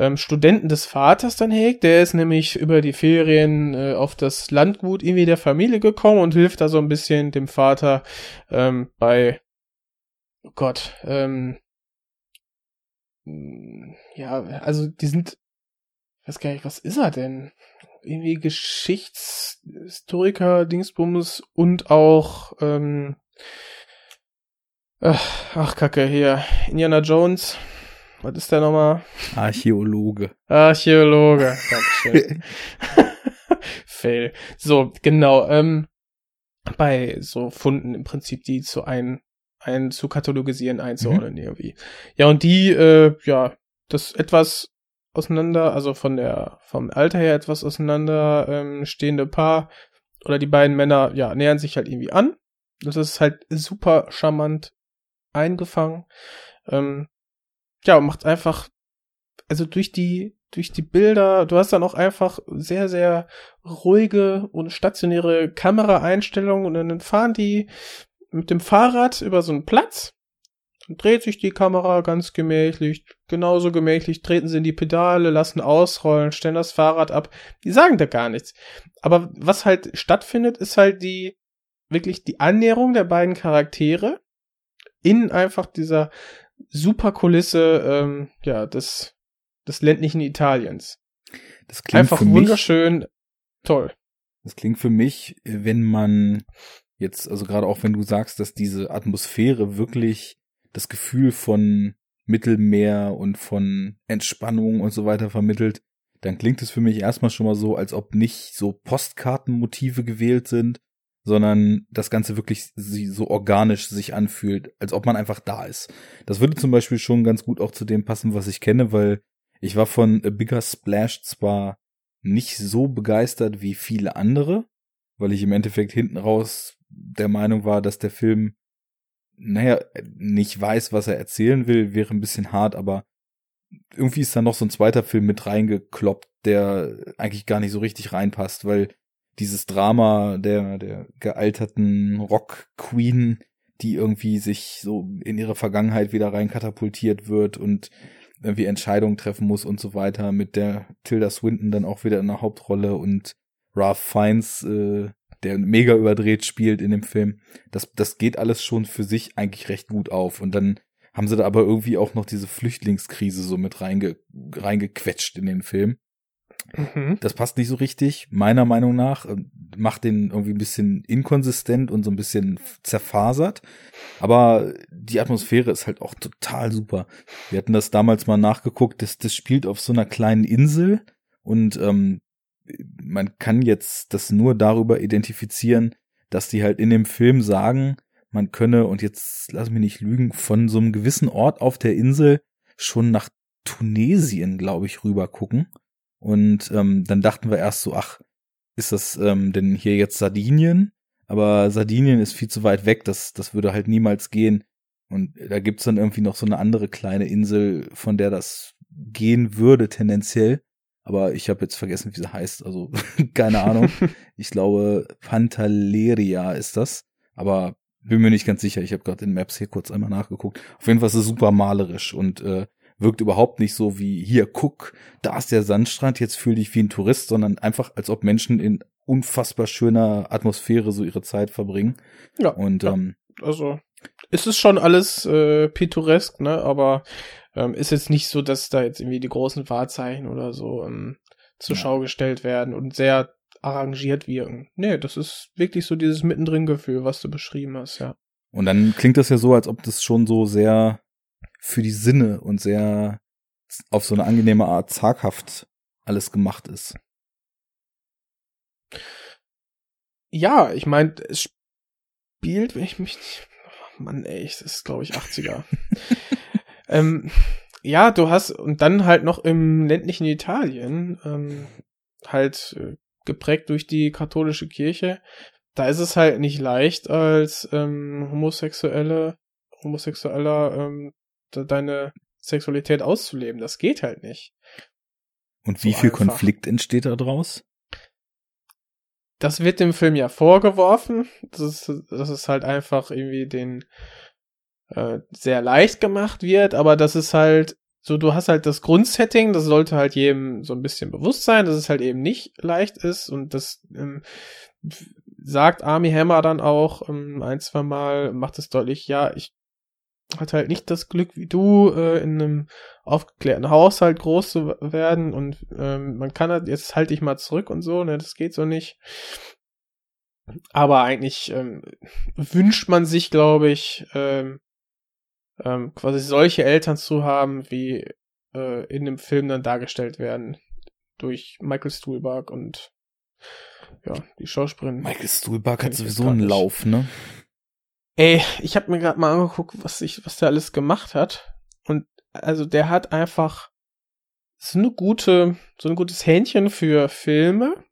ähm, Studenten des Vaters dann hegt. Der ist nämlich über die Ferien äh, auf das Landgut irgendwie der Familie gekommen und hilft da so ein bisschen dem Vater ähm, bei oh Gott, ähm, ja, also die sind, weiß gar nicht, was ist er denn? Irgendwie Geschichtshistoriker, Dingsbums und auch, ähm, ach, ach Kacke, hier, Indiana Jones. Was ist der nochmal? Archäologe. Archäologe. Dankeschön. Fail. So, genau. Ähm, bei so Funden im Prinzip, die zu ein, ein zu katalogisieren, einzuordnen mhm. irgendwie. Ja, und die, äh, ja, das etwas auseinander, also von der, vom Alter her etwas auseinander ähm, stehende Paar oder die beiden Männer, ja, nähern sich halt irgendwie an. Das ist halt super charmant eingefangen. Ähm, ja, macht einfach, also durch die, durch die Bilder, du hast dann auch einfach sehr, sehr ruhige und stationäre Kameraeinstellungen und dann fahren die mit dem Fahrrad über so einen Platz und dreht sich die Kamera ganz gemächlich, genauso gemächlich, treten sie in die Pedale, lassen ausrollen, stellen das Fahrrad ab. Die sagen da gar nichts. Aber was halt stattfindet, ist halt die, wirklich die Annäherung der beiden Charaktere in einfach dieser super Kulisse ähm, ja, des, des ländlichen Italiens. Das klingt Einfach wunderschön, toll. Das klingt für mich, wenn man jetzt, also gerade auch wenn du sagst, dass diese Atmosphäre wirklich das Gefühl von Mittelmeer und von Entspannung und so weiter vermittelt, dann klingt es für mich erstmal schon mal so, als ob nicht so Postkartenmotive gewählt sind, sondern das Ganze wirklich so organisch sich anfühlt, als ob man einfach da ist. Das würde zum Beispiel schon ganz gut auch zu dem passen, was ich kenne, weil ich war von A Bigger Splash zwar nicht so begeistert wie viele andere, weil ich im Endeffekt hinten raus der Meinung war, dass der Film, naja, nicht weiß, was er erzählen will, wäre ein bisschen hart, aber irgendwie ist da noch so ein zweiter Film mit reingekloppt, der eigentlich gar nicht so richtig reinpasst, weil dieses Drama der, der gealterten Rock-Queen, die irgendwie sich so in ihre Vergangenheit wieder rein katapultiert wird und irgendwie Entscheidungen treffen muss und so weiter, mit der Tilda Swinton dann auch wieder in der Hauptrolle und Ralph Fiennes, äh, der mega überdreht spielt in dem Film. Das, das geht alles schon für sich eigentlich recht gut auf. Und dann haben sie da aber irgendwie auch noch diese Flüchtlingskrise so mit reinge, reingequetscht in den Film. Mhm. Das passt nicht so richtig, meiner Meinung nach. Macht den irgendwie ein bisschen inkonsistent und so ein bisschen zerfasert. Aber die Atmosphäre ist halt auch total super. Wir hatten das damals mal nachgeguckt, das, das spielt auf so einer kleinen Insel und ähm, man kann jetzt das nur darüber identifizieren, dass die halt in dem Film sagen, man könne, und jetzt lass mich nicht lügen, von so einem gewissen Ort auf der Insel schon nach Tunesien, glaube ich, rüber gucken. Und ähm, dann dachten wir erst so, ach, ist das ähm, denn hier jetzt Sardinien? Aber Sardinien ist viel zu weit weg, das, das würde halt niemals gehen. Und da gibt's dann irgendwie noch so eine andere kleine Insel, von der das gehen würde, tendenziell. Aber ich habe jetzt vergessen, wie sie heißt. Also keine Ahnung. ich glaube, Pantaleria ist das. Aber bin mir nicht ganz sicher. Ich habe gerade in Maps hier kurz einmal nachgeguckt. Auf jeden Fall ist es super malerisch und äh, wirkt überhaupt nicht so wie hier, guck, da ist der Sandstrand, jetzt fühl dich wie ein Tourist, sondern einfach, als ob Menschen in unfassbar schöner Atmosphäre so ihre Zeit verbringen. Ja. Und ja. ähm, also ist es schon alles äh, pittoresk, ne? Aber ähm, ist jetzt nicht so, dass da jetzt irgendwie die großen Wahrzeichen oder so ähm, zur ja. Schau gestellt werden und sehr arrangiert wirken. Nee, das ist wirklich so dieses Mittendrin-Gefühl, was du beschrieben hast, ja. Und dann klingt das ja so, als ob das schon so sehr für die Sinne und sehr auf so eine angenehme Art zaghaft alles gemacht ist. Ja, ich meine, es spielt, wenn ich mich nicht. Oh Mann, ey, das ist, glaube ich, 80er. ähm, ja, du hast, und dann halt noch im ländlichen Italien, ähm, halt äh, geprägt durch die katholische Kirche. Da ist es halt nicht leicht als ähm, homosexuelle, homosexueller ähm, deine Sexualität auszuleben. Das geht halt nicht. Und wie so viel einfach. Konflikt entsteht da draus? das wird dem Film ja vorgeworfen. Das ist, dass es halt einfach irgendwie den äh, sehr leicht gemacht wird, aber das ist halt so, du hast halt das Grundsetting, das sollte halt jedem so ein bisschen bewusst sein, dass es halt eben nicht leicht ist und das ähm, sagt Army Hammer dann auch ähm, ein, zwei Mal, macht es deutlich, ja, ich hatte halt nicht das Glück wie du, äh, in einem aufgeklärten Haushalt groß zu werden und ähm, man kann halt, jetzt halte ich mal zurück und so, ne, das geht so nicht. Aber eigentlich ähm, wünscht man sich, glaube ich, ähm, ähm, quasi solche Eltern zu haben, wie äh, in dem Film dann dargestellt werden durch Michael Stuhlbarg und ja, die Schauspielerin. Michael Stuhlbarg hat sowieso einen Lauf, ne? Ey, ich habe mir gerade mal angeguckt, was ich, was der alles gemacht hat. Und also der hat einfach so eine gute, so ein gutes Händchen für Filme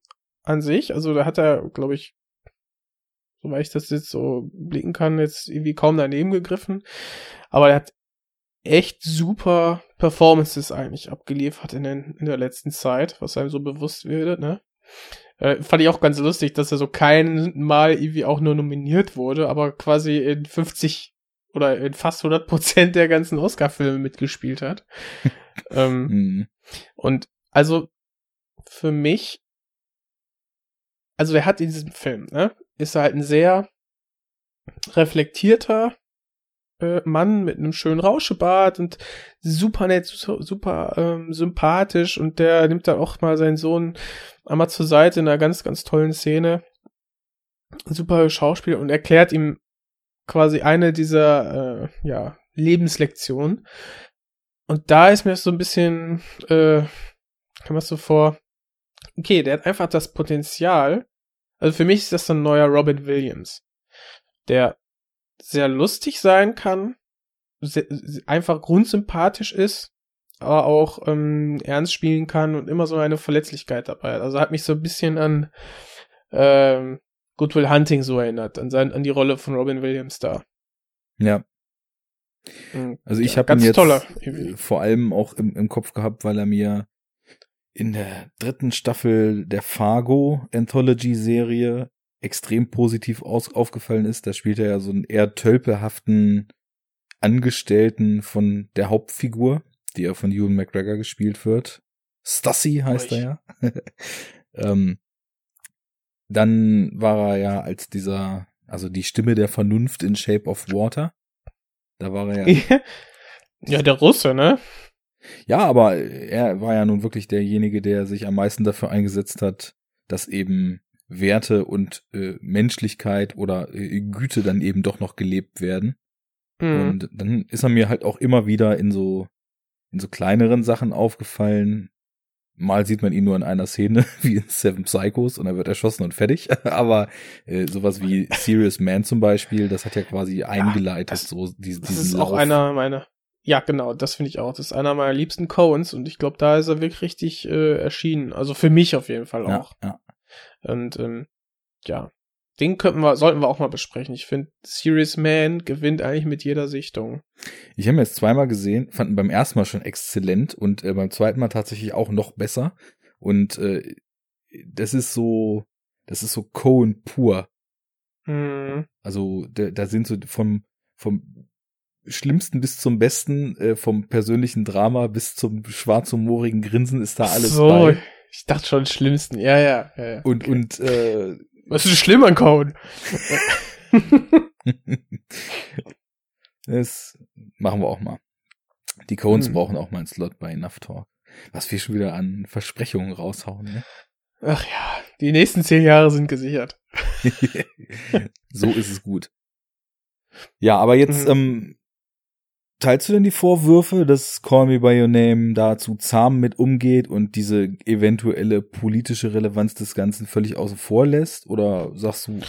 an sich. Also da hat er, glaube ich, soweit ich das jetzt so blicken kann, jetzt irgendwie kaum daneben gegriffen. Aber er hat echt super Performances eigentlich abgeliefert in, den, in der letzten Zeit, was einem so bewusst wird, ne? Äh, fand ich auch ganz lustig, dass er so kein Mal irgendwie auch nur nominiert wurde, aber quasi in 50 oder in fast 100 Prozent der ganzen Oscar-Filme mitgespielt hat. ähm, mhm. Und also für mich, also er hat in diesem Film, ne, ist er halt ein sehr reflektierter äh, Mann mit einem schönen Rauschebart und super nett, super, ähm, sympathisch und der nimmt dann auch mal seinen Sohn einmal zur Seite in einer ganz, ganz tollen Szene. Super Schauspieler und erklärt ihm quasi eine dieser äh, ja, Lebenslektionen. Und da ist mir so ein bisschen, äh, kann man so vor, okay, der hat einfach das Potenzial, also für mich ist das ein neuer Robin Williams, der sehr lustig sein kann, sehr, einfach grundsympathisch ist, aber auch ähm, ernst spielen kann und immer so eine Verletzlichkeit dabei hat. Also hat mich so ein bisschen an ähm, Goodwill Hunting so erinnert, an, sein, an die Rolle von Robin Williams da. Ja. Mhm. Also ich ja, habe ihn jetzt toller. vor allem auch im, im Kopf gehabt, weil er mir in der dritten Staffel der Fargo Anthology Serie extrem positiv aus, aufgefallen ist. Da spielt er ja so einen eher tölpelhaften Angestellten von der Hauptfigur, die ja von Ewan McGregor gespielt wird. Stussy heißt er ja. ähm, dann war er ja als dieser, also die Stimme der Vernunft in Shape of Water. Da war er ja. ja, der Russe, ne? Ja, aber er war ja nun wirklich derjenige, der sich am meisten dafür eingesetzt hat, dass eben Werte und äh, Menschlichkeit oder äh, Güte dann eben doch noch gelebt werden. Mhm. Und dann ist er mir halt auch immer wieder in so in so kleineren Sachen aufgefallen. Mal sieht man ihn nur in einer Szene, wie in Seven Psychos, und er wird erschossen und fertig. Aber äh, sowas wie Serious Man zum Beispiel, das hat ja quasi eingeleitet, das, so diesen, Das ist Lauf. auch einer meiner, ja genau, das finde ich auch. Das ist einer meiner liebsten Coens und ich glaube, da ist er wirklich richtig äh, erschienen. Also für mich auf jeden Fall auch. Ja, ja. Und ähm, ja, den könnten wir, sollten wir auch mal besprechen. Ich finde, Serious Man gewinnt eigentlich mit jeder Sichtung. Ich habe ihn jetzt zweimal gesehen, fanden beim ersten Mal schon exzellent und äh, beim zweiten Mal tatsächlich auch noch besser. Und äh, das ist so, das ist so Cohen pur. Mhm. Also da, da sind so vom vom Schlimmsten bis zum Besten, äh, vom persönlichen Drama bis zum schwarzhumorigen Grinsen ist da alles so, bei. Ich dachte schon Schlimmsten, ja, ja. ja, ja. Und, okay. und, äh, Was ist schlimm an Code? das machen wir auch mal. Die Cones hm. brauchen auch mal einen Slot bei Enough Talk. Was wir schon wieder an Versprechungen raushauen, ne? Ach ja, die nächsten zehn Jahre sind gesichert. so ist es gut. Ja, aber jetzt mhm. ähm, Teilst du denn die Vorwürfe, dass Call Me By Your Name da zu zahm mit umgeht und diese eventuelle politische Relevanz des Ganzen völlig außen vor lässt? Oder sagst du?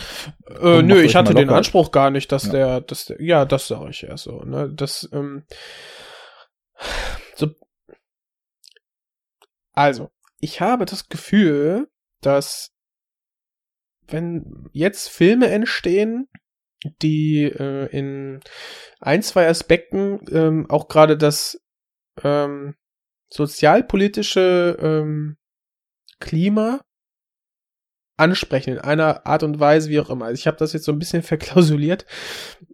Äh, nö, ich hatte den Anspruch gar nicht, dass ja. der, dass der, ja, das sage ich ja so, ne, das, ähm, so, also, ich habe das Gefühl, dass wenn jetzt Filme entstehen, die äh, in ein, zwei Aspekten ähm, auch gerade das ähm, sozialpolitische ähm, Klima ansprechen in einer Art und Weise, wie auch immer. Also ich habe das jetzt so ein bisschen verklausuliert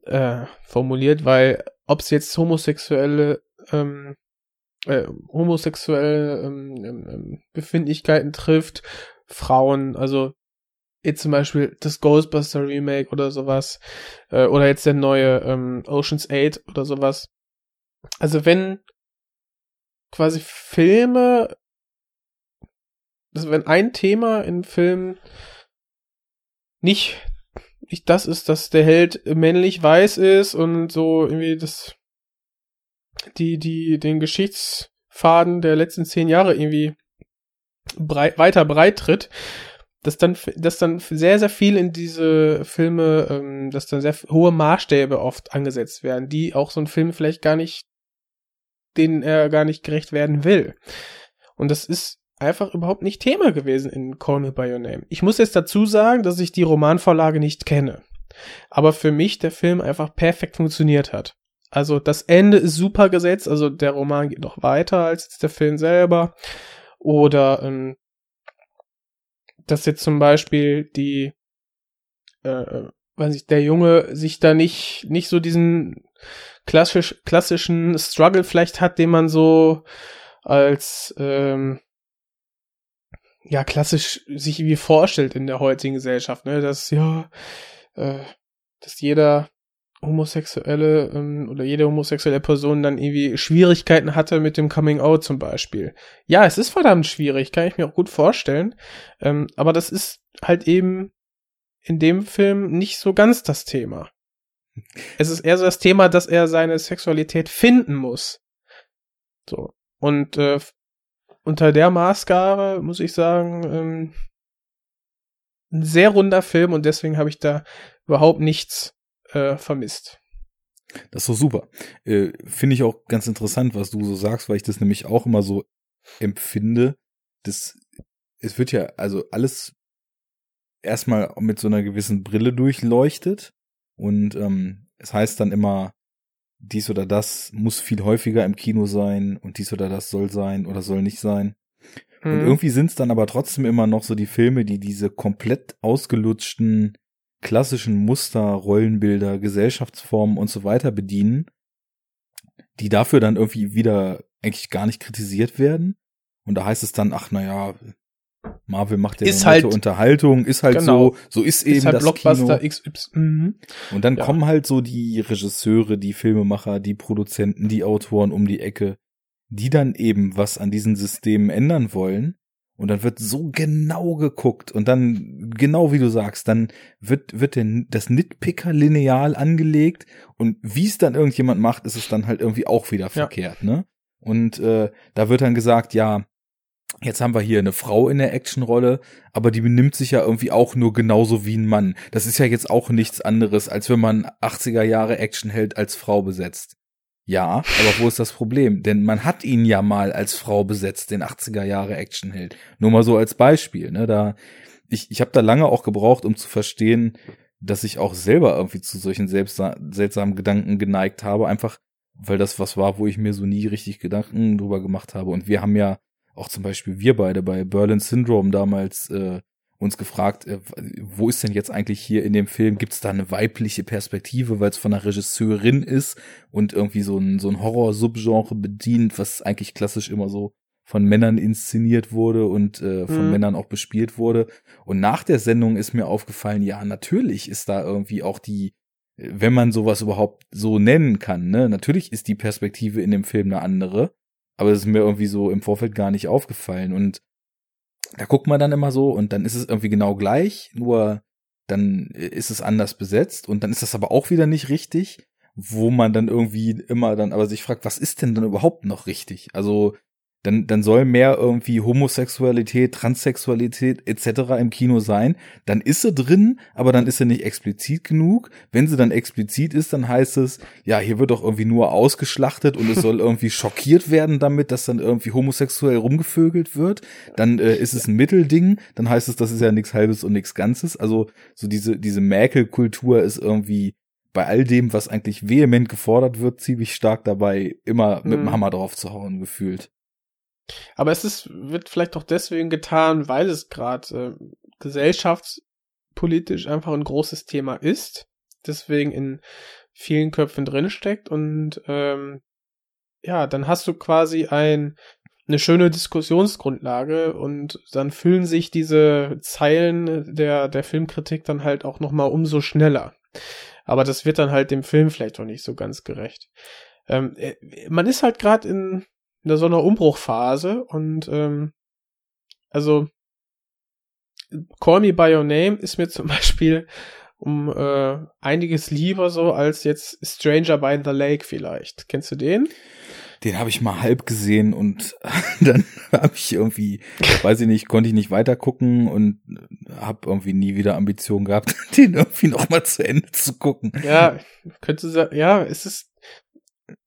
äh, formuliert, weil ob es jetzt homosexuelle ähm, äh, homosexuelle ähm, ähm, ähm, Befindlichkeiten trifft, Frauen, also jetzt zum Beispiel das Ghostbuster Remake oder sowas, äh, oder jetzt der neue ähm, Ocean's 8 oder sowas. Also wenn quasi Filme, also wenn ein Thema in Filmen nicht, nicht das ist, dass der Held männlich weiß ist und so irgendwie das die, die, den Geschichtsfaden der letzten zehn Jahre irgendwie breit, weiter breit tritt, dass dann, dass dann sehr, sehr viel in diese Filme, ähm, dass dann sehr hohe Maßstäbe oft angesetzt werden, die auch so ein Film vielleicht gar nicht, denen er gar nicht gerecht werden will. Und das ist einfach überhaupt nicht Thema gewesen in Call Me By Your Name. Ich muss jetzt dazu sagen, dass ich die Romanvorlage nicht kenne. Aber für mich der Film einfach perfekt funktioniert hat. Also das Ende ist super gesetzt, also der Roman geht noch weiter als jetzt der Film selber. Oder ähm, dass jetzt zum Beispiel die, äh, weiß ich, der Junge sich da nicht, nicht so diesen klassisch, klassischen Struggle vielleicht hat, den man so als ähm, ja klassisch sich wie vorstellt in der heutigen Gesellschaft, ne? Dass ja, äh, dass jeder homosexuelle ähm, oder jede homosexuelle Person dann irgendwie Schwierigkeiten hatte mit dem Coming Out zum Beispiel. Ja, es ist verdammt schwierig, kann ich mir auch gut vorstellen. Ähm, aber das ist halt eben in dem Film nicht so ganz das Thema. Es ist eher so das Thema, dass er seine Sexualität finden muss. So. Und äh, unter der Maßgabe muss ich sagen, ähm, ein sehr runder Film und deswegen habe ich da überhaupt nichts äh, vermisst. Das ist doch super. Äh, Finde ich auch ganz interessant, was du so sagst, weil ich das nämlich auch immer so empfinde. Das, es wird ja also alles erstmal mit so einer gewissen Brille durchleuchtet und ähm, es heißt dann immer, dies oder das muss viel häufiger im Kino sein und dies oder das soll sein oder soll nicht sein. Mhm. Und irgendwie sind es dann aber trotzdem immer noch so die Filme, die diese komplett ausgelutschten klassischen Muster, Rollenbilder, Gesellschaftsformen und so weiter bedienen, die dafür dann irgendwie wieder eigentlich gar nicht kritisiert werden. Und da heißt es dann, ach naja, Marvel macht ja ist halt, Unterhaltung, ist halt genau, so, so ist eben ist halt das Blockbuster Kino. XY. Mhm. Und dann ja. kommen halt so die Regisseure, die Filmemacher, die Produzenten, die Autoren um die Ecke, die dann eben was an diesen Systemen ändern wollen und dann wird so genau geguckt und dann, genau wie du sagst, dann wird, wird denn das Nitpicker-Lineal angelegt und wie es dann irgendjemand macht, ist es dann halt irgendwie auch wieder verkehrt, ja. ne? Und äh, da wird dann gesagt, ja, jetzt haben wir hier eine Frau in der Actionrolle, aber die benimmt sich ja irgendwie auch nur genauso wie ein Mann. Das ist ja jetzt auch nichts anderes, als wenn man 80er Jahre Actionheld als Frau besetzt. Ja, aber wo ist das Problem? Denn man hat ihn ja mal als Frau besetzt, den 80er Jahre Actionheld. Nur mal so als Beispiel, ne? Da ich ich habe da lange auch gebraucht, um zu verstehen, dass ich auch selber irgendwie zu solchen seltsamen Gedanken geneigt habe, einfach weil das was war, wo ich mir so nie richtig Gedanken drüber gemacht habe. Und wir haben ja auch zum Beispiel wir beide bei Berlin Syndrome damals äh, uns gefragt, äh, wo ist denn jetzt eigentlich hier in dem Film, gibt es da eine weibliche Perspektive, weil es von einer Regisseurin ist und irgendwie so ein, so ein Horror-Subgenre bedient, was eigentlich klassisch immer so von Männern inszeniert wurde und äh, von mhm. Männern auch bespielt wurde. Und nach der Sendung ist mir aufgefallen, ja, natürlich ist da irgendwie auch die, wenn man sowas überhaupt so nennen kann, ne, natürlich ist die Perspektive in dem Film eine andere, aber es ist mir irgendwie so im Vorfeld gar nicht aufgefallen. Und da guckt man dann immer so und dann ist es irgendwie genau gleich, nur dann ist es anders besetzt und dann ist das aber auch wieder nicht richtig, wo man dann irgendwie immer dann aber sich fragt, was ist denn dann überhaupt noch richtig? Also dann, dann soll mehr irgendwie Homosexualität, Transsexualität etc. im Kino sein, dann ist sie drin, aber dann ist sie nicht explizit genug. Wenn sie dann explizit ist, dann heißt es, ja, hier wird doch irgendwie nur ausgeschlachtet und es soll irgendwie schockiert werden damit, dass dann irgendwie homosexuell rumgevögelt wird. Dann äh, ist es ein Mittelding, dann heißt es, das ist ja nichts Halbes und nichts Ganzes. Also so diese, diese Mäkelkultur ist irgendwie bei all dem, was eigentlich vehement gefordert wird, ziemlich stark dabei, immer mit dem mhm. Hammer drauf zu hauen, gefühlt. Aber es ist, wird vielleicht auch deswegen getan, weil es gerade äh, gesellschaftspolitisch einfach ein großes Thema ist, deswegen in vielen Köpfen drinsteckt und ähm, ja, dann hast du quasi ein eine schöne Diskussionsgrundlage und dann fühlen sich diese Zeilen der der Filmkritik dann halt auch noch mal umso schneller. Aber das wird dann halt dem Film vielleicht auch nicht so ganz gerecht. Ähm, äh, man ist halt gerade in, in so einer Umbruchphase und ähm, also Call Me By Your Name ist mir zum Beispiel um äh, einiges lieber so als jetzt Stranger by the Lake vielleicht. Kennst du den? Den habe ich mal halb gesehen und dann habe ich irgendwie, weiß ich nicht, konnte ich nicht weiter gucken und habe irgendwie nie wieder Ambitionen gehabt, den irgendwie noch mal zu Ende zu gucken. Ja, könnte sagen, ja, es ist,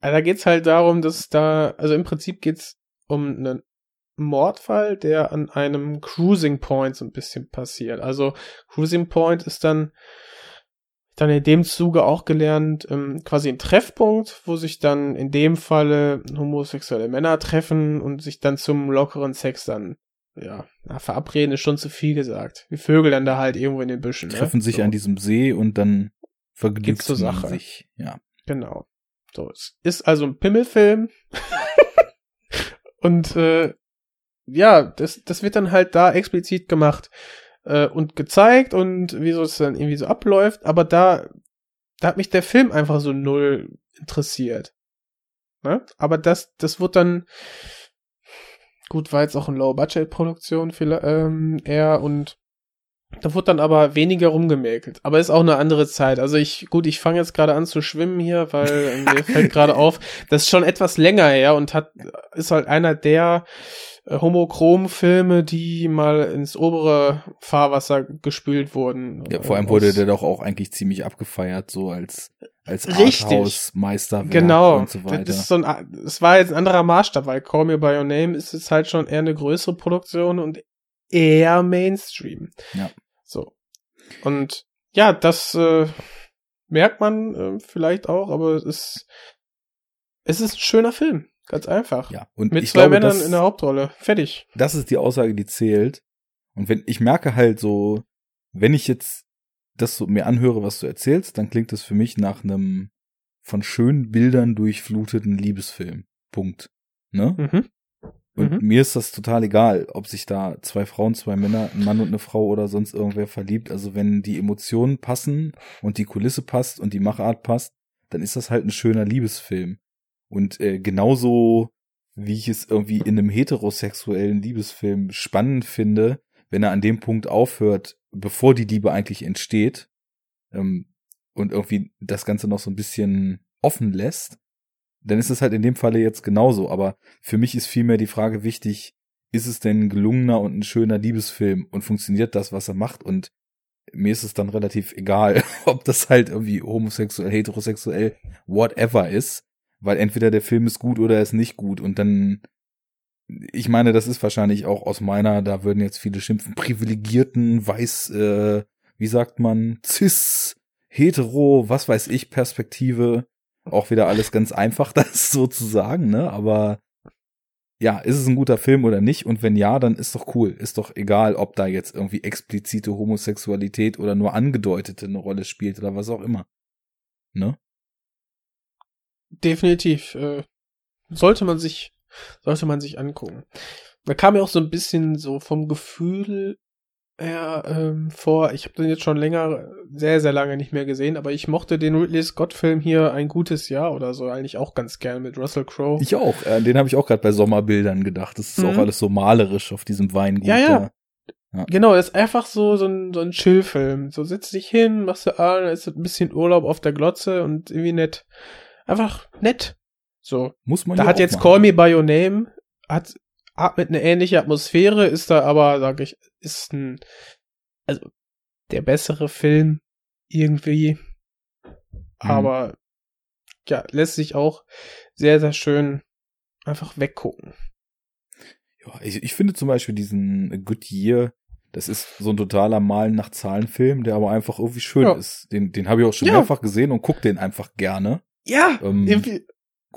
da geht's halt darum, dass da, also im Prinzip geht's um einen Mordfall, der an einem Cruising Point so ein bisschen passiert. Also Cruising Point ist dann dann in dem Zuge auch gelernt, ähm, quasi ein Treffpunkt, wo sich dann in dem Falle homosexuelle Männer treffen und sich dann zum lockeren Sex dann, ja, na, verabreden ist schon zu viel gesagt. Wie Vögel dann da halt irgendwo in den Büschen. Treffen ne? sich so. an diesem See und dann vergnügt man Sache. sich. Ja. Genau. So, es ist also ein Pimmelfilm. und äh, ja, das, das wird dann halt da explizit gemacht äh, und gezeigt und wie so es dann irgendwie so abläuft, aber da, da hat mich der Film einfach so null interessiert. Ne? Aber das, das wird dann gut, war jetzt auch eine Low-Budget-Produktion ähm, eher und da wurde dann aber weniger rumgemäkelt. Aber ist auch eine andere Zeit. Also ich, gut, ich fange jetzt gerade an zu schwimmen hier, weil äh, mir fällt gerade auf, das ist schon etwas länger her und hat, ist halt einer der äh, Homochrom-Filme, die mal ins obere Fahrwasser gespült wurden. ja vor allem wurde der doch auch eigentlich ziemlich abgefeiert, so als, als Richtig. Arthouse-Meisterwerk Genau, und so weiter. das ist so ein, es war jetzt ein anderer Maßstab, weil Call Me By Your Name ist jetzt halt schon eher eine größere Produktion und eher Mainstream. Ja. So. Und ja, das äh, merkt man äh, vielleicht auch, aber es ist, es ist ein schöner Film. Ganz einfach. ja, und Mit zwei glaube, Männern das, in der Hauptrolle. Fertig. das ist die Aussage, die zählt. Und wenn ich merke halt so, wenn ich jetzt das so mir anhöre, was du erzählst, dann klingt das für mich nach einem von schönen Bildern durchfluteten Liebesfilm. Punkt. Ne? Mhm. Und Mhm. mir ist das total egal, ob sich da zwei Frauen, zwei Männer, ein Mann und eine Frau oder sonst irgendwer verliebt. Also wenn die Emotionen passen und die Kulisse passt und die Machart passt, dann ist das halt ein schöner Liebesfilm. Und äh, genauso wie ich es irgendwie in einem heterosexuellen Liebesfilm spannend finde, wenn er an dem Punkt aufhört, bevor die Liebe eigentlich entsteht, ähm, und irgendwie das Ganze noch so ein bisschen offen lässt, dann ist es halt in dem Falle jetzt genauso. Aber für mich ist vielmehr die Frage wichtig, ist es denn ein gelungener und ein schöner Liebesfilm und funktioniert das, was er macht? Und mir ist es dann relativ egal, ob das halt irgendwie homosexuell, heterosexuell, whatever ist, weil entweder der Film ist gut oder er ist nicht gut und dann, ich meine, das ist wahrscheinlich auch aus meiner, da würden jetzt viele schimpfen, privilegierten, weiß, äh, wie sagt man, cis, hetero, was weiß ich, Perspektive, auch wieder alles ganz einfach, das so zu sagen, ne, aber ja, ist es ein guter Film oder nicht? Und wenn ja, dann ist doch cool. Ist doch egal, ob da jetzt irgendwie explizite Homosexualität oder nur angedeutete eine Rolle spielt oder was auch immer. Ne? Definitiv. Äh, sollte man sich, sollte man sich angucken. Da kam mir auch so ein bisschen so vom Gefühl her ähm, vor. Ich habe den jetzt schon länger, sehr, sehr lange nicht mehr gesehen, aber ich mochte den Ridley Scott-Film hier ein gutes Jahr oder so eigentlich auch ganz gern mit Russell Crowe. Ich auch. Äh, den habe ich auch gerade bei Sommerbildern gedacht. Das ist Mhm. auch alles so malerisch auf diesem Weingut. Ja, ja. da. Genau, das ist einfach so, so ein, so ein Chill-Film. So setzt dich hin, machst du an, ist ein bisschen Urlaub auf der Glotze und irgendwie nett. Einfach nett. So. Muss man Da ja hat jetzt machen. Call Me By Your Name, hat, atmet eine ähnliche Atmosphäre, ist da aber, sag ich, ist ein, also, der bessere Film irgendwie. Aber, ja, lässt sich auch sehr, sehr schön einfach weggucken. Ja, ich, ich finde zum Beispiel diesen Good Year, das ist so ein totaler Malen nach Zahlen-Film, der aber einfach irgendwie schön Ja. ist. Den, den habe ich auch schon Ja. mehrfach gesehen und guck den einfach gerne. Ja, Ähm, irgendwie,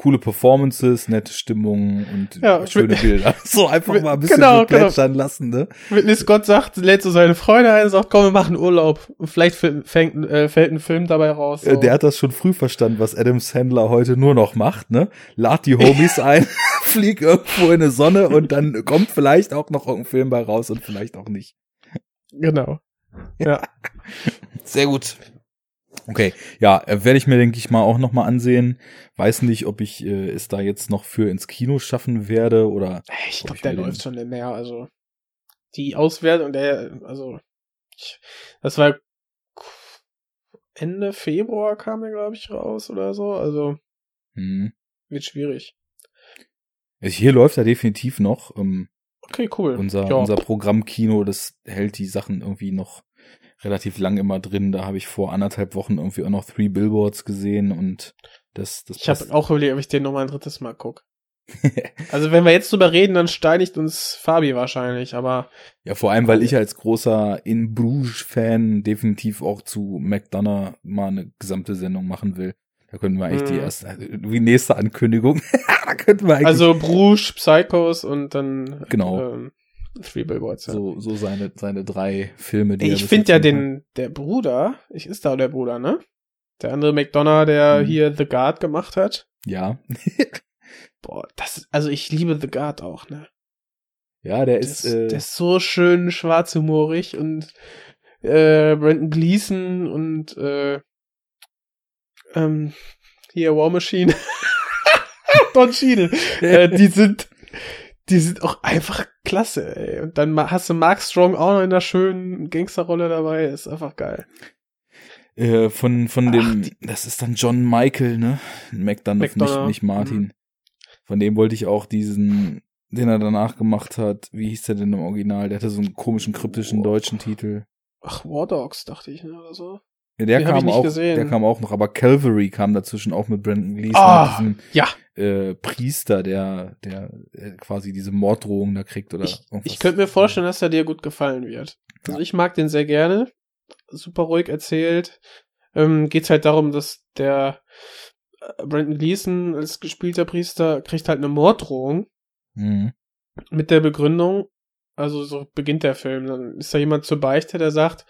coole Performances, nette Stimmung und Ja, schöne Bilder. So einfach mal ein bisschen Genau, so plätschern lassen, ne? Ridley Scott sagt, lädt so seine Freunde ein, sagt, komm, wir machen Urlaub. Und vielleicht fängt, äh, fällt ein Film dabei raus. Äh, So. Der hat das schon früh verstanden, was Adam Sandler heute nur noch macht, ne? Lad die Homies ein, flieg irgendwo in eine Sonne und dann kommt vielleicht auch noch irgendein Film bei raus und vielleicht auch nicht. Genau. Ja. Sehr gut. Okay, ja, äh, werde ich mir, denke ich mal, auch noch mal ansehen. Weiß nicht, ob ich äh, es da jetzt noch für ins Kino schaffen werde oder Ich glaube, der läuft schon mehr. Also die Auswertung, der, also ich, das war Ende Februar kam er, glaube ich, raus oder so. Also hm. wird schwierig. Also Hier läuft er definitiv noch. Ähm, Okay, cool. unser, ja. unser Programmkino, das hält die Sachen irgendwie noch relativ lang immer drin. Da habe ich vor anderthalb Wochen irgendwie auch noch Three Billboards gesehen und das, das ich habe auch überlegt, ob ich den noch mal ein drittes Mal guck. also wenn wir jetzt drüber reden, dann steinigt uns Fabi wahrscheinlich, aber Ja, vor allem, weil ich als großer In Bruges-Fan definitiv auch zu McDonough mal eine gesamte Sendung machen will. Da könnten wir eigentlich die Mhm. erste, also wie nächste Ankündigung. da könnten wir eigentlich also Bruges, Psychos und dann Genau. ähm, Three Billboards. Ja. so, so seine, seine drei Filme, die Ey, ich finde ja den, der Bruder, ich ist da der Bruder, ne? Der andere McDonough, der Mhm. hier The Guard gemacht hat. hat. Ja. Boah, das, also ich liebe The Guard auch, ne? ja, der Der ist, ist, äh, der ist so schön schwarzhumorig und äh, Brandon Gleason und äh, ähm, hier War Machine. Don Cheadle. äh, die sind, die sind auch einfach klasse, ey. Und dann hast du Mark Strong auch noch in der schönen Gangsterrolle dabei. Ist einfach geil. äh, von, von Ach, dem, das ist dann John Michael, ne? McDonough, nicht, nicht Martin. Mhm. Von dem wollte ich auch diesen, den er danach gemacht hat. Wie hieß der denn im Original? Der hatte so einen komischen, kryptischen Oh. deutschen Titel. Ach, War Dogs, dachte ich, ne, oder so. Ja, der Den kam auch, gesehen. der kam auch noch, aber Calvary kam dazwischen auch mit Brandon Gleeson, Ah, diesem ja. Äh, Priester, der, der äh, quasi diese Morddrohung da kriegt oder Ich, irgendwas. ich könnte mir vorstellen, dass er dir gut gefallen wird. Also ich mag den sehr gerne. Super ruhig erzählt. Ähm, geht's halt darum, dass der äh, Brandon Gleason als gespielter Priester kriegt halt eine Morddrohung Mhm. mit der Begründung, also so beginnt der Film, dann ist da jemand zur Beichte, der sagt,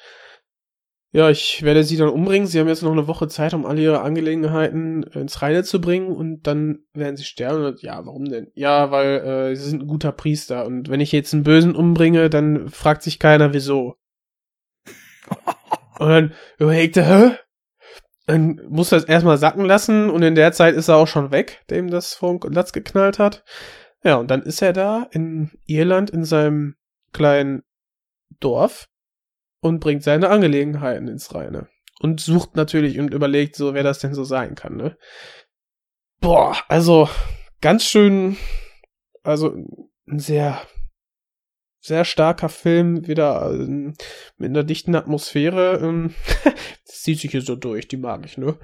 ja, ich werde sie dann umbringen, sie haben jetzt noch eine Woche Zeit, um alle ihre Angelegenheiten ins Reine zu bringen und dann werden sie sterben. Und, ja, warum denn? Ja, weil äh, sie sind ein guter Priester und wenn ich jetzt einen Bösen umbringe, dann fragt sich keiner, wieso. und dann überlegt er, hä? Dann muss er es erstmal sacken lassen und in der Zeit ist er auch schon weg, dem das vom Latz geknallt hat. Ja, und dann ist er da in Irland in seinem kleinen Dorf und bringt seine Angelegenheiten ins Reine. Und sucht natürlich und überlegt so, wer das denn so sein kann, ne? Boah, also ganz schön, also ein sehr, sehr starker Film, wieder ähm, mit einer dichten Atmosphäre. Ähm, das zieht sich hier so durch, die mag ich, ne?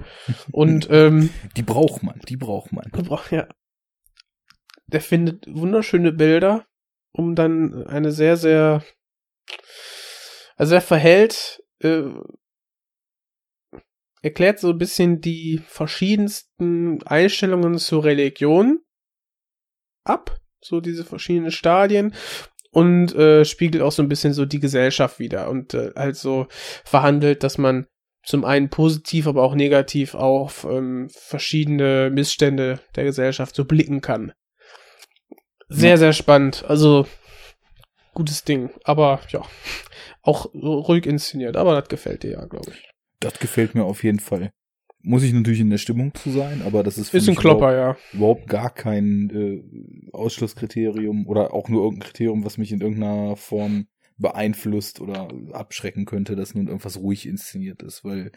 Und ähm, Die braucht man, die braucht man. ja. Der findet wunderschöne Bilder, um dann eine sehr, sehr, also er verhält, äh, erklärt so ein bisschen die verschiedensten Einstellungen zur Religion ab, so diese verschiedenen Stadien und äh, spiegelt auch so ein bisschen so die Gesellschaft wieder und äh, halt so verhandelt, dass man zum einen positiv, aber auch negativ auf ähm, verschiedene Missstände der Gesellschaft so blicken kann. Sehr, sehr spannend. Also gutes Ding. Aber ja, auch ruhig inszeniert. Aber das gefällt dir ja, glaube ich. Das gefällt mir auf jeden Fall. Muss ich natürlich in der Stimmung zu sein, aber das ist für Ist ein mich Klopper, ja. überhaupt, überhaupt gar kein äh, Ausschlusskriterium oder auch nur irgendein Kriterium, was mich in irgendeiner Form beeinflusst oder abschrecken könnte, dass nun irgendwas ruhig inszeniert ist, weil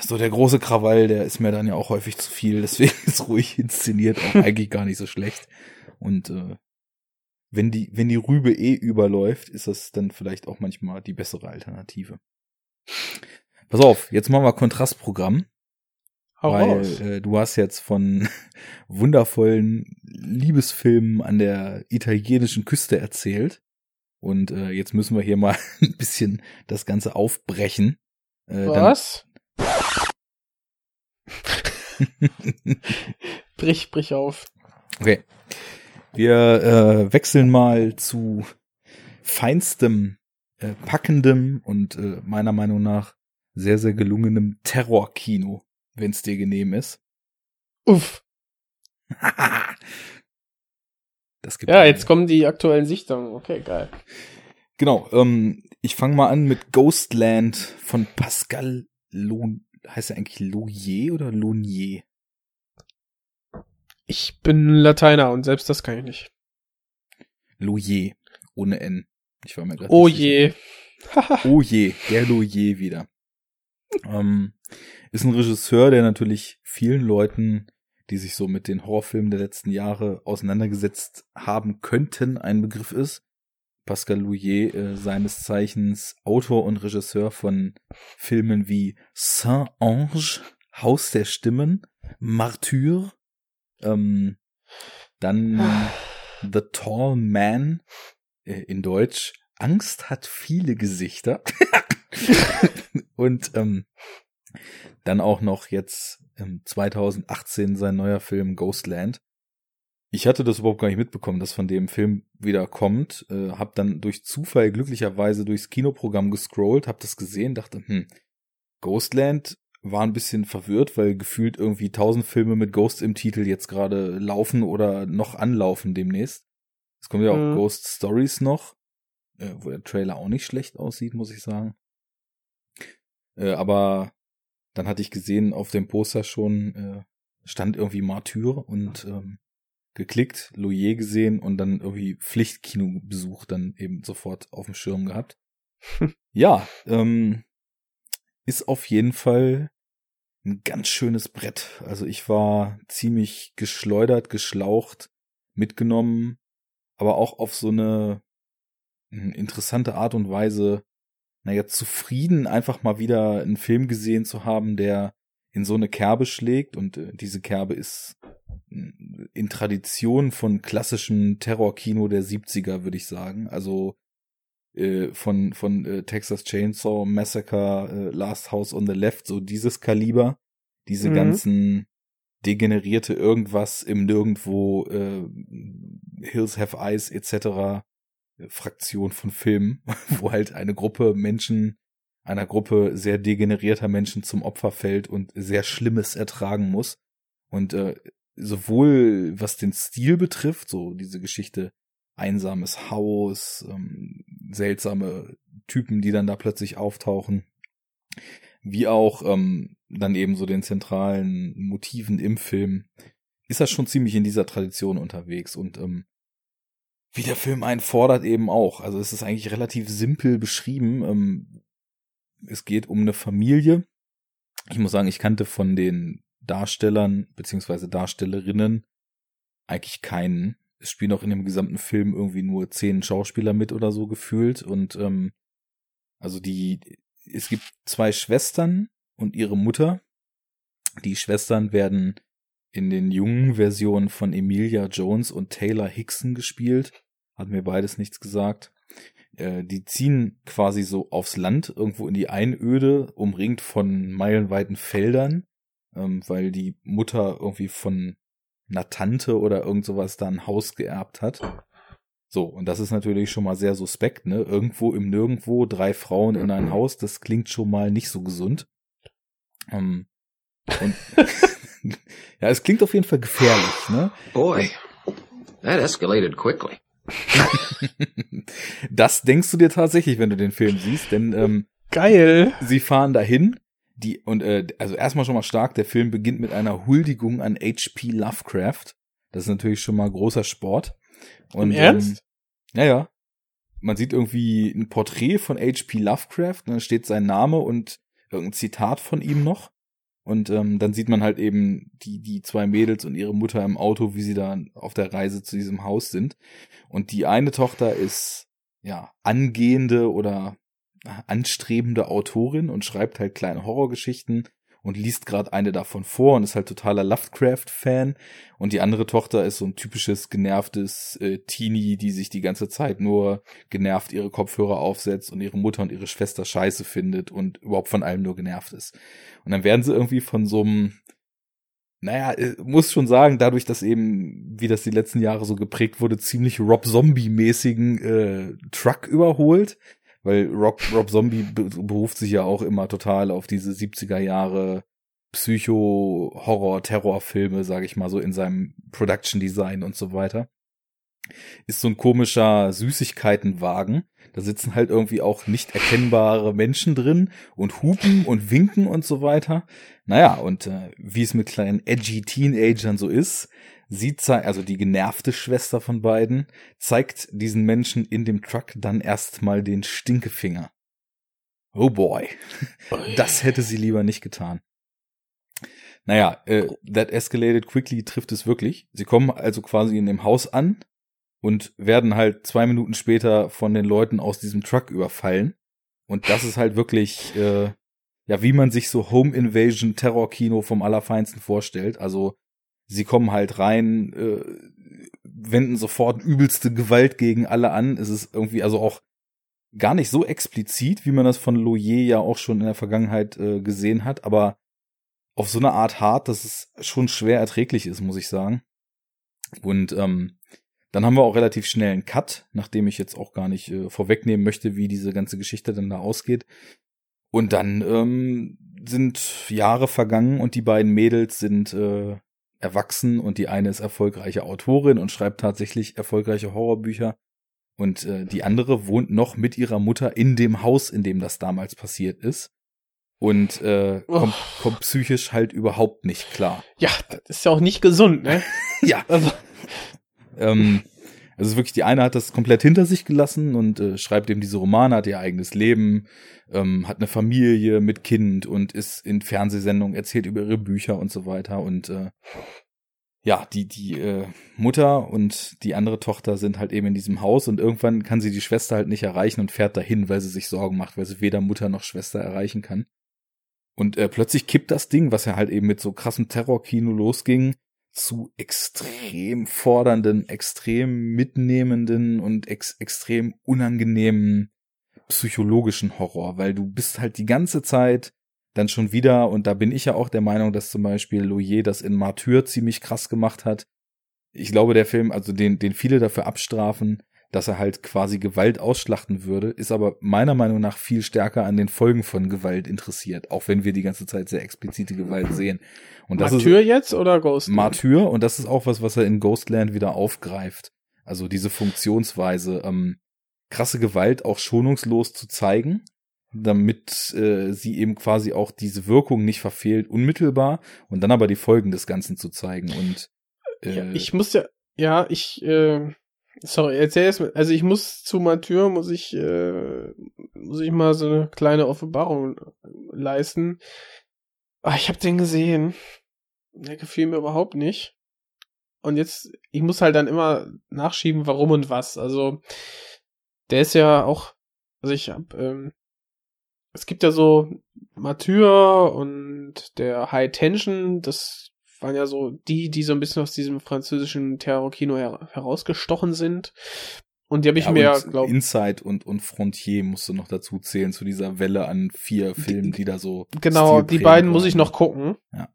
so der große Krawall, der ist mir dann ja auch häufig zu viel, deswegen ist ruhig inszeniert auch eigentlich gar nicht so schlecht. Und äh, wenn die, wenn die Rübe eh überläuft, ist das dann vielleicht auch manchmal die bessere Alternative. Pass auf, jetzt machen wir Kontrastprogramm, Hau weil äh, du hast jetzt von wundervollen Liebesfilmen an der italienischen Küste erzählt. Und äh, jetzt müssen wir hier mal ein bisschen das Ganze aufbrechen. Äh, Was? Brich, brich auf. Okay. Wir äh, wechseln mal zu feinstem, äh, packendem und äh, meiner Meinung nach sehr, sehr gelungenem Terrorkino, wenn es dir genehm ist. Uff. das gibt Ja, jetzt kommen die aktuellen Sichtungen. Okay, geil. Genau, ähm, ich fange mal an mit Ghostland von Pascal Lon heißt er eigentlich Loyer oder Lonier? Ich bin Lateiner und selbst das kann ich nicht. Loyer, ohne N. Ich war mir gerade Oh je. Oh je, der Loyer wieder. Ähm, ist ein Regisseur, der natürlich vielen Leuten, die sich so mit den Horrorfilmen der letzten Jahre auseinandergesetzt haben könnten, ein Begriff ist. Pascal Louyer, äh, seines Zeichens Autor und Regisseur von Filmen wie Saint-Ange, Haus der Stimmen, Martyr, ähm, dann The Tall Man, äh, in Deutsch, Angst hat viele Gesichter. und ähm, dann auch noch jetzt ähm, 2018 sein neuer Film Ghostland. Ich hatte das überhaupt gar nicht mitbekommen, dass von dem Film wieder kommt. Äh, hab dann durch Zufall glücklicherweise durchs Kinoprogramm gescrollt, hab das gesehen, dachte, hm, Ghostland war ein bisschen verwirrt, weil gefühlt irgendwie tausend Filme mit Ghost im Titel jetzt gerade laufen oder noch anlaufen demnächst. Es kommen ja auch Mhm. Ghost Stories noch, äh, wo der Trailer auch nicht schlecht aussieht, muss ich sagen. Äh, aber dann hatte ich gesehen, auf dem Poster schon äh, stand irgendwie Martyr und ähm, geklickt, Loyer gesehen und dann irgendwie Pflichtkinobesuch dann eben sofort auf dem Schirm gehabt. ja, ähm, ist auf jeden Fall ein ganz schönes Brett. Also ich war ziemlich geschleudert, geschlaucht, mitgenommen, aber auch auf so eine hm, interessante Art und Weise, naja, zufrieden einfach mal wieder einen Film gesehen zu haben, der in so eine Kerbe schlägt und äh, diese Kerbe ist mm, in Tradition von klassischem Terrorkino der 70er, würde ich sagen. Also äh, von von äh, Texas Chainsaw Massacre, äh, Last House on the Left, so dieses Kaliber, diese Mhm. ganzen degenerierte irgendwas im Nirgendwo, äh, Hills Have Eyes etc. Fraktion von Filmen, wo halt eine Gruppe Menschen, einer Gruppe sehr degenerierter Menschen zum Opfer fällt und sehr Schlimmes ertragen muss. Und äh, sowohl was den Stil betrifft, so diese Geschichte einsames Haus, ähm, seltsame Typen, die dann da plötzlich auftauchen, wie auch ähm, dann eben so den zentralen Motiven im Film, ist das schon ziemlich in dieser Tradition unterwegs und ähm, wie der Film einen fordert eben auch. Also es ist eigentlich relativ simpel beschrieben. Ähm, es geht um eine Familie. Ich muss sagen, ich kannte von den Darstellern beziehungsweise Darstellerinnen eigentlich keinen. Es spielen auch in dem gesamten Film irgendwie nur zehn Schauspieler mit oder so gefühlt. Und ähm, also die, es gibt zwei Schwestern und ihre Mutter. Die Schwestern werden in den jungen Versionen von Emilia Jones und Taylor Hickson gespielt. Hat mir beides nichts gesagt. Äh, die ziehen quasi so aufs Land, irgendwo in die Einöde, umringt von meilenweiten Feldern, ähm, weil die Mutter irgendwie von einer Tante oder irgend sowas da ein Haus geerbt hat. So, und das ist natürlich schon mal sehr suspekt, ne? Irgendwo im Nirgendwo, drei Frauen in ein Haus, das klingt schon mal nicht so gesund. Ähm, und ja, es klingt auf jeden Fall gefährlich, ne? Boy, that escalated quickly. das denkst du dir tatsächlich, wenn du den Film siehst, denn ähm, Geil. sie fahren dahin, die und äh, also erstmal schon mal stark, der Film beginnt mit einer Huldigung an H.P. Lovecraft. Das ist natürlich schon mal großer Sport. Und Im Ernst? Ähm, ja, ja. Man sieht irgendwie ein Porträt von H.P. Lovecraft, und dann steht sein Name und irgendein Zitat von ihm noch. Und ähm, dann sieht man halt eben die, die zwei Mädels und ihre Mutter im Auto, wie sie da auf der Reise zu diesem Haus sind. Und die eine Tochter ist, ja, angehende oder anstrebende Autorin und schreibt halt kleine Horrorgeschichten und liest gerade eine davon vor und ist halt totaler Lovecraft-Fan. Und die andere Tochter ist so ein typisches genervtes äh, Teenie, die sich die ganze Zeit nur genervt ihre Kopfhörer aufsetzt und ihre Mutter und ihre Schwester scheiße findet und überhaupt von allem nur genervt ist. Und dann werden sie irgendwie von so einem naja, äh, muss schon sagen, dadurch, dass eben, wie das die letzten Jahre so geprägt wurde, ziemlich Rob Zombie-mäßigen äh, Truck überholt. Weil Rob, Rob Zombie beruft sich ja auch immer total auf diese 70er Jahre Psycho-Horror-Terror-Filme, sage ich mal so, in seinem Production-Design und so weiter. Ist so ein komischer Süßigkeitenwagen. Da sitzen halt irgendwie auch nicht erkennbare Menschen drin und hupen und winken und so weiter. Naja, und äh, wie es mit kleinen edgy Teenagern so ist, sie zeigt, also die genervte Schwester von beiden, zeigt diesen Menschen in dem Truck dann erstmal den Stinkefinger. Oh boy. Das hätte sie lieber nicht getan. Naja, äh, that escalated quickly trifft es wirklich. Sie kommen also quasi in dem Haus an und werden halt zwei Minuten später von den Leuten aus diesem Truck überfallen. Und das ist halt wirklich, äh, ja, wie man sich so Home Invasion Terror-Kino vom Allerfeinsten vorstellt. Also sie kommen halt rein, äh, wenden sofort übelste Gewalt gegen alle an. Es ist irgendwie also auch gar nicht so explizit, wie man das von Loyer ja auch schon in der Vergangenheit äh, gesehen hat, aber auf so eine Art hart, dass es schon schwer erträglich ist, muss ich sagen. Und ähm, dann haben wir auch relativ schnell einen Cut, nachdem ich jetzt auch gar nicht äh, vorwegnehmen möchte, wie diese ganze Geschichte dann da ausgeht. Und dann ähm, sind Jahre vergangen und die beiden Mädels sind äh, erwachsen und die eine ist erfolgreiche Autorin und schreibt tatsächlich erfolgreiche Horrorbücher. Und äh, die andere wohnt noch mit ihrer Mutter in dem Haus, in dem das damals passiert ist und äh, kommt, oh. kommt psychisch halt überhaupt nicht klar. Ja, das ist ja auch nicht gesund, ne? ja. Also. ähm, also wirklich, die eine hat das komplett hinter sich gelassen und äh, schreibt eben diese Romane, hat ihr eigenes Leben, ähm, hat eine Familie mit Kind und ist in Fernsehsendungen, erzählt über ihre Bücher und so weiter. Und äh, ja, die, die äh, Mutter und die andere Tochter sind halt eben in diesem Haus und irgendwann kann sie die Schwester halt nicht erreichen und fährt dahin, weil sie sich Sorgen macht, weil sie weder Mutter noch Schwester erreichen kann. Und äh, plötzlich kippt das Ding, was ja halt eben mit so krassem Terrorkino losging, zu extrem fordernden, extrem mitnehmenden und ex extrem unangenehmen psychologischen Horror, weil du bist halt die ganze Zeit dann schon wieder, und da bin ich ja auch der Meinung, dass zum Beispiel Loyer das in Martyr ziemlich krass gemacht hat. Ich glaube, der Film, also den, den viele dafür abstrafen, dass er halt quasi Gewalt ausschlachten würde, ist aber meiner Meinung nach viel stärker an den Folgen von Gewalt interessiert, auch wenn wir die ganze Zeit sehr explizite Gewalt sehen. Und das Martyr ist, jetzt oder Ghostland? Martyr und das ist auch was, was er in Ghostland wieder aufgreift. Also diese Funktionsweise, ähm, krasse Gewalt auch schonungslos zu zeigen, damit äh, sie eben quasi auch diese Wirkung nicht verfehlt, unmittelbar und dann aber die Folgen des Ganzen zu zeigen und äh, ja, ich muss ja, ja, ich äh, Sorry, erzähl es mir. Also ich muss zu Mathieu, muss ich, äh, muss ich mal so eine kleine Offenbarung leisten. Ah, ich habe den gesehen. Der gefiel mir überhaupt nicht. Und jetzt, ich muss halt dann immer nachschieben, warum und was. Also, der ist ja auch, also ich hab, ähm, es gibt ja so Mathieu und der High Tension, das waren ja so die, die so ein bisschen aus diesem französischen Terror-Kino her herausgestochen sind. Und die habe ich ja, mir, glaube Inside und, und Frontier musst du noch dazu zählen, zu dieser Welle an vier Filmen, die da so. Genau, die beiden muss ich noch gucken. Ja.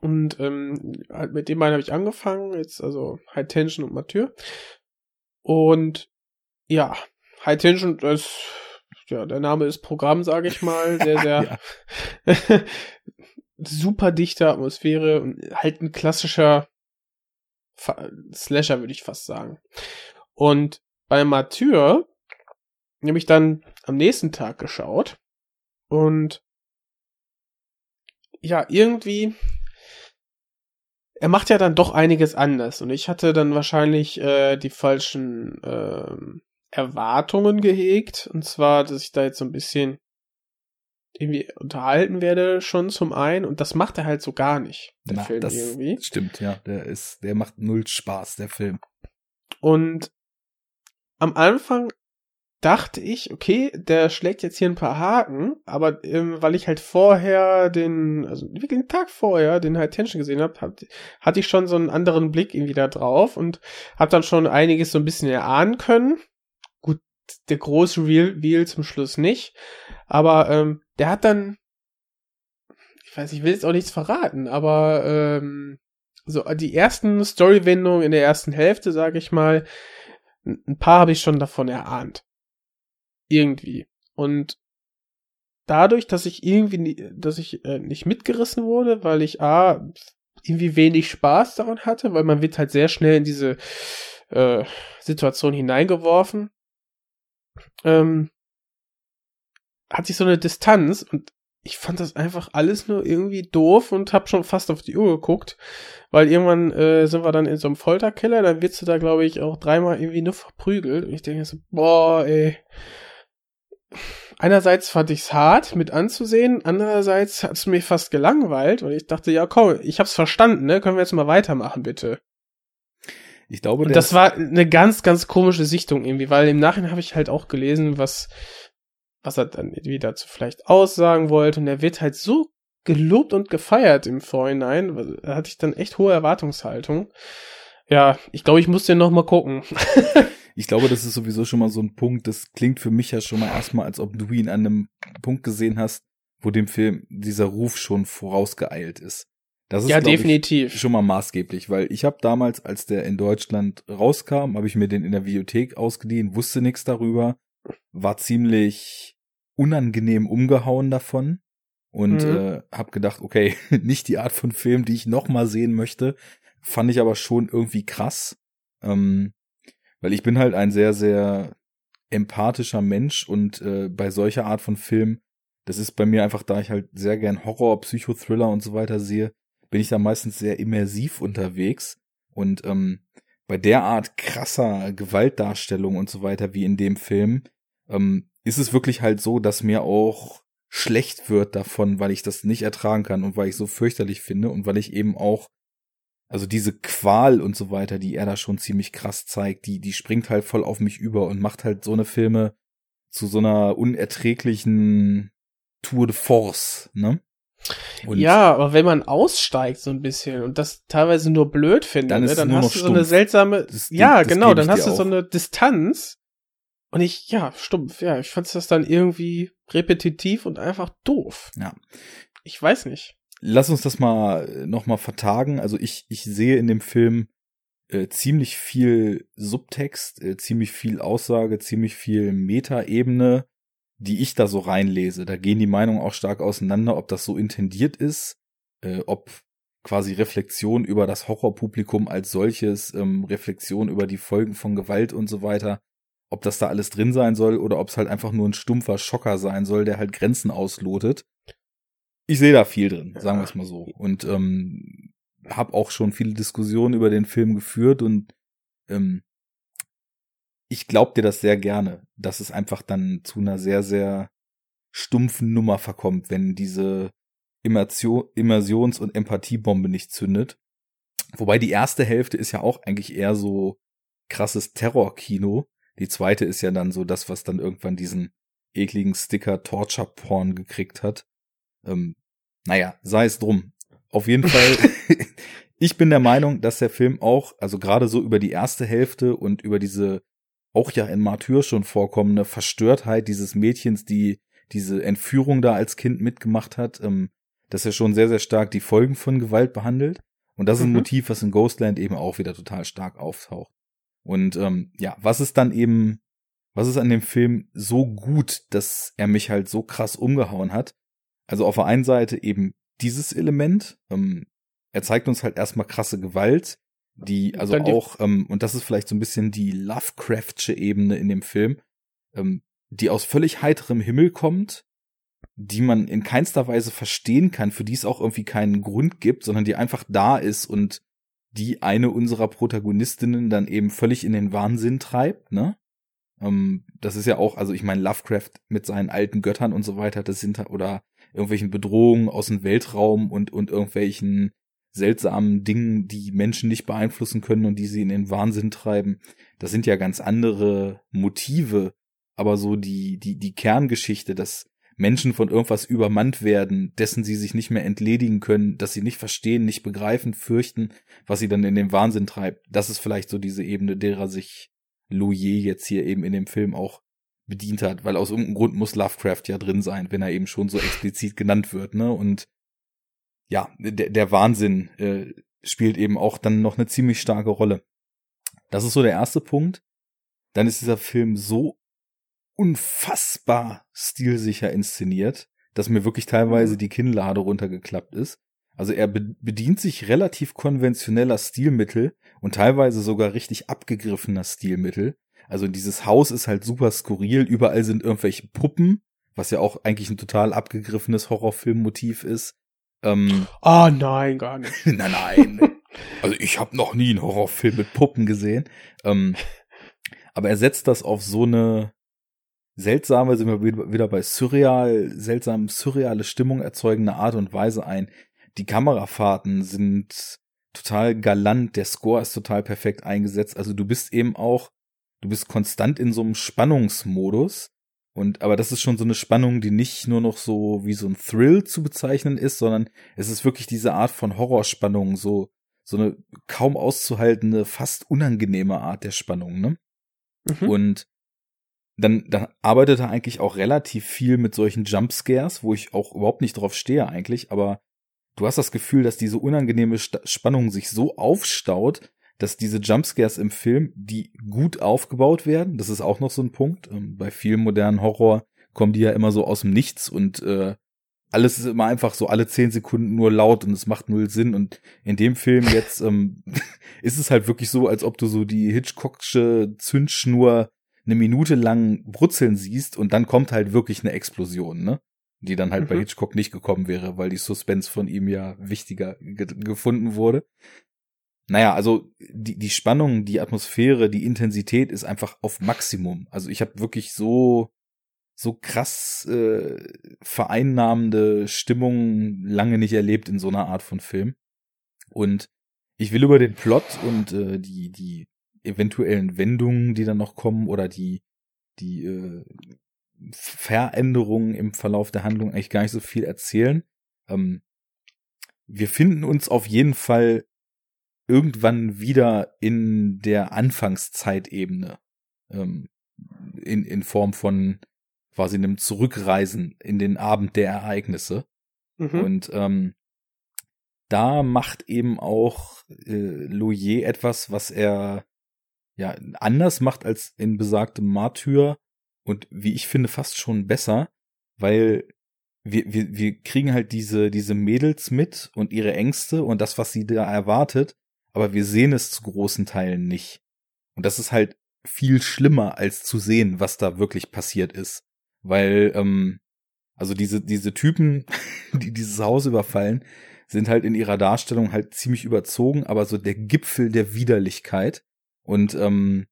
Und ähm, halt mit den beiden habe ich angefangen, jetzt also High Tension und Mathieu. Und ja, High Tension, das, ja, der Name ist Programm, sage ich mal, sehr, sehr super dichte Atmosphäre und halt ein klassischer Slasher, würde ich fast sagen. Und bei Martyr habe ich dann am nächsten Tag geschaut und ja, irgendwie er macht ja dann doch einiges anders und ich hatte dann wahrscheinlich äh, die falschen äh, Erwartungen gehegt und zwar, dass ich da jetzt so ein bisschen irgendwie unterhalten werde schon zum einen und das macht er halt so gar nicht, der Na, Film das irgendwie. Stimmt, ja, der ist, der macht null Spaß, der Film. Und am Anfang dachte ich, okay, der schlägt jetzt hier ein paar Haken, aber ähm, weil ich halt vorher den, also wirklich den Tag vorher den High Tension gesehen habe, hab, hatte ich schon so einen anderen Blick irgendwie da drauf und habe dann schon einiges so ein bisschen erahnen können. Gut, der große Real, Real zum Schluss nicht, aber ähm, der hat dann, ich weiß, ich will jetzt auch nichts verraten, aber ähm, so die ersten Storywendungen in der ersten Hälfte, sage ich mal, ein paar habe ich schon davon erahnt. Irgendwie. Und dadurch, dass ich irgendwie, dass ich äh, nicht mitgerissen wurde, weil ich A, irgendwie wenig Spaß daran hatte, weil man wird halt sehr schnell in diese äh, Situation hineingeworfen, ähm, hat sich so eine Distanz und ich fand das einfach alles nur irgendwie doof und hab schon fast auf die Uhr geguckt, weil irgendwann äh, sind wir dann in so einem Folterkeller, dann wirst du da, glaube ich, auch dreimal irgendwie nur verprügelt und ich denke so, boah, ey. Einerseits fand ich's hart mit anzusehen, andererseits hat's mir fast gelangweilt und ich dachte, ja komm, ich hab's verstanden, ne? Können wir jetzt mal weitermachen, bitte. Ich glaube, und das war eine ganz, ganz komische Sichtung irgendwie, weil im Nachhinein habe ich halt auch gelesen, was was er dann wieder dazu vielleicht aussagen wollte. Und er wird halt so gelobt und gefeiert im Vorhinein. Da hatte ich dann echt hohe Erwartungshaltung. Ja, ich glaube, ich muss den noch mal gucken. ich glaube, das ist sowieso schon mal so ein Punkt. Das klingt für mich ja schon mal erstmal, als ob du ihn an einem Punkt gesehen hast, wo dem Film dieser Ruf schon vorausgeeilt ist. Das ist ja definitiv ich, schon mal maßgeblich, weil ich habe damals, als der in Deutschland rauskam, habe ich mir den in der Videothek ausgeliehen, wusste nichts darüber, war ziemlich unangenehm umgehauen davon und mhm. äh, habe gedacht, okay, nicht die Art von Film, die ich noch mal sehen möchte, fand ich aber schon irgendwie krass, ähm, weil ich bin halt ein sehr sehr empathischer Mensch und äh, bei solcher Art von Film, das ist bei mir einfach, da ich halt sehr gern Horror, Psychothriller und so weiter sehe, bin ich da meistens sehr immersiv unterwegs und ähm, bei der Art krasser Gewaltdarstellung und so weiter wie in dem Film ähm, ist es wirklich halt so, dass mir auch schlecht wird davon, weil ich das nicht ertragen kann und weil ich so fürchterlich finde und weil ich eben auch also diese Qual und so weiter, die er da schon ziemlich krass zeigt, die die springt halt voll auf mich über und macht halt so eine Filme zu so einer unerträglichen Tour de Force, ne? Und ja, aber wenn man aussteigt so ein bisschen und das teilweise nur blöd findet, dann, ne, dann hast du so eine seltsame, das, ja, das genau, dann hast du so eine Distanz und ich, ja, stumpf, ja, ich fand das dann irgendwie repetitiv und einfach doof. Ja. Ich weiß nicht. Lass uns das mal äh, noch mal vertagen. Also ich, ich sehe in dem Film äh, ziemlich viel Subtext, äh, ziemlich viel Aussage, ziemlich viel Metaebene, die ich da so reinlese. Da gehen die Meinungen auch stark auseinander, ob das so intendiert ist, äh, ob quasi Reflexion über das Horrorpublikum als solches, ähm, Reflexion über die Folgen von Gewalt und so weiter ob das da alles drin sein soll oder ob es halt einfach nur ein stumpfer Schocker sein soll, der halt Grenzen auslotet. Ich sehe da viel drin, sagen wir es mal so. Und ähm, habe auch schon viele Diskussionen über den Film geführt und ähm, ich glaub dir das sehr gerne, dass es einfach dann zu einer sehr, sehr stumpfen Nummer verkommt, wenn diese Immersions- und Empathiebombe nicht zündet. Wobei die erste Hälfte ist ja auch eigentlich eher so krasses Terrorkino. Die zweite ist ja dann so das, was dann irgendwann diesen ekligen Sticker Torture Porn gekriegt hat. Ähm, naja, sei es drum. Auf jeden Fall, ich bin der Meinung, dass der Film auch, also gerade so über die erste Hälfte und über diese auch ja in Martyr schon vorkommende Verstörtheit dieses Mädchens, die diese Entführung da als Kind mitgemacht hat, ähm, dass er schon sehr, sehr stark die Folgen von Gewalt behandelt. Und das ist ein mhm. Motiv, was in Ghostland eben auch wieder total stark auftaucht. Und ähm, ja, was ist dann eben, was ist an dem Film so gut, dass er mich halt so krass umgehauen hat? Also auf der einen Seite eben dieses Element, ähm, er zeigt uns halt erstmal krasse Gewalt, die also die auch, ähm, und das ist vielleicht so ein bisschen die Lovecraftsche Ebene in dem Film, ähm, die aus völlig heiterem Himmel kommt, die man in keinster Weise verstehen kann, für die es auch irgendwie keinen Grund gibt, sondern die einfach da ist und die eine unserer Protagonistinnen dann eben völlig in den Wahnsinn treibt, ne? Ähm, das ist ja auch, also ich meine, Lovecraft mit seinen alten Göttern und so weiter, das sind oder irgendwelchen Bedrohungen aus dem Weltraum und, und irgendwelchen seltsamen Dingen, die Menschen nicht beeinflussen können und die sie in den Wahnsinn treiben. Das sind ja ganz andere Motive, aber so die, die, die Kerngeschichte, dass Menschen von irgendwas übermannt werden, dessen sie sich nicht mehr entledigen können, dass sie nicht verstehen, nicht begreifen, fürchten, was sie dann in den Wahnsinn treibt. Das ist vielleicht so diese Ebene, derer sich Louis jetzt hier eben in dem Film auch bedient hat, weil aus irgendeinem Grund muss Lovecraft ja drin sein, wenn er eben schon so explizit genannt wird, ne? Und ja, der, der Wahnsinn äh, spielt eben auch dann noch eine ziemlich starke Rolle. Das ist so der erste Punkt. Dann ist dieser Film so unfassbar stilsicher inszeniert, dass mir wirklich teilweise mhm. die Kinnlade runtergeklappt ist. Also er bedient sich relativ konventioneller Stilmittel und teilweise sogar richtig abgegriffener Stilmittel. Also dieses Haus ist halt super skurril, überall sind irgendwelche Puppen, was ja auch eigentlich ein total abgegriffenes Horrorfilmmotiv ist. Ähm, ah nein, gar nicht. nein, nein. Also ich habe noch nie einen Horrorfilm mit Puppen gesehen. Ähm, aber er setzt das auf so eine seltsame, sind wir wieder bei surreal, seltsam surreale Stimmung erzeugende Art und Weise ein. Die Kamerafahrten sind total galant, der Score ist total perfekt eingesetzt. Also du bist eben auch, du bist konstant in so einem Spannungsmodus. Und, aber das ist schon so eine Spannung, die nicht nur noch so wie so ein Thrill zu bezeichnen ist, sondern es ist wirklich diese Art von Horrorspannung, so, so eine kaum auszuhaltende, fast unangenehme Art der Spannung, ne? Mhm. Und dann, dann arbeitet er eigentlich auch relativ viel mit solchen Jumpscares, wo ich auch überhaupt nicht drauf stehe eigentlich, aber du hast das Gefühl, dass diese unangenehme St Spannung sich so aufstaut, dass diese Jumpscares im Film, die gut aufgebaut werden, das ist auch noch so ein Punkt. Ähm, bei vielen modernen Horror kommen die ja immer so aus dem Nichts und äh, alles ist immer einfach so alle zehn Sekunden nur laut und es macht null Sinn. Und in dem Film jetzt ähm, ist es halt wirklich so, als ob du so die Hitchcocksche Zündschnur eine Minute lang brutzeln siehst und dann kommt halt wirklich eine Explosion, ne? Die dann halt mhm. bei Hitchcock nicht gekommen wäre, weil die Suspense von ihm ja wichtiger ge gefunden wurde. Naja, also die, die Spannung, die Atmosphäre, die Intensität ist einfach auf Maximum. Also ich habe wirklich so so krass äh, vereinnahmende Stimmung lange nicht erlebt in so einer Art von Film. Und ich will über den Plot und äh, die die eventuellen Wendungen, die dann noch kommen oder die, die äh, Veränderungen im Verlauf der Handlung eigentlich gar nicht so viel erzählen. Ähm, wir finden uns auf jeden Fall irgendwann wieder in der Anfangszeitebene ähm, in, in Form von quasi einem Zurückreisen in den Abend der Ereignisse. Mhm. Und ähm, da macht eben auch äh, Loyer etwas, was er ja anders macht als in besagtem Martyr und wie ich finde fast schon besser, weil wir, wir, wir kriegen halt diese, diese Mädels mit und ihre Ängste und das, was sie da erwartet, aber wir sehen es zu großen Teilen nicht. Und das ist halt viel schlimmer, als zu sehen, was da wirklich passiert ist. Weil, ähm, also diese, diese Typen, die dieses Haus überfallen, sind halt in ihrer Darstellung halt ziemlich überzogen, aber so der Gipfel der Widerlichkeit. Und ähm,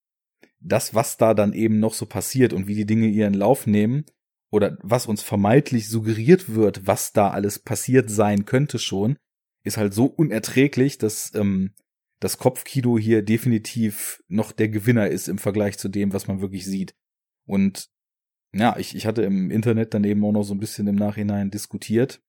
das, was da dann eben noch so passiert und wie die Dinge ihren Lauf nehmen oder was uns vermeintlich suggeriert wird, was da alles passiert sein könnte schon, ist halt so unerträglich, dass ähm, das Kopfkino hier definitiv noch der Gewinner ist im Vergleich zu dem, was man wirklich sieht. Und ja, ich, ich hatte im Internet daneben auch noch so ein bisschen im Nachhinein diskutiert.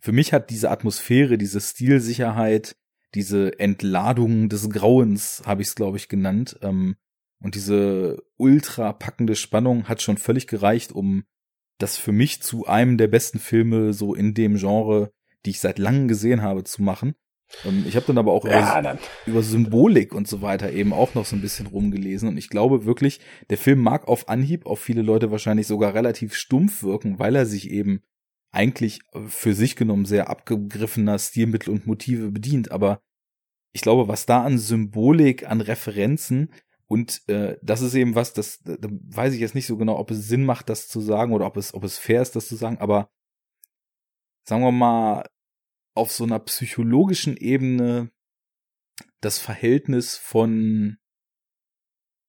Für mich hat diese Atmosphäre, diese Stilsicherheit, diese Entladung des Grauens, habe ich es, glaube ich, genannt. Ähm, und diese ultra packende Spannung hat schon völlig gereicht, um das für mich zu einem der besten Filme so in dem Genre, die ich seit langem gesehen habe, zu machen. Ähm, ich habe dann aber auch ja, über, über, Symbolik und so weiter eben auch noch so ein bisschen rumgelesen. Und ich glaube wirklich, der Film mag auf Anhieb auf viele Leute wahrscheinlich sogar relativ stumpf wirken, weil er sich eben eigentlich für sich genommen sehr abgegriffener Stilmittel und Motive bedient, aber ich glaube, was da an Symbolik, an Referenzen und äh, das ist eben was, das da weiß ich jetzt nicht so genau, ob es Sinn macht, das zu sagen oder ob es ob es fair ist, das zu sagen, aber sagen wir mal auf so einer psychologischen Ebene das Verhältnis von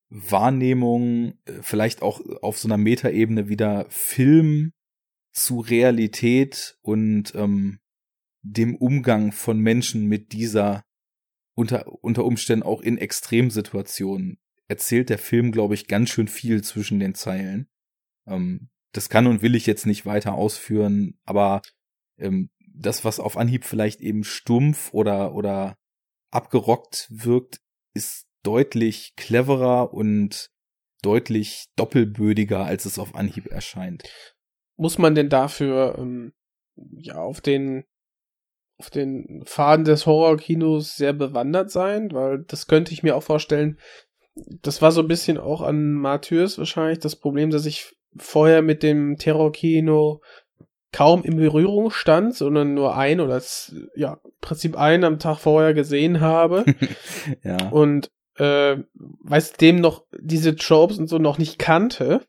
Wahrnehmung, äh, vielleicht auch auf so einer Metaebene wieder Film zu Realität und ähm, dem Umgang von Menschen mit dieser unter, unter Umständen auch in Extremsituationen erzählt der Film, glaube ich, ganz schön viel zwischen den Zeilen. Ähm, das kann und will ich jetzt nicht weiter ausführen, aber ähm, das, was auf Anhieb vielleicht eben stumpf oder, oder abgerockt wirkt, ist deutlich cleverer und deutlich doppelbödiger, als es auf Anhieb erscheint muss man denn dafür ähm, ja auf den auf den Faden des Horrorkinos sehr bewandert sein, weil das könnte ich mir auch vorstellen. Das war so ein bisschen auch an Martyrs wahrscheinlich das Problem, dass ich vorher mit dem Terrorkino kaum in Berührung stand, sondern nur ein oder ja, im Prinzip einen am Tag vorher gesehen habe. ja. Und äh, weiß dem noch diese Tropes und so noch nicht kannte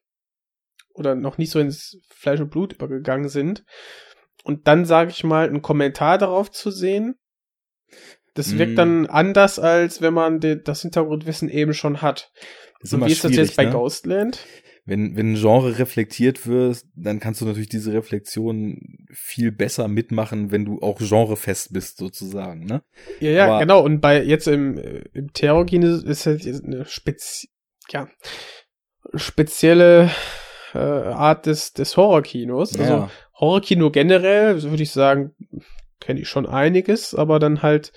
oder noch nicht so ins Fleisch und Blut übergegangen sind. Und dann, sage ich mal, einen Kommentar darauf zu sehen, das wirkt mm. dann anders, als wenn man das Hintergrundwissen eben schon hat. Ist und wie ist das jetzt bei ne? Ghostland? wenn, wenn ein Genre reflektiert wird, dann kannst du natürlich diese Reflexion viel besser mitmachen, wenn du auch genrefest bist, sozusagen, ne? Ja, ja, Aber genau. Und bei jetzt im, im Terrorkino ist halt eine spezi ja, spezielle äh, Art des, des Horrorkinos. Also ja. Horrorkino generell, würde ich sagen, kenne ich schon einiges, aber dann halt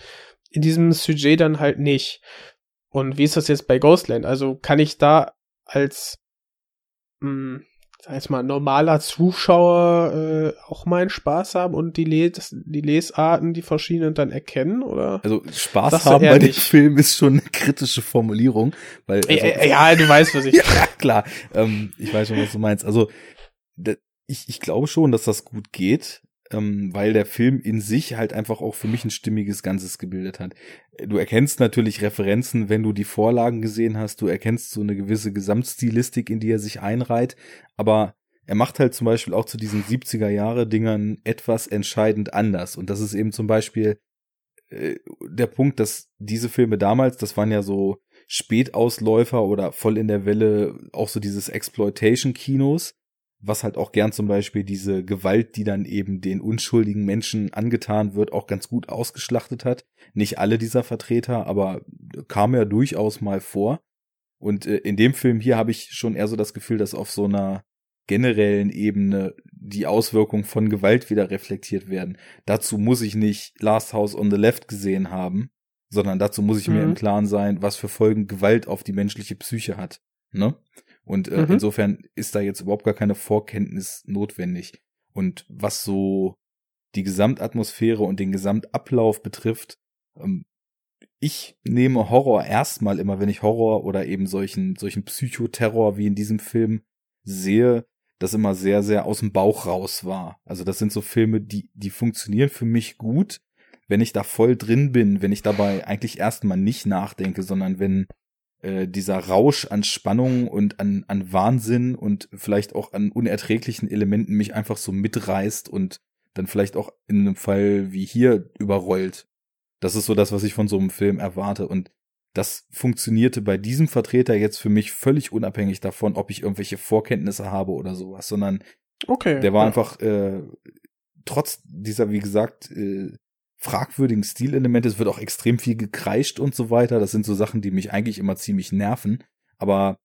in diesem Sujet dann halt nicht. Und wie ist das jetzt bei Ghostland? Also kann ich da als mh, hm, sag jetzt mal, normaler Zuschauer äh, auch meinen Spaß haben und die, Les die Lesarten, die verschiedenen dann erkennen, oder? Also Spaß haben bei dem Film ist schon eine kritische Formulierung, weil also, äh, ja, du weißt, was ich. ja, klar, ähm, ich weiß schon, was du meinst. Also ich, ich glaube schon, dass das gut geht ähm, weil der Film in sich halt einfach auch für mich ein stimmiges Ganzes gebildet hat. Du erkennst natürlich Referenzen, wenn du die Vorlagen gesehen hast, du erkennst so eine gewisse Gesamtstilistik, in die er sich einreiht, aber er macht halt zum Beispiel auch zu diesen 70er Jahre Dingern etwas entscheidend anders. Und das ist eben zum Beispiel äh, der Punkt, dass diese Filme damals, das waren ja so Spätausläufer oder voll in der Welle auch so dieses Exploitation-Kinos, was halt auch gern zum Beispiel diese Gewalt, die dann eben den unschuldigen Menschen angetan wird, auch ganz gut ausgeschlachtet hat. Nicht alle dieser Vertreter, aber kam ja durchaus mal vor. Und äh, in dem Film hier habe ich schon eher so das Gefühl, dass auf so einer generellen Ebene die Auswirkungen von Gewalt wieder reflektiert werden. Dazu muss ich nicht Last House on the Left gesehen haben, sondern dazu muss ich mhm. mir im Klaren sein, was für Folgen Gewalt auf die menschliche Psyche hat. Ne? Und äh, mhm. insofern ist da jetzt überhaupt gar keine Vorkenntnis notwendig. Und was so die Gesamtatmosphäre und den Gesamtablauf betrifft, ähm, ich nehme Horror erstmal immer, wenn ich Horror oder eben solchen, solchen Psychoterror wie in diesem Film sehe, das immer sehr, sehr aus dem Bauch raus war. Also das sind so Filme, die, die funktionieren für mich gut, wenn ich da voll drin bin, wenn ich dabei eigentlich erstmal nicht nachdenke, sondern wenn äh, dieser Rausch an Spannung und an, an Wahnsinn und vielleicht auch an unerträglichen Elementen mich einfach so mitreißt und dann vielleicht auch in einem Fall wie hier überrollt. Das ist so das, was ich von so einem Film erwarte. Und das funktionierte bei diesem Vertreter jetzt für mich völlig unabhängig davon, ob ich irgendwelche Vorkenntnisse habe oder sowas, sondern okay, der war ja. einfach äh, trotz dieser, wie gesagt, äh, fragwürdigen Stilelemente. Es wird auch extrem viel gekreischt und so weiter. Das sind so Sachen, die mich eigentlich immer ziemlich nerven. Aber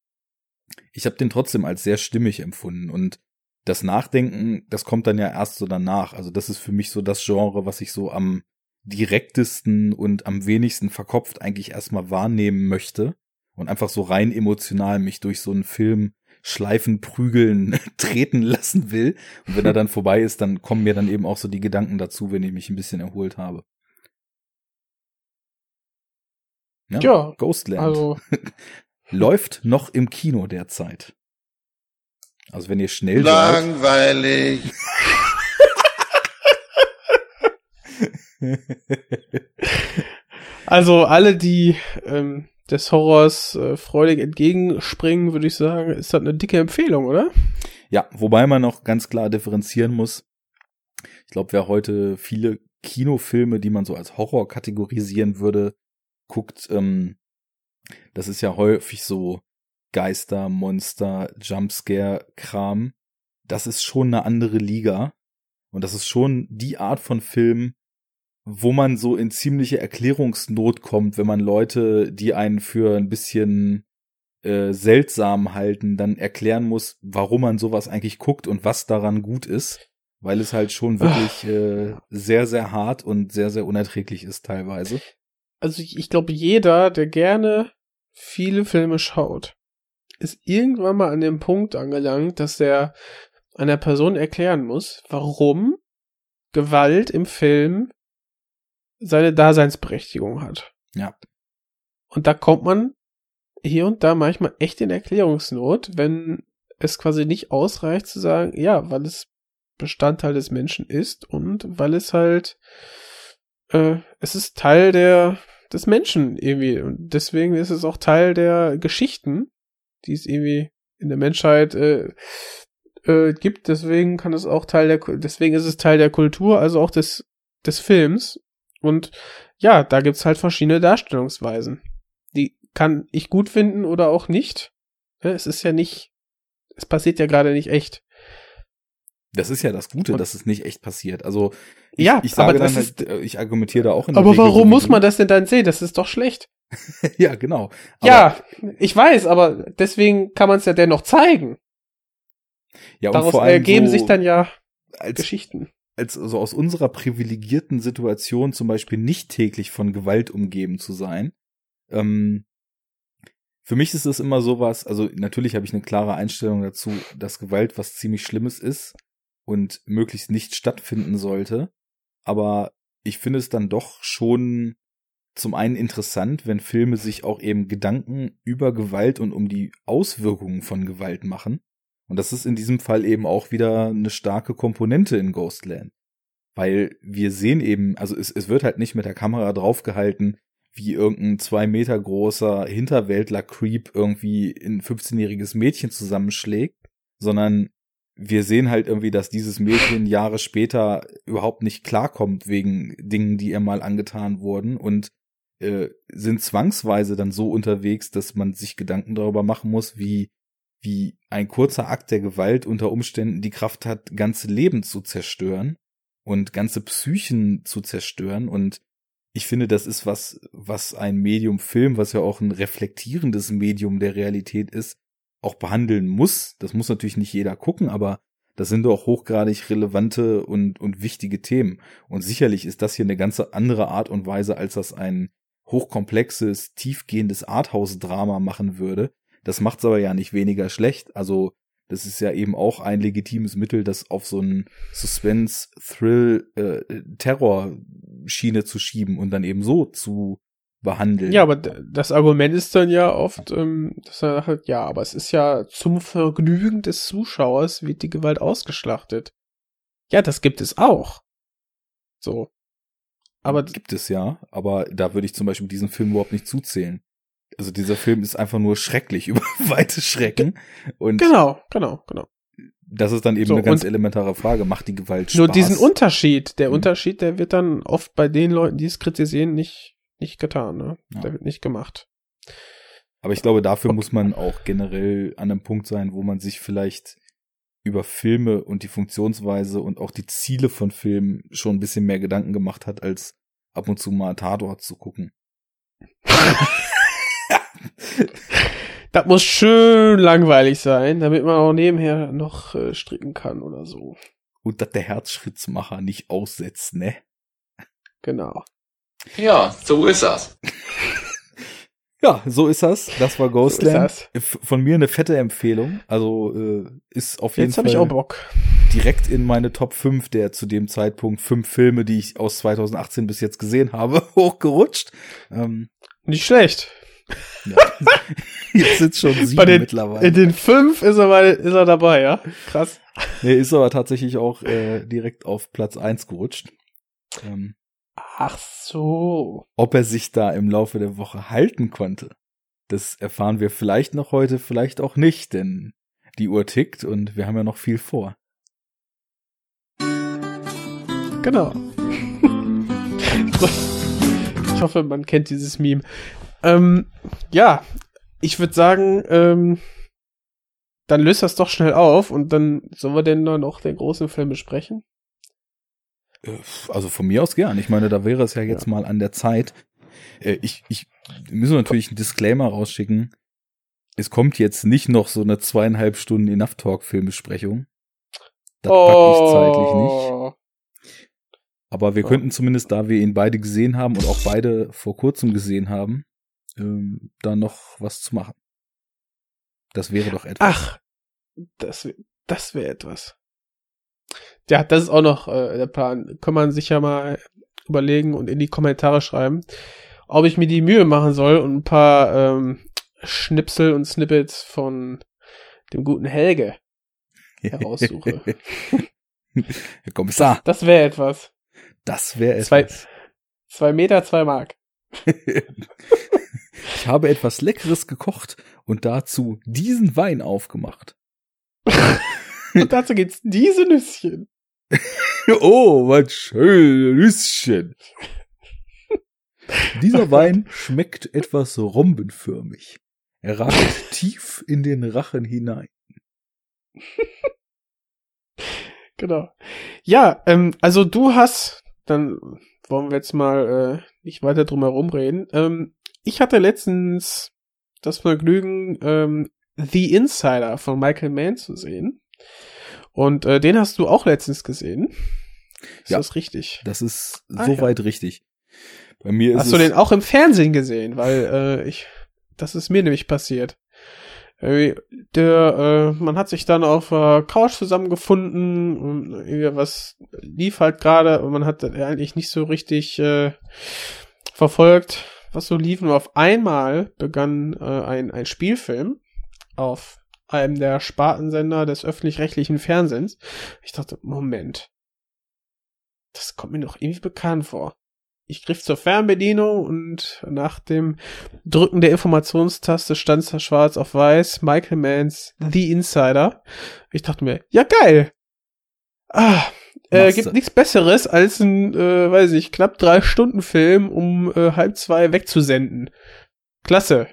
ich habe den trotzdem als sehr stimmig empfunden. Und das Nachdenken, das kommt dann ja erst so danach. Also das ist für mich so das Genre, was ich so am direktesten und am wenigsten verkopft eigentlich erstmal wahrnehmen möchte und einfach so rein emotional mich durch so einen Film Schleifen prügeln treten lassen will. Und wenn er dann vorbei ist, dann kommen mir dann eben auch so die Gedanken dazu, wenn ich mich ein bisschen erholt habe. Ja, ja Ghostland. Also. Läuft noch im Kino derzeit. Also wenn ihr schnell Langweilig. also alle, die ähm, des Horrors äh, freudig entgegenspringen, würde ich sagen, ist das eine dicke Empfehlung, oder? Ja, wobei man noch ganz klar differenzieren muss. Ich glaube, wer heute viele Kinofilme, die man so als Horror kategorisieren würde, guckt, ähm, das ist ja häufig so Geister, Monster, Jumpscare-Kram. Das ist schon eine andere Liga. Und das ist schon die Art von Film, wo man so in ziemliche Erklärungsnot kommt, wenn man Leute, die einen für ein bisschen äh, seltsam halten, dann erklären muss, warum man sowas eigentlich guckt und was daran gut ist, weil es halt schon wirklich äh, sehr, sehr hart und sehr, sehr unerträglich ist teilweise. Also ich, ich glaube, jeder, der gerne viele Filme schaut, ist irgendwann mal an dem Punkt angelangt, dass der einer Person erklären muss, warum Gewalt im Film seine Daseinsberechtigung hat. Ja. Und da kommt man hier und da manchmal echt in Erklärungsnot, wenn es quasi nicht ausreicht zu sagen, ja, weil es Bestandteil des Menschen ist und weil es halt, äh, es ist Teil der, des Menschen irgendwie und deswegen ist es auch Teil der Geschichten, die es irgendwie in der Menschheit äh, äh, gibt, deswegen kann es auch Teil der, deswegen ist es Teil der Kultur, also auch des, des Films und ja, da gibt's halt verschiedene Darstellungsweisen. Die kann ich gut finden oder auch nicht. Es ist ja nicht, es passiert ja gerade nicht echt. Das ist ja das Gute, Und- dass es nicht echt passiert. Also ich, Ja, ich sage aber dann das halt, äh, ich argumentiere da auch in der Aber Regel warum muss man das denn dann sehen? Das ist doch schlecht. ja, genau. Aber, ja, ich weiß, aber deswegen kann man es ja dennoch zeigen. ja und Daraus vor allem ergeben so sich dann ja als, Geschichten. Als also aus unserer privilegierten Situation zum Beispiel nicht täglich von Gewalt umgeben zu sein. Ähm, für mich ist es immer sowas, also natürlich habe ich eine klare Einstellung dazu, dass Gewalt was ziemlich Schlimmes ist und möglichst nicht stattfinden sollte. Aber ich finde es dann doch schon zum einen interessant, wenn Filme sich auch eben Gedanken über Gewalt und um die Auswirkungen von Gewalt machen. Und das ist in diesem Fall eben auch wieder eine starke Komponente in Ghostland. Weil wir sehen eben, also es, es wird halt nicht mit der Kamera draufgehalten, wie irgendein zwei Meter großer Hinterwäldler-Creep irgendwie ein 15-jähriges Mädchen zusammenschlägt, sondern wir sehen halt irgendwie, dass dieses Mädchen Jahre später überhaupt nicht klarkommt wegen Dingen, die ihr mal angetan wurden und äh, sind zwangsweise dann so unterwegs, dass man sich Gedanken darüber machen muss, wie wie ein kurzer Akt der Gewalt unter Umständen die Kraft hat, ganze Leben zu zerstören und ganze Psychen zu zerstören. Und ich finde, das ist was, was ein Medium Film, was ja auch ein reflektierendes Medium der Realität ist, auch behandeln muss. Das muss natürlich nicht jeder gucken, aber das sind doch hochgradig relevante und, und wichtige Themen. Und sicherlich ist das hier eine ganz andere Art und Weise, als das ein hochkomplexes, tiefgehendes Arthouse-Drama machen würde. Das macht's aber ja nicht weniger schlecht. Also, das ist ja eben auch ein legitimes Mittel, das auf so einen Suspense, Thrill, äh, zu schieben und dann eben so zu behandeln. Ja, aber das Argument ist dann ja oft, ähm, dass er sagt, ja, aber es ist ja zum Vergnügen des Zuschauers wird die Gewalt ausgeschlachtet. Ja, das gibt es auch. So. Aber gibt es ja, aber da würde ich zum Beispiel diesen Film überhaupt nicht zuzählen. Also dieser Film ist einfach nur schrecklich über weite Schrecken und genau, genau, genau. das ist dann eben So, eine ganz elementare Frage. Macht die Gewalt Spaß? Nur diesen Unterschied, der Mhm. Unterschied, der wird dann oft bei den Leuten, die es kritisieren, nicht, nicht getan, ne? Ja. Der wird nicht gemacht. Aber ich glaube, dafür Okay. muss man auch generell an einem Punkt sein, wo man sich vielleicht über Filme und die Funktionsweise und auch die Ziele von Filmen schon ein bisschen mehr Gedanken gemacht hat, als ab und zu mal Tatort zu gucken. Das muss schön langweilig sein, damit man auch nebenher noch äh, stricken kann oder so. Und dass der Herzschrittmacher nicht aussetzt, ne? Genau. Ja, so ist das. Ja, so ist das. Das war So Ghostland. F- Von mir eine fette Empfehlung. Also äh, ist auf jeden Jetzt habe Fall ich auch Bock. direkt in meine Top 5 der zu dem Zeitpunkt fünf Filme, die ich aus 2018 bis jetzt gesehen habe, hochgerutscht. Ähm, Nicht schlecht. Ja. Jetzt sind schon sieben den, mittlerweile. in den fünf ist er mal, ist er dabei, ja? Krass. Nee, ist aber tatsächlich auch äh, direkt auf Platz 1 gerutscht. Ähm, Ach so. ob er sich da im Laufe der Woche halten konnte, das erfahren wir vielleicht noch heute, vielleicht auch nicht, denn die Uhr tickt und wir haben ja noch viel vor. Genau. Ich hoffe, man kennt dieses Meme. Ähm, ja, ich würde sagen, ähm, dann löst das doch schnell auf und dann sollen wir denn noch den großen Film besprechen? Äh, Also von mir aus gern. Ich meine, da wäre es ja jetzt mal an der Zeit. Äh, Ich, ich müssen natürlich einen Disclaimer rausschicken. Es kommt jetzt nicht noch so eine zweieinhalb Stunden Enough Talk Filmbesprechung. Das pack ich zeitlich nicht. Oh. Aber wir Ja. könnten zumindest, da wir ihn beide gesehen haben und auch beide vor kurzem gesehen haben, ähm, da noch was zu machen. Das wäre doch etwas. Ach, das, das wäre etwas. Ja, das ist auch noch äh, der Plan. Kann man sich ja mal überlegen und in die Kommentare schreiben, ob ich mir die Mühe machen soll und ein paar ähm, Schnipsel und Snippets von dem guten Helge heraussuche. Herr Kommissar, Das wäre etwas. das wäre Zwei- etwas. Zwei Meter, zwei Mark. ich habe etwas Leckeres gekocht und dazu diesen Wein aufgemacht. Und dazu gibt's diese Nüsschen. Oh, was schön, Nüsschen. Dieser Wein schmeckt etwas rombenförmig. Er ragt tief in den Rachen hinein. Genau. Ja, ähm, also du hast, dann wollen wir jetzt mal äh, nicht weiter drum herum reden. Ähm, ich hatte letztens das Vergnügen, ähm, The Insider von Michael Mann zu sehen. Und äh, den hast du auch letztens gesehen. Ist Ja. das richtig? Das ist Ah, soweit richtig. Bei mir ist Hast es du den auch im Fernsehen gesehen? Weil äh, ich, das ist mir nämlich passiert. Der, äh, man hat sich dann auf der Couch zusammengefunden und irgendwie was lief halt gerade und man hat eigentlich nicht so richtig äh, verfolgt, was so lief. Und auf einmal begann äh, ein, ein Spielfilm auf einem der Spartensender des öffentlich-rechtlichen Fernsehens. Ich dachte, Moment, das kommt mir doch irgendwie bekannt vor. Ich griff zur Fernbedienung und nach dem Drücken der Informationstaste stand da schwarz auf weiß Michael Manns The Insider. Ich dachte mir, ja geil. Ah, äh, gibt nichts Besseres als ein, äh, weiß ich, knapp drei Stunden Film um äh, halb zwei wegzusenden. Klasse.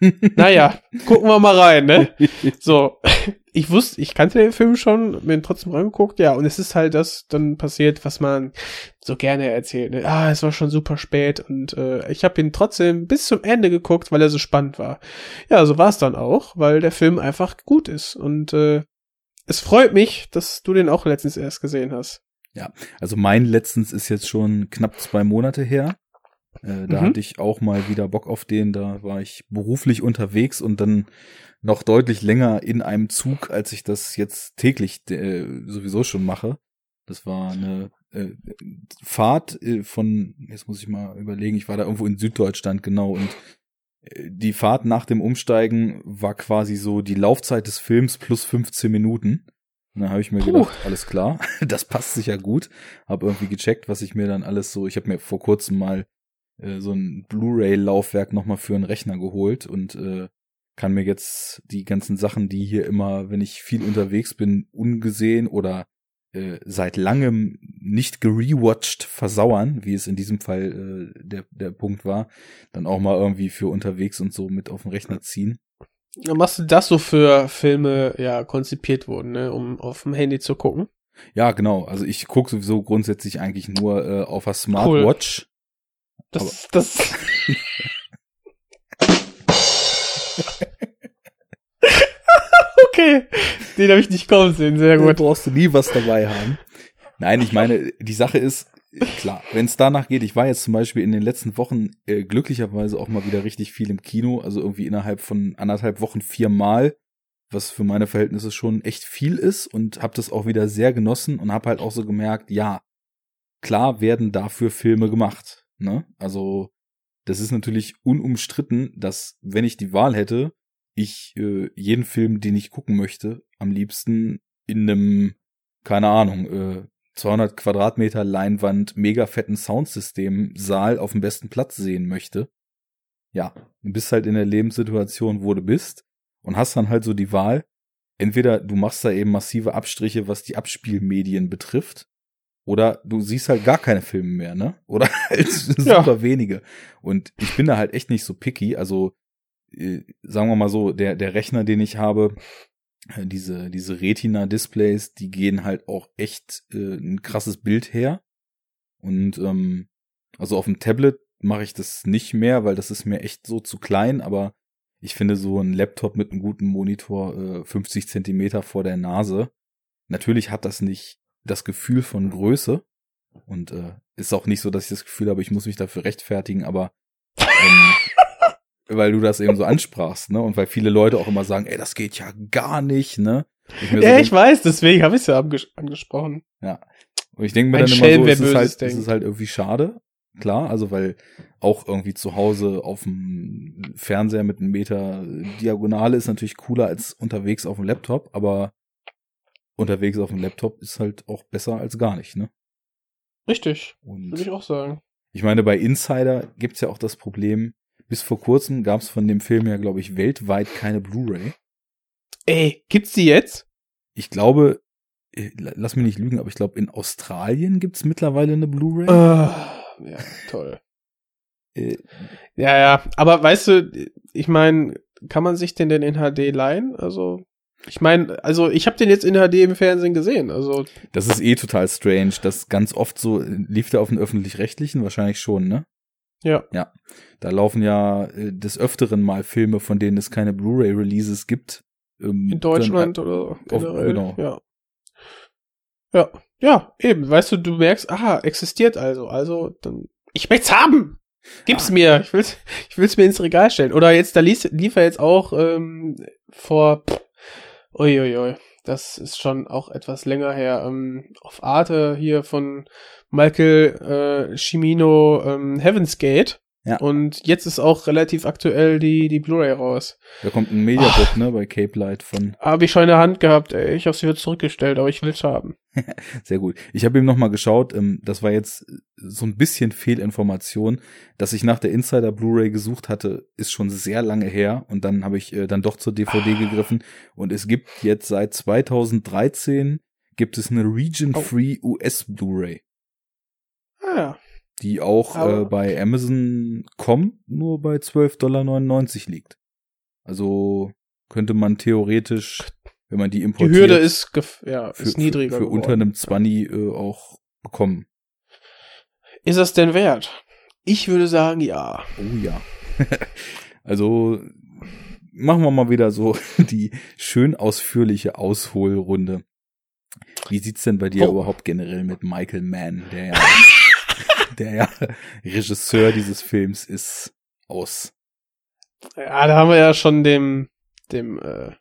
naja, gucken wir mal rein, ne? So, ich wusste, ich kannte den Film schon, mir ihn trotzdem rangeguckt, ja, und es ist halt das dann passiert, was man so gerne erzählt. Ne? Ah, es war schon super spät und äh, ich habe ihn trotzdem bis zum Ende geguckt, weil er so spannend war. Ja, so war es dann auch, weil der Film einfach gut ist und äh, es freut mich, dass du den auch letztens erst gesehen hast. Also mein letztens ist jetzt schon knapp zwei Monate her. Äh, da Mhm. hatte ich auch mal wieder Bock auf den. Da war ich beruflich unterwegs und dann noch deutlich länger in einem Zug, als ich das jetzt täglich äh, sowieso schon mache. Das war eine äh, Fahrt äh, von, jetzt muss ich mal überlegen, ich war da irgendwo in Süddeutschland genau und die Fahrt nach dem Umsteigen war quasi so die Laufzeit des Films plus 15 Minuten. Und dann habe ich mir Puh. gedacht, alles klar, das passt sicher gut. Habe irgendwie gecheckt, was ich mir dann alles so, ich habe mir vor kurzem mal äh, so ein Blu-ray-Laufwerk nochmal für einen Rechner geholt und äh, kann mir jetzt die ganzen Sachen, die hier immer, wenn ich viel unterwegs bin, ungesehen oder äh, seit langem nicht gerewatcht versauern, wie es in diesem Fall äh, der, der Punkt war, dann auch mal irgendwie für unterwegs und so mit auf den Rechner ziehen. Dann machst du das so für Filme ja konzipiert wurden, ne, um auf dem Handy zu gucken. Ja, genau. Also ich gucke sowieso grundsätzlich eigentlich nur äh, auf der Smartwatch. Das, das. okay, den habe ich nicht kommen sehen, sehr gut. brauchst du nie was dabei haben. Nein, ich meine, die Sache ist, klar, wenn es danach geht, ich war jetzt zum Beispiel in den letzten Wochen äh, glücklicherweise auch mal wieder richtig viel im Kino, also irgendwie innerhalb von anderthalb Wochen viermal, was für meine Verhältnisse schon echt viel ist und habe das auch wieder sehr genossen und habe halt auch so gemerkt, ja, klar werden dafür Filme gemacht, ne? Also das ist natürlich unumstritten, dass wenn ich die Wahl hätte, ich äh, jeden Film, den ich gucken möchte, am liebsten in einem, keine Ahnung, äh, 200 Quadratmeter Leinwand, mega fetten Soundsystem, Saal auf dem besten Platz sehen möchte. Ja, du bist halt in der Lebenssituation, wo du bist und hast dann halt so die Wahl, entweder du machst da eben massive Abstriche, was die Abspielmedien betrifft, oder du siehst halt gar keine Filme mehr, ne? Oder halt Ja. super wenige. Und ich bin da halt echt nicht so picky, also sagen wir mal so, der, der Rechner, den ich habe, äh, diese, diese Retina-Displays, die gehen halt auch echt äh, ein krasses Bild her. Und ähm, also auf dem Tablet mache ich das nicht mehr, weil das ist mir echt so zu klein, aber ich finde so ein Laptop mit einem guten Monitor äh, 50 Zentimeter vor der Nase. Natürlich hat das nicht das Gefühl von Größe und äh, ist auch nicht so, dass ich das Gefühl habe, ich muss mich dafür rechtfertigen, aber ähm, weil du das eben so ansprachst, ne? Und weil viele Leute auch immer sagen, ey, das geht ja gar nicht, ne? Ich mir so Ja, denk- ich weiß, deswegen habe ich es ja anges angesprochen. Und ich denke mir Ein dann immer Schelm, so, wer es ist, halt, es ist halt irgendwie schade. Klar, also weil auch irgendwie zu Hause auf dem Fernseher mit einem Meter Diagonale ist natürlich cooler als unterwegs auf dem Laptop, aber unterwegs auf dem Laptop ist halt auch besser als gar nicht, ne? Richtig, würde ich auch sagen. ich meine, bei Insider gibt's ja auch das Problem, bis vor kurzem gab's von dem Film ja, glaube ich, weltweit keine Blu-ray. Ey, gibt's die jetzt? Ich glaube, äh, lass mich nicht lügen, aber ich glaube, in Australien gibt's mittlerweile eine Blu-ray. Ah, ja, toll. Äh, Ja, ja, aber weißt du, ich meine, kann man sich den denn in HD leihen? Also, ich meine, also ich habe den jetzt in HD im Fernsehen gesehen, also Das ist eh total strange. Das ganz oft so, lief der auf den öffentlich-rechtlichen? Wahrscheinlich schon, ne? Ja. Ja. Da laufen ja äh, des Öfteren mal Filme, von denen es keine Blu-ray-Releases gibt. Ähm, In Deutschland dann, oder auf- generell. genau. Ja. Ja, ja, eben. Weißt du, du merkst, aha, existiert also. Also, dann. Ich möcht's haben! Gib's mir! Ich will's, ich will's mir ins Regal stellen. Oder jetzt, da lief, lief er jetzt auch ähm, vor. Pff, uiuiui. Das ist schon auch etwas länger her. Ähm, auf Arte hier von Michael äh, Cimino ähm, Heaven's Gate. Ja. Und jetzt ist auch relativ aktuell die, die Blu-ray raus. Da kommt ein Mediabook, ne, bei Cape Light von. Habe ich schon in der Hand gehabt, ey. Ich habe sie wieder zurückgestellt, aber ich will's haben. Sehr gut. Ich habe ihm noch mal geschaut. Ähm, das war jetzt so ein bisschen Fehlinformation, dass ich nach der Insider Blu-ray gesucht hatte, ist schon sehr lange her. Und dann habe ich äh, dann doch zur DVD Ah. gegriffen. Und es gibt jetzt seit 2013 gibt es eine Region-Free US Blu-ray. Ja. die auch äh, bei Amazon.com nur bei 12,99 Dollar liegt. Also könnte man theoretisch, wenn man die Die importiert, Hürde ist, ja, für, ist niedriger für, für unter einem 20 äh, auch bekommen. Ist das denn wert? Ich würde sagen, ja. Oh ja. also machen wir mal wieder so die schön ausführliche Ausholrunde. Wie sieht's denn bei dir Wo- überhaupt generell mit Michael Mann, der ja, der ja Regisseur dieses Films ist, aus? Ja, da haben wir ja schon dem, dem äh,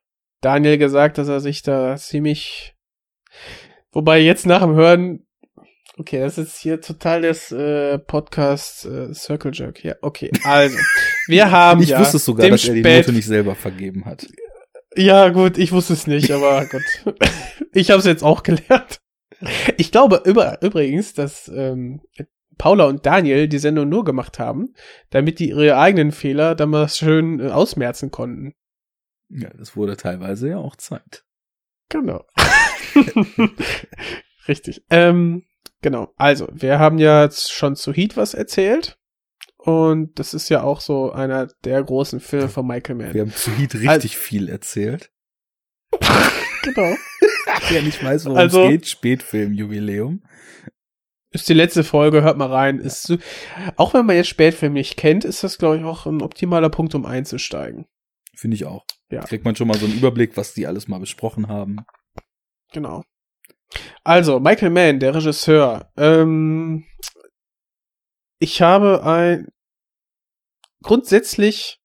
Daniel gesagt, dass er sich da ziemlich. Wobei jetzt nach dem Hören. Okay, das ist hier total das äh, Podcast äh, Circle Jerk. Ja, okay. Also, wir haben ich ja wusste es sogar, dass er die Note nicht selber vergeben hat. Ja, gut, ich wusste es nicht, aber gut. Ich habe es jetzt auch gelernt. Ich glaube über, übrigens, dass ähm, Paula und Daniel die Sendung nur gemacht haben, damit die ihre eigenen Fehler dann mal schön äh, ausmerzen konnten. Ja, das wurde teilweise ja auch Zeit. Genau. Richtig. Ähm, genau. Also, wir haben ja jetzt schon zu Heat was erzählt. Und das ist ja auch so einer der großen Filme von Michael Mann. Wir haben zu Heat richtig viel erzählt. Genau. Wer nicht weiß, worum Also- es geht, Spätfilm-Jubiläum. Ist die letzte Folge, hört mal rein. Ist so, auch wenn man jetzt Spätfilm nicht kennt, ist das, glaube ich, auch ein optimaler Punkt, um einzusteigen. Finde ich auch. Ja. Kriegt man schon mal so einen Überblick, was die alles mal besprochen haben. Genau. Also, Michael Mann, der Regisseur. Ähm, ich habe ein. Grundsätzlich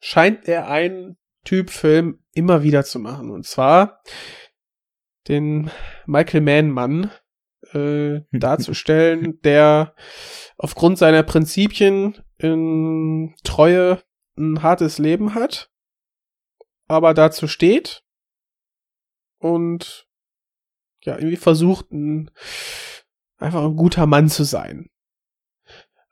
scheint er einen Typ Film immer wieder zu machen. Und zwar den Michael Mann-Mann äh, darzustellen, der aufgrund seiner Prinzipien in Treue ein hartes Leben hat, aber dazu steht und ja, irgendwie versucht, ein, einfach ein guter Mann zu sein.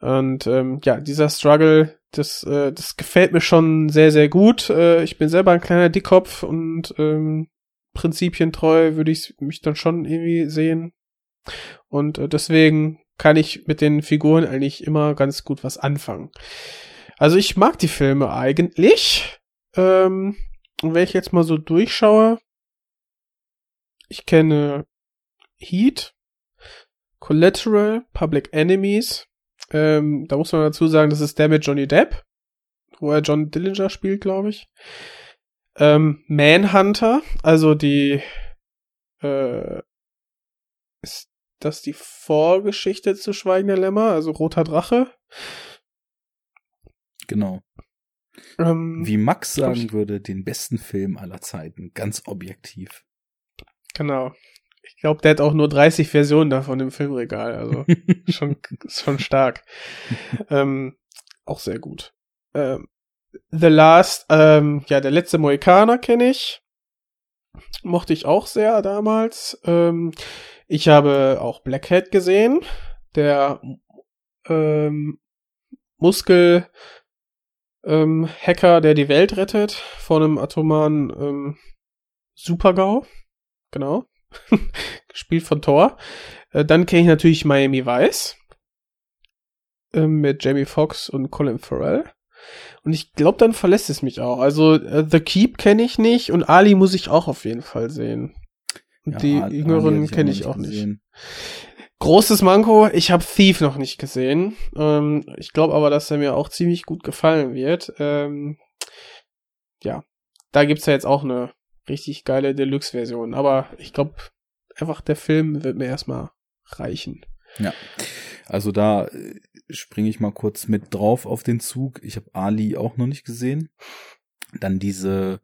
Und ähm, ja, dieser Struggle, das, äh, das gefällt mir schon sehr, sehr gut. Äh, ich bin selber ein kleiner Dickkopf und ähm, prinzipientreu würde ich mich dann schon irgendwie sehen. Und äh, deswegen kann ich mit den Figuren eigentlich immer ganz gut was anfangen. Also ich mag die Filme eigentlich. Ähm, und wenn ich jetzt mal so durchschaue, ich kenne Heat, Collateral, Public Enemies. Ähm, da muss man dazu sagen, das ist der mit Johnny Depp, wo er John Dillinger spielt, glaube ich. Ähm, Manhunter, also die äh, das die Vorgeschichte zu Schweigen der Lämmer, also Roter Drache. Genau. Ähm, Wie Max sagen würde, den besten Film aller Zeiten. Ganz objektiv. Genau. Ich glaube, der hat auch nur 30 Versionen davon im Filmregal. Also schon, schon stark. ähm, auch sehr gut. Ähm, The Last, ähm, ja, der letzte Mohikaner kenne ich. Mochte ich auch sehr damals. Ähm, ich habe auch Blackhead gesehen. Der ähm, Muskel ähm, Hacker, der die Welt rettet vor einem atomaren ähm, Supergau. Genau. Gespielt von Thor. Äh, dann kenne ich natürlich Miami Vice. Äh, mit Jamie Foxx und Colin Farrell. Und ich glaube, dann verlässt es mich auch. Also äh, The Keep kenne ich nicht und Ali muss ich auch auf jeden Fall sehen. Und Ja, die Jüngeren kenne ich auch nicht. gesehen. Großes Manko, ich habe Thief noch nicht gesehen. Ähm, ich glaube aber, dass er mir auch ziemlich gut gefallen wird. Ähm, ja, da gibt's ja jetzt auch eine richtig geile Deluxe-Version. Aber ich glaube, einfach der Film wird mir erstmal reichen. Also da äh, springe ich mal kurz mit drauf auf den Zug. Ich habe Ali auch noch nicht gesehen. Dann diese,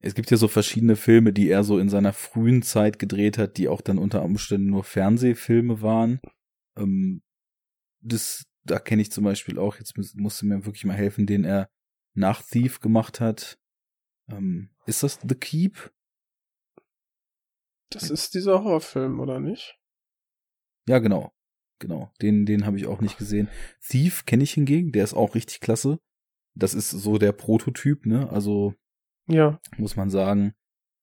es gibt ja so verschiedene Filme, die er so in seiner frühen Zeit gedreht hat, die auch dann unter Umständen nur Fernsehfilme waren. Ähm, das, da kenne ich zum Beispiel auch, jetzt muss, musste mir wirklich mal helfen, den er nach Thief gemacht hat. Ähm, ist das The Keep? Das ist dieser Horrorfilm, oder nicht? Ja, genau. Genau. Den, den habe ich auch nicht gesehen. Thief kenne ich hingegen, der ist auch richtig klasse. Das ist so der Prototyp, ne? Also Ja. muss man sagen,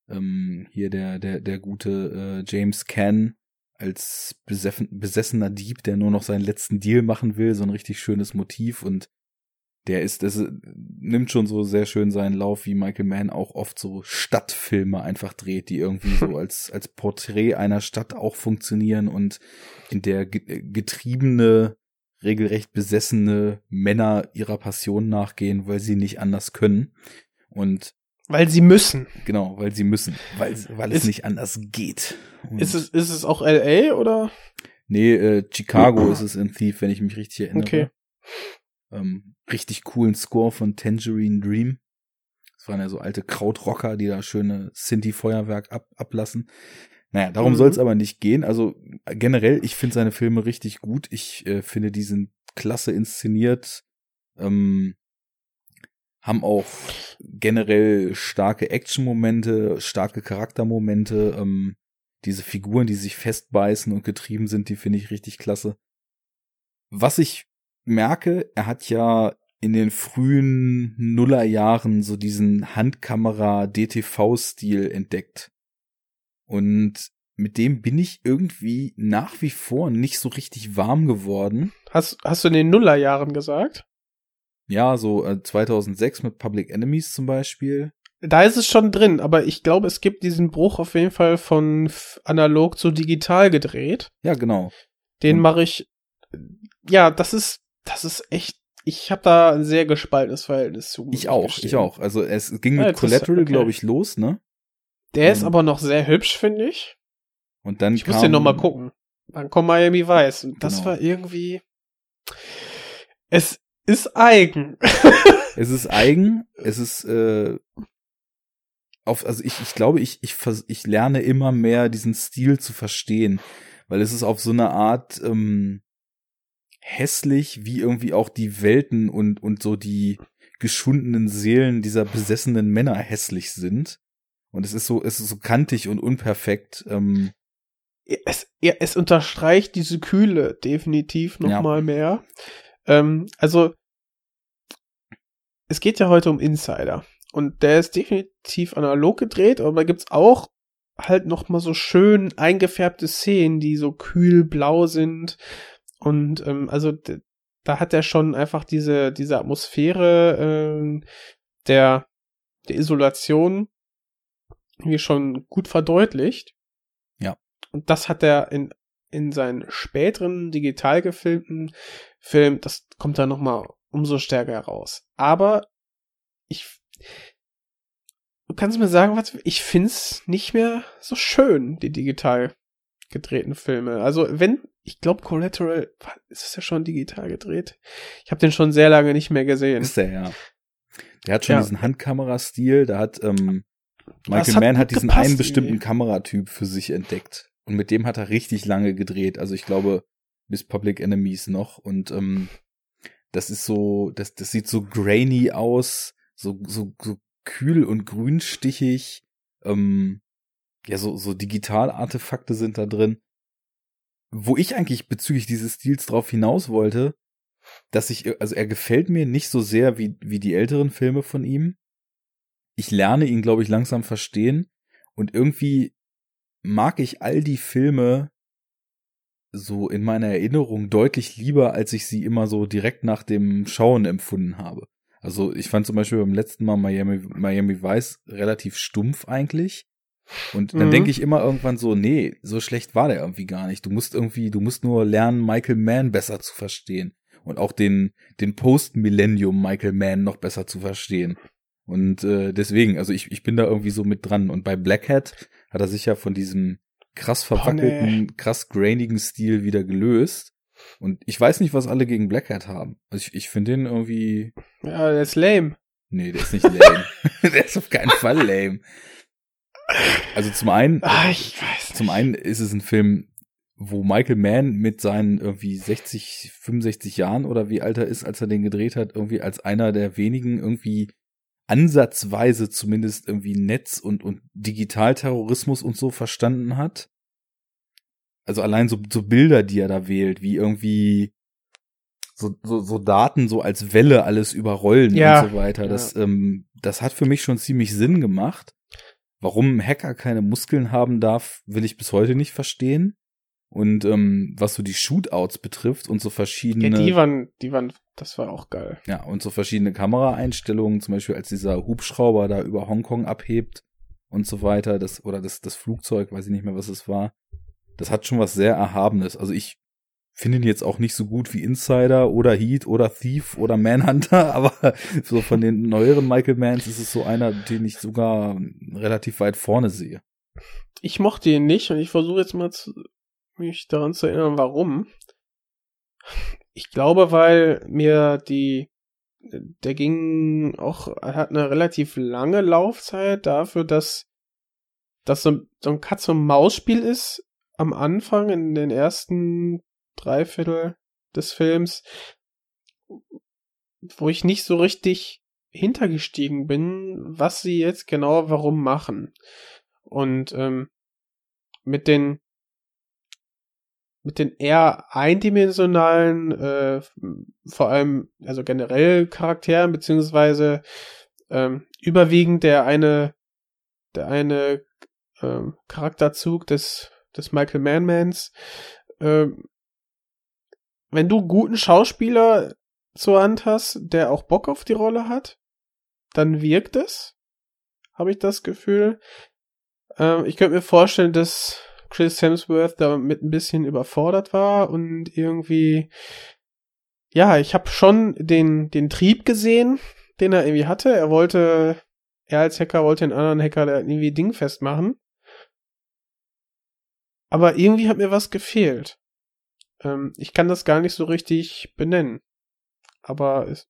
ähm, hier der, der, der gute äh, James Cann als beseffen, besessener Dieb, der nur noch seinen letzten Deal machen will, so ein richtig schönes Motiv und der ist, das äh, nimmt schon so sehr schön seinen Lauf, wie Michael Mann auch oft so Stadtfilme einfach dreht, die irgendwie so als, als Porträt einer Stadt auch funktionieren und in der ge- getriebene, regelrecht besessene Männer ihrer Passion nachgehen, weil sie nicht anders können. Und Weil sie müssen. Genau, weil sie müssen, weil, weil es Ist- nicht anders geht. Und Ist es, ist es auch L.A. oder? nee, äh, Chicago ist es in Thief, wenn ich mich richtig erinnere. Okay. Ähm, richtig coolen Score von Tangerine Dream. Das waren ja so alte Krautrocker, die da schöne Sinti-Feuerwerk ab, ablassen. Naja, darum Mhm. soll es aber nicht gehen. Also generell, ich finde seine Filme richtig gut. Ich äh, finde, die sind klasse inszeniert. Ähm, haben auch generell starke Action-Momente, starke Charaktermomente. Ähm, diese Figuren, die sich festbeißen und getrieben sind, die finde ich richtig klasse. Was ich merke, er hat ja in den frühen Nullerjahren so diesen Handkamera-DTV-Stil entdeckt. Und mit dem bin ich irgendwie nach wie vor nicht so richtig warm geworden. Hast, hast du in den Nullerjahren gesagt? Ja, so äh, 2006 mit Public Enemies zum Beispiel. Da ist es schon drin, aber ich glaube, es gibt diesen Bruch auf jeden Fall von analog zu digital gedreht. Ja, genau. Den mache ich. Ja, das ist, das ist echt. Ich habe da ein sehr gespaltenes Verhältnis zu. Ich auch, gestehen. ich auch. Also es ging mit Collateral, okay. glaube ich, los, ne? Der ist Ähm, aber noch sehr hübsch, finde ich. Und dann Ich kam, muss den noch mal gucken. Dann kommt Miami Vice. Und das Genau. war irgendwie. Es ist eigen. Es ist eigen, es ist äh, auf, also ich, ich glaube, ich, ich, ich lerne immer mehr diesen Stil zu verstehen, weil es ist auf so eine Art ähm, hässlich, wie irgendwie auch die Welten und, und so die geschundenen Seelen dieser besessenen Männer hässlich sind. Und es ist so, es ist so kantig und unperfekt. Ähm, es, ja, es unterstreicht diese Kühle definitiv noch Ja. mal mehr. Ähm, also es geht ja heute um Insider und der ist definitiv analog gedreht, aber da gibt's auch halt noch mal so schön eingefärbte Szenen, die so kühl blau sind und ähm, also da hat er schon einfach diese diese Atmosphäre ähm, der der Isolation hier schon gut verdeutlicht. Ja. Und das hat er in in seinen späteren digital gefilmten Film, das kommt da noch mal umso stärker heraus. Aber ich Du kannst mir sagen, was ich find's nicht mehr so schön, die digital gedrehten Filme. Also, wenn ich glaube Collateral ist es ja schon digital gedreht. Ich habe den schon sehr lange nicht mehr gesehen. ist der ja. Der hat schon Ja. diesen Handkamerastil, da hat ähm, Michael hat Mann hat diesen gepasst einen bestimmten irgendwie. Kameratyp für sich entdeckt. Und mit dem hat er richtig lange gedreht. Also ich glaube, bis Public Enemies noch. Und ähm, das ist so, das, das sieht so grainy aus, so, so, so kühl und grünstichig. Ähm, ja, so, so Digital-Artefakte sind da drin. Wo ich eigentlich bezüglich dieses Stils drauf hinaus wollte, dass ich, also er gefällt mir nicht so sehr wie, wie die älteren Filme von ihm. Ich lerne ihn, glaube ich, langsam verstehen. Und irgendwie mag ich all die Filme so in meiner Erinnerung deutlich lieber, als ich sie immer so direkt nach dem Schauen empfunden habe. Also ich fand zum Beispiel beim letzten Mal Miami, Miami Vice relativ stumpf eigentlich. Und dann mhm. denke ich immer irgendwann so, nee, so schlecht war der irgendwie gar nicht. Du musst irgendwie, du musst nur lernen, Michael Mann besser zu verstehen. Und auch den, den Post-Millennium Michael Mann noch besser zu verstehen. Und äh, deswegen, also ich, ich bin da irgendwie so mit dran. Und bei Black Hat hat er sich ja von diesem krass verwackelten, oh, nee. krass grainigen Stil wieder gelöst. Und ich weiß nicht, was alle gegen Black Hat haben. Also ich, ich finde den irgendwie. Ja, der ist lame. Nee, der ist nicht lame. der ist auf keinen Fall lame. Also zum einen, ah, ich weiß zum einen ist es ein Film, wo Michael Mann mit seinen irgendwie 60, 65 Jahren oder wie alt er ist, als er den gedreht hat, irgendwie als einer der wenigen irgendwie ansatzweise zumindest irgendwie Netz- und, und Digitalterrorismus und so verstanden hat. Also allein so, so Bilder, die er da wählt, wie irgendwie so, so, so Daten so als Welle alles überrollen ja, und so weiter. Das, ja. ähm, das hat für mich schon ziemlich Sinn gemacht. Warum ein Hacker keine Muskeln haben darf, will ich bis heute nicht verstehen. Und ähm, was so die Shootouts betrifft und so verschiedene. Ja, die waren, die waren, das war auch geil. Ja, und so verschiedene Kameraeinstellungen, zum Beispiel als dieser Hubschrauber da über Hongkong abhebt und so weiter, das, oder das, das Flugzeug, weiß ich nicht mehr, was es war. Das hat schon was sehr Erhabenes. Also ich finde ihn jetzt auch nicht so gut wie Insider oder Heat oder Thief oder Manhunter, aber so von den neueren Michael Manns ist es so einer, den ich sogar relativ weit vorne sehe. Ich mochte ihn nicht und ich versuche jetzt mal zu, mich daran zu erinnern, warum. Ich glaube, weil mir die, der ging auch, hat eine relativ lange Laufzeit dafür, dass das so, so ein Katz-und-Maus-Spiel ist am Anfang in den ersten Dreiviertel des Films, wo ich nicht so richtig hintergestiegen bin, was sie jetzt genau warum machen. Und ähm, mit den mit den eher eindimensionalen, äh, vor allem also generell Charakteren beziehungsweise ähm, überwiegend der eine der eine ähm, Charakterzug des des Michael Manmans ähm, wenn du guten Schauspieler zur Hand hast, der auch Bock auf die Rolle hat, dann wirkt es, habe ich das Gefühl. Ähm, ich könnte mir vorstellen, dass Chris Hemsworth damit ein bisschen überfordert war und irgendwie, ja, ich habe schon den, den Trieb gesehen, den er irgendwie hatte. Er wollte, er als Hacker wollte den anderen Hacker irgendwie dingfest machen. Aber irgendwie hat mir was gefehlt. Ähm, ich kann das gar nicht so richtig benennen. Aber es,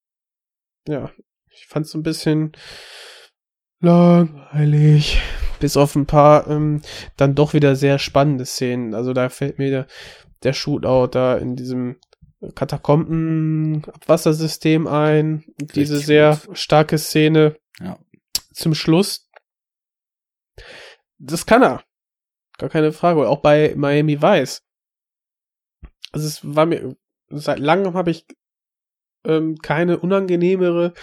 ja, ich fand es so ein bisschen langweilig. Bis auf ein paar ähm, dann doch wieder sehr spannende Szenen. Also da fällt mir der, der Shootout da in diesem Katakomben-Abwassersystem ein. Richtig diese sehr gut. starke Szene ja. zum Schluss. Das kann er. Gar keine Frage. Auch bei Miami Vice also es war mir, seit langem habe ich ähm, keine unangenehmere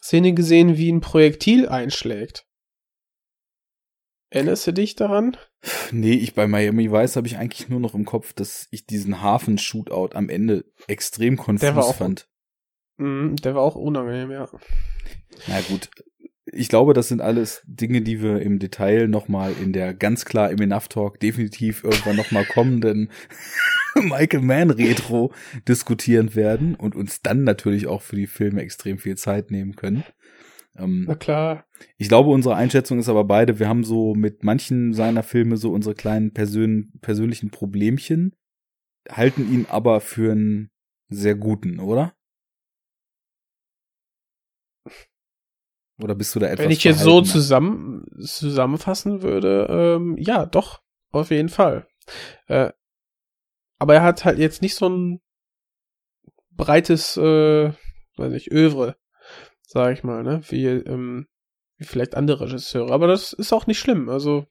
Szene gesehen, wie ein Projektil einschlägt. Erinnerst du dich daran? Nee, ich bei Miami Vice habe ich eigentlich nur noch im Kopf, dass ich diesen Hafen-Shootout am Ende extrem konfus fand. Mh, der war auch unangenehm, ja. Na gut. Ich glaube, das sind alles Dinge, die wir im Detail nochmal in der ganz klar im Enough Talk definitiv irgendwann nochmal kommen, denn Michael Mann Retro diskutieren werden und uns dann natürlich auch für die Filme extrem viel Zeit nehmen können. Ähm, Na klar. Ich glaube, unsere Einschätzung ist aber beide, wir haben so mit manchen seiner Filme so unsere kleinen persön persönlichen Problemchen, halten ihn aber für einen sehr guten, oder? Oder bist du da etwas Wenn ich jetzt so zusammen, zusammenfassen würde, ähm, ja, doch, auf jeden Fall. Äh, aber er hat halt jetzt nicht so ein breites, äh, weiß ich, Övre, sag ich mal, ne, wie, ähm, wie vielleicht andere Regisseure. Aber das ist auch nicht schlimm. Also,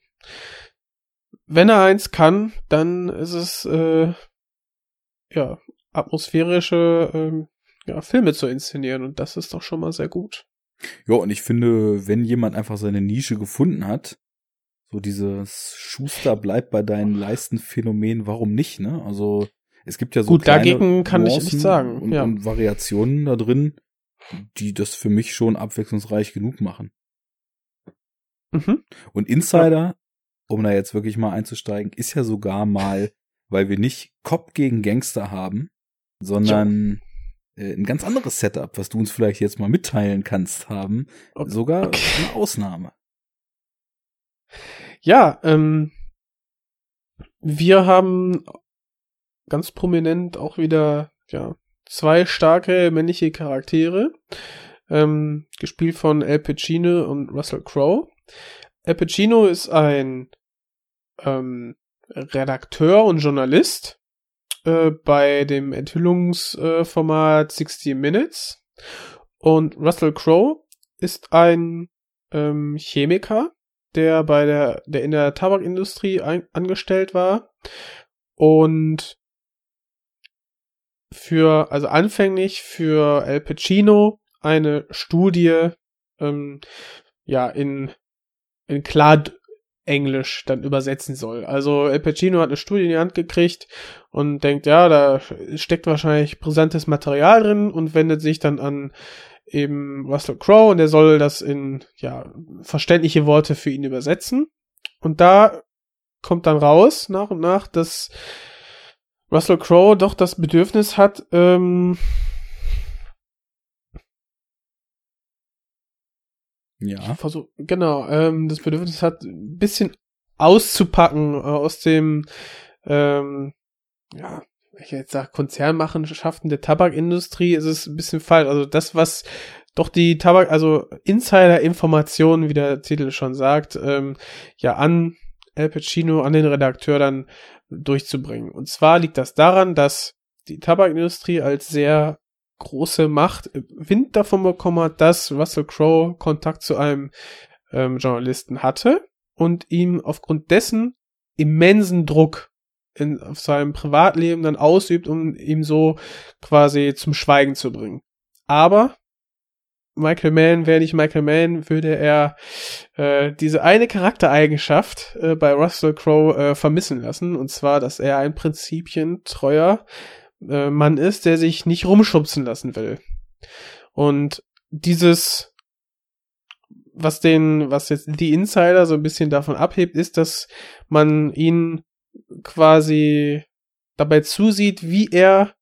wenn er eins kann, dann ist es, äh, ja, atmosphärische ähm, ja, Filme zu inszenieren und das ist doch schon mal sehr gut. Ja, und ich finde, wenn jemand einfach seine Nische gefunden hat, so dieses Schuster bleibt bei deinen Leistenphänomen, warum nicht, ne? Also es gibt ja so Gut, dagegen kann Nuancen ich nicht sagen. Und, ja. und Variationen da drin, die das für mich schon abwechslungsreich genug machen. Mhm. Und Insider, um da jetzt wirklich mal einzusteigen, ist ja sogar mal, weil wir nicht Cop gegen Gangster haben, sondern äh, ein ganz anderes Setup, was du uns vielleicht jetzt mal mitteilen kannst, haben, Okay. sogar eine Ausnahme. Ja, ähm, wir haben ganz prominent auch wieder, ja, zwei starke männliche Charaktere, ähm, gespielt von Al Pacino und Russell Crowe. Al Pacino ist ein ähm, Redakteur und Journalist äh, bei dem Enthüllungsformat 60 Minutes und Russell Crowe ist ein ähm, Chemiker, der bei der, der in der Tabakindustrie ein, angestellt war und für, also anfänglich für Al Pacino eine Studie, ähm, ja, in, in klar Englisch dann übersetzen soll. Also Al Pacino hat eine Studie in die Hand gekriegt und denkt, ja, da steckt wahrscheinlich brisantes Material drin und wendet sich dann an eben Russell Crowe und der soll das in ja verständliche Worte für ihn übersetzen. Und da kommt dann raus nach und nach, dass Russell Crowe doch das Bedürfnis hat, ähm, Ja. versuch, genau, ähm, das Bedürfnis hat, ein bisschen auszupacken äh, aus dem, ähm, ja, ich jetzt sag Konzernmachenschaften der Tabakindustrie, ist es ein bisschen falsch. Also das, was doch die Tabak, also Insider-Informationen, wie der Titel schon sagt, ähm, ja an Al Pacino, an den Redakteur dann durchzubringen. Und zwar liegt das daran, dass die Tabakindustrie als sehr große Macht Wind davon bekommen hat, dass Russell Crowe Kontakt zu einem ähm, Journalisten hatte und ihm aufgrund dessen immensen Druck in, auf seinem Privatleben dann ausübt, um ihm so quasi zum Schweigen zu bringen. Aber Michael Mann wäre nicht Michael Mann, würde er äh, diese eine Charaktereigenschaft äh, bei Russell Crowe äh, vermissen lassen, und zwar, dass er ein prinzipientreuer äh, Mann ist, der sich nicht rumschubsen lassen will. Und dieses, was den, was jetzt die Insider so ein bisschen davon abhebt, ist, dass man ihn quasi dabei zusieht, wie er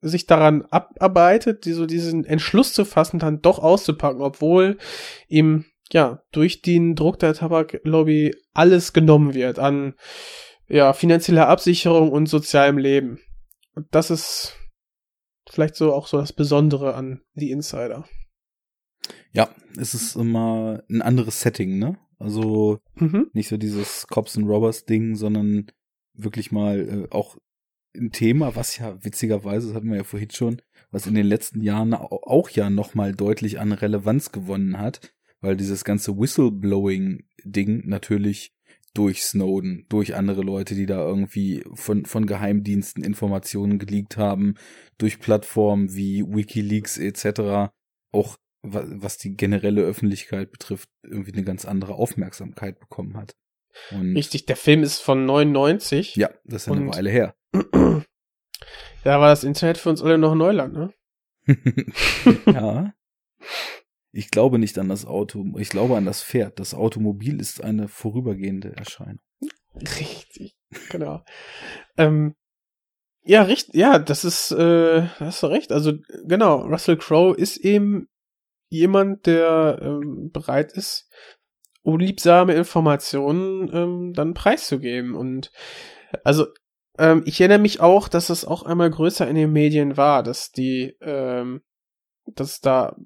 sich daran abarbeitet, die, so diesen Entschluss zu fassen, dann doch auszupacken, obwohl ihm ja durch den Druck der Tabaklobby alles genommen wird an ja finanzieller Absicherung und sozialem Leben. Und das ist vielleicht so auch so das Besondere an The Insider. Ja, es ist immer ein anderes Setting, ne? Also Mhm. nicht so dieses Cops and Robbers Ding, sondern wirklich mal äh, auch ein Thema, was ja witzigerweise, das hatten wir ja vorhin schon, was in den letzten Jahren au- auch ja nochmal deutlich an Relevanz gewonnen hat, weil dieses ganze Whistleblowing-Ding natürlich durch Snowden, durch andere Leute, die da irgendwie von, von Geheimdiensten Informationen geleakt haben, durch Plattformen wie Wikileaks etc. auch wa- was die generelle Öffentlichkeit betrifft, irgendwie eine ganz andere Aufmerksamkeit bekommen hat. Und Richtig, der Film ist von 99. ja, das ist ja eine Weile her. Da war das Internet für uns alle noch Neuland, ne? ja. Ich glaube nicht an das Auto, ich glaube an das Pferd. Das Automobil ist eine vorübergehende Erscheinung. Richtig, genau. ähm, ja, richtig, ja, das ist, äh, hast du recht. Also, genau, Russell Crowe ist eben jemand, der ähm, bereit ist, unliebsame Informationen ähm, dann preiszugeben. Und also, ähm, ich erinnere mich auch, dass es auch einmal größer in den Medien war, dass die, ähm, dass da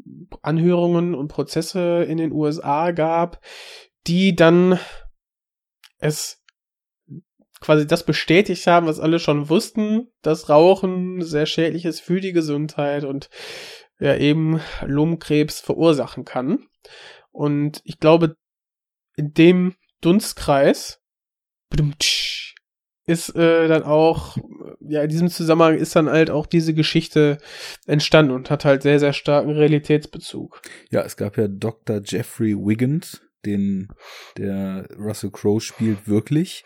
Anhörungen und Prozesse in den USA gab, die dann es quasi das bestätigt haben, was alle schon wussten, dass Rauchen sehr schädlich ist für die Gesundheit und ja eben Lungenkrebs verursachen kann. Und ich glaube, in dem Dunstkreis ist äh, dann auch, ja, in diesem Zusammenhang ist dann halt auch diese Geschichte entstanden und hat halt sehr, sehr starken Realitätsbezug. Ja, es gab ja Dr. Jeffrey Wiggins, den der Russell Crowe spielt wirklich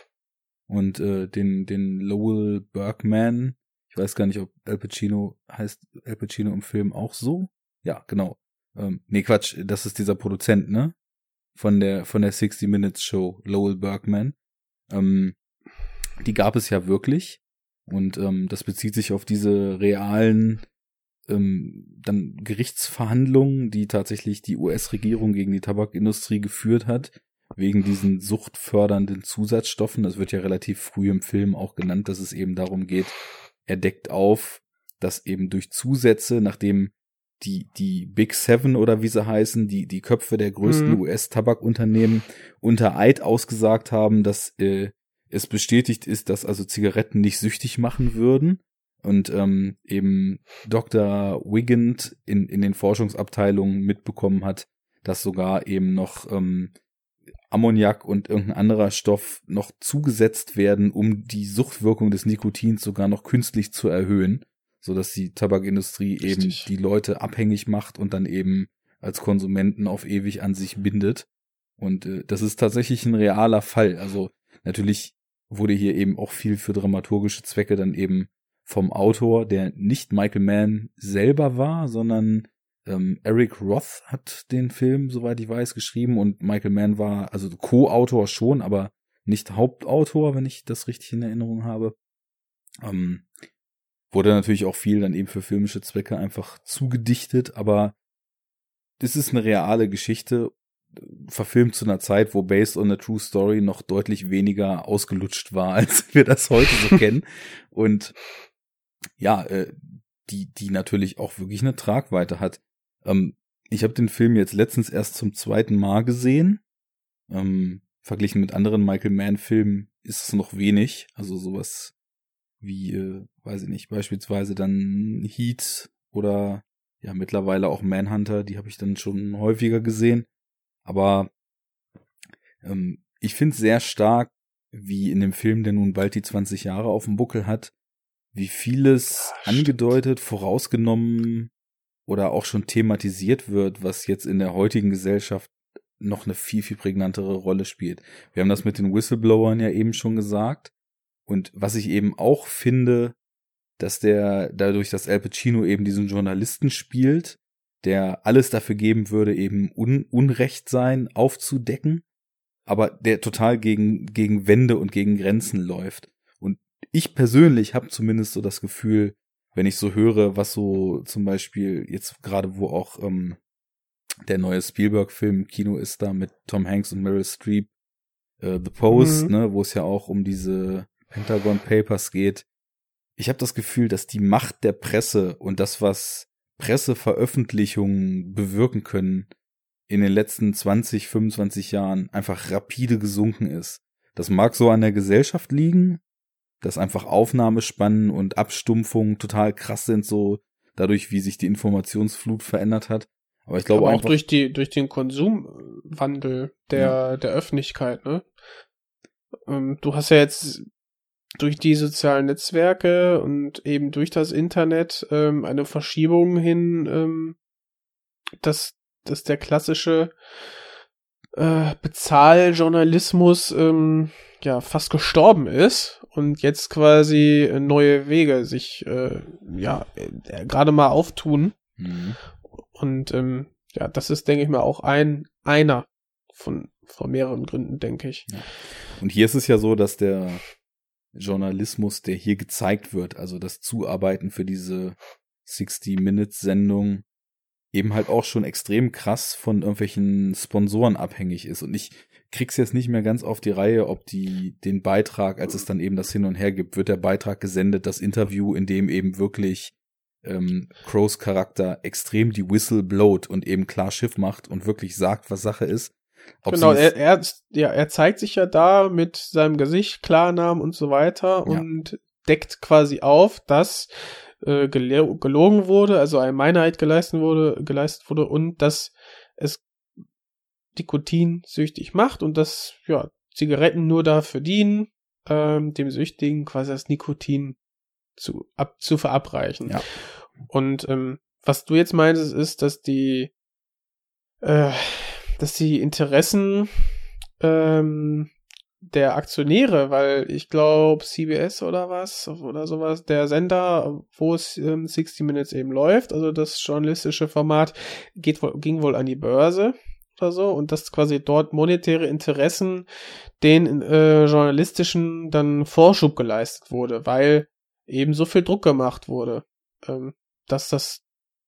und äh, den den Lowell Bergman. Ich weiß gar nicht, ob Al Pacino heißt Al Pacino im Film auch so. Ja, genau. Ähm, nee, Quatsch, das ist dieser Produzent, ne? Von der von der 60 Minutes Show, Lowell Bergman. Ähm, die gab es ja wirklich und ähm, das bezieht sich auf diese realen ähm, dann Gerichtsverhandlungen, die tatsächlich die US-Regierung gegen die Tabakindustrie geführt hat, wegen diesen suchtfördernden Zusatzstoffen. Das wird ja relativ früh im Film auch genannt, dass es eben darum geht, er deckt auf, dass eben durch Zusätze, nachdem die, die Big Seven oder wie sie heißen, die, die Köpfe der größten mhm. US-Tabakunternehmen unter Eid ausgesagt haben, dass äh, es bestätigt ist, dass also Zigaretten nicht süchtig machen würden und ähm, eben Dr. Wigand in, in den Forschungsabteilungen mitbekommen hat, dass sogar eben noch ähm, Ammoniak und irgendein anderer Stoff noch zugesetzt werden, um die Suchtwirkung des Nikotins sogar noch künstlich zu erhöhen, so dass die Tabakindustrie Richtig. eben die Leute abhängig macht und dann eben als Konsumenten auf ewig an sich bindet. Und äh, das ist tatsächlich ein realer Fall. Also natürlich wurde hier eben auch viel für dramaturgische Zwecke dann eben vom Autor, der nicht Michael Mann selber war, sondern ähm, Eric Roth hat den Film, soweit ich weiß, geschrieben und Michael Mann war also Co-Autor schon, aber nicht Hauptautor, wenn ich das richtig in Erinnerung habe. Ähm, wurde natürlich auch viel dann eben für filmische Zwecke einfach zugedichtet, aber das ist eine reale Geschichte verfilmt zu einer Zeit, wo Based on a True Story noch deutlich weniger ausgelutscht war, als wir das heute so kennen. Und ja, äh, die, die natürlich auch wirklich eine Tragweite hat. Ähm, ich habe den Film jetzt letztens erst zum zweiten Mal gesehen. Ähm, verglichen mit anderen Michael Mann-Filmen ist es noch wenig. Also sowas wie, äh, weiß ich nicht, beispielsweise dann Heat oder ja mittlerweile auch Manhunter, die habe ich dann schon häufiger gesehen. Aber ähm, ich finde sehr stark, wie in dem Film, der nun bald die 20 Jahre auf dem Buckel hat, wie vieles ja, angedeutet, vorausgenommen oder auch schon thematisiert wird, was jetzt in der heutigen Gesellschaft noch eine viel, viel prägnantere Rolle spielt. Wir haben das mit den Whistleblowern ja eben schon gesagt. Und was ich eben auch finde, dass der dadurch, dass Al Pacino eben diesen Journalisten spielt, der alles dafür geben würde, eben Un Unrecht sein aufzudecken, aber der total gegen, gegen Wände und gegen Grenzen läuft. Und ich persönlich habe zumindest so das Gefühl, wenn ich so höre, was so zum Beispiel jetzt gerade, wo auch ähm, der neue Spielberg-Film Kino ist da mit Tom Hanks und Meryl Streep, äh, The Post, mhm. ne, wo es ja auch um diese Pentagon Papers geht. Ich habe das Gefühl, dass die Macht der Presse und das, was Presseveröffentlichungen bewirken können, in den letzten 20, 25 Jahren einfach rapide gesunken ist. Das mag so an der Gesellschaft liegen, dass einfach Aufnahmespannen und Abstumpfungen total krass sind, so dadurch, wie sich die Informationsflut verändert hat. Aber ich glaube auch durch die durch den Konsumwandel der ja. der Öffentlichkeit. Ne? Ähm, du hast ja jetzt durch die sozialen Netzwerke und eben durch das Internet ähm, eine Verschiebung hin, ähm, dass, dass der klassische äh, Bezahljournalismus ähm, ja fast gestorben ist und jetzt quasi neue Wege sich äh, ja äh, gerade mal auftun. Mhm. Und ähm, ja, das ist, denke ich mal, auch ein einer von, von mehreren Gründen, denke ich. Ja. Und hier ist es ja so, dass der Journalismus, der hier gezeigt wird, also das Zuarbeiten für diese 60-Minutes-Sendung, eben halt auch schon extrem krass von irgendwelchen Sponsoren abhängig ist. Und ich krieg's jetzt nicht mehr ganz auf die Reihe, ob die den Beitrag, als es dann eben das Hin und Her gibt, wird der Beitrag gesendet, das Interview, in dem eben wirklich ähm, Crows Charakter extrem die Whistle blowt und eben klar Schiff macht und wirklich sagt, was Sache ist. Ob genau, er, er, ja, er zeigt sich ja da mit seinem Gesicht, Klarnamen und so weiter Ja. und deckt quasi auf, dass äh, gelogen wurde, also eine Meinheit geleistet wurde, geleistet wurde und dass es Nikotin süchtig macht und dass ja Zigaretten nur dafür dienen, ähm, dem Süchtigen quasi das Nikotin zu, ab, zu verabreichen. Ja. Und ähm, was du jetzt meintest, ist, dass die äh, dass die Interessen ähm, der Aktionäre, weil ich glaube CBS oder was oder sowas, der Sender, wo es ähm, 60 Minutes eben läuft, also das journalistische Format, geht ging wohl an die Börse oder so und dass quasi dort monetäre Interessen den äh, journalistischen dann Vorschub geleistet wurde, weil eben so viel Druck gemacht wurde, ähm, dass das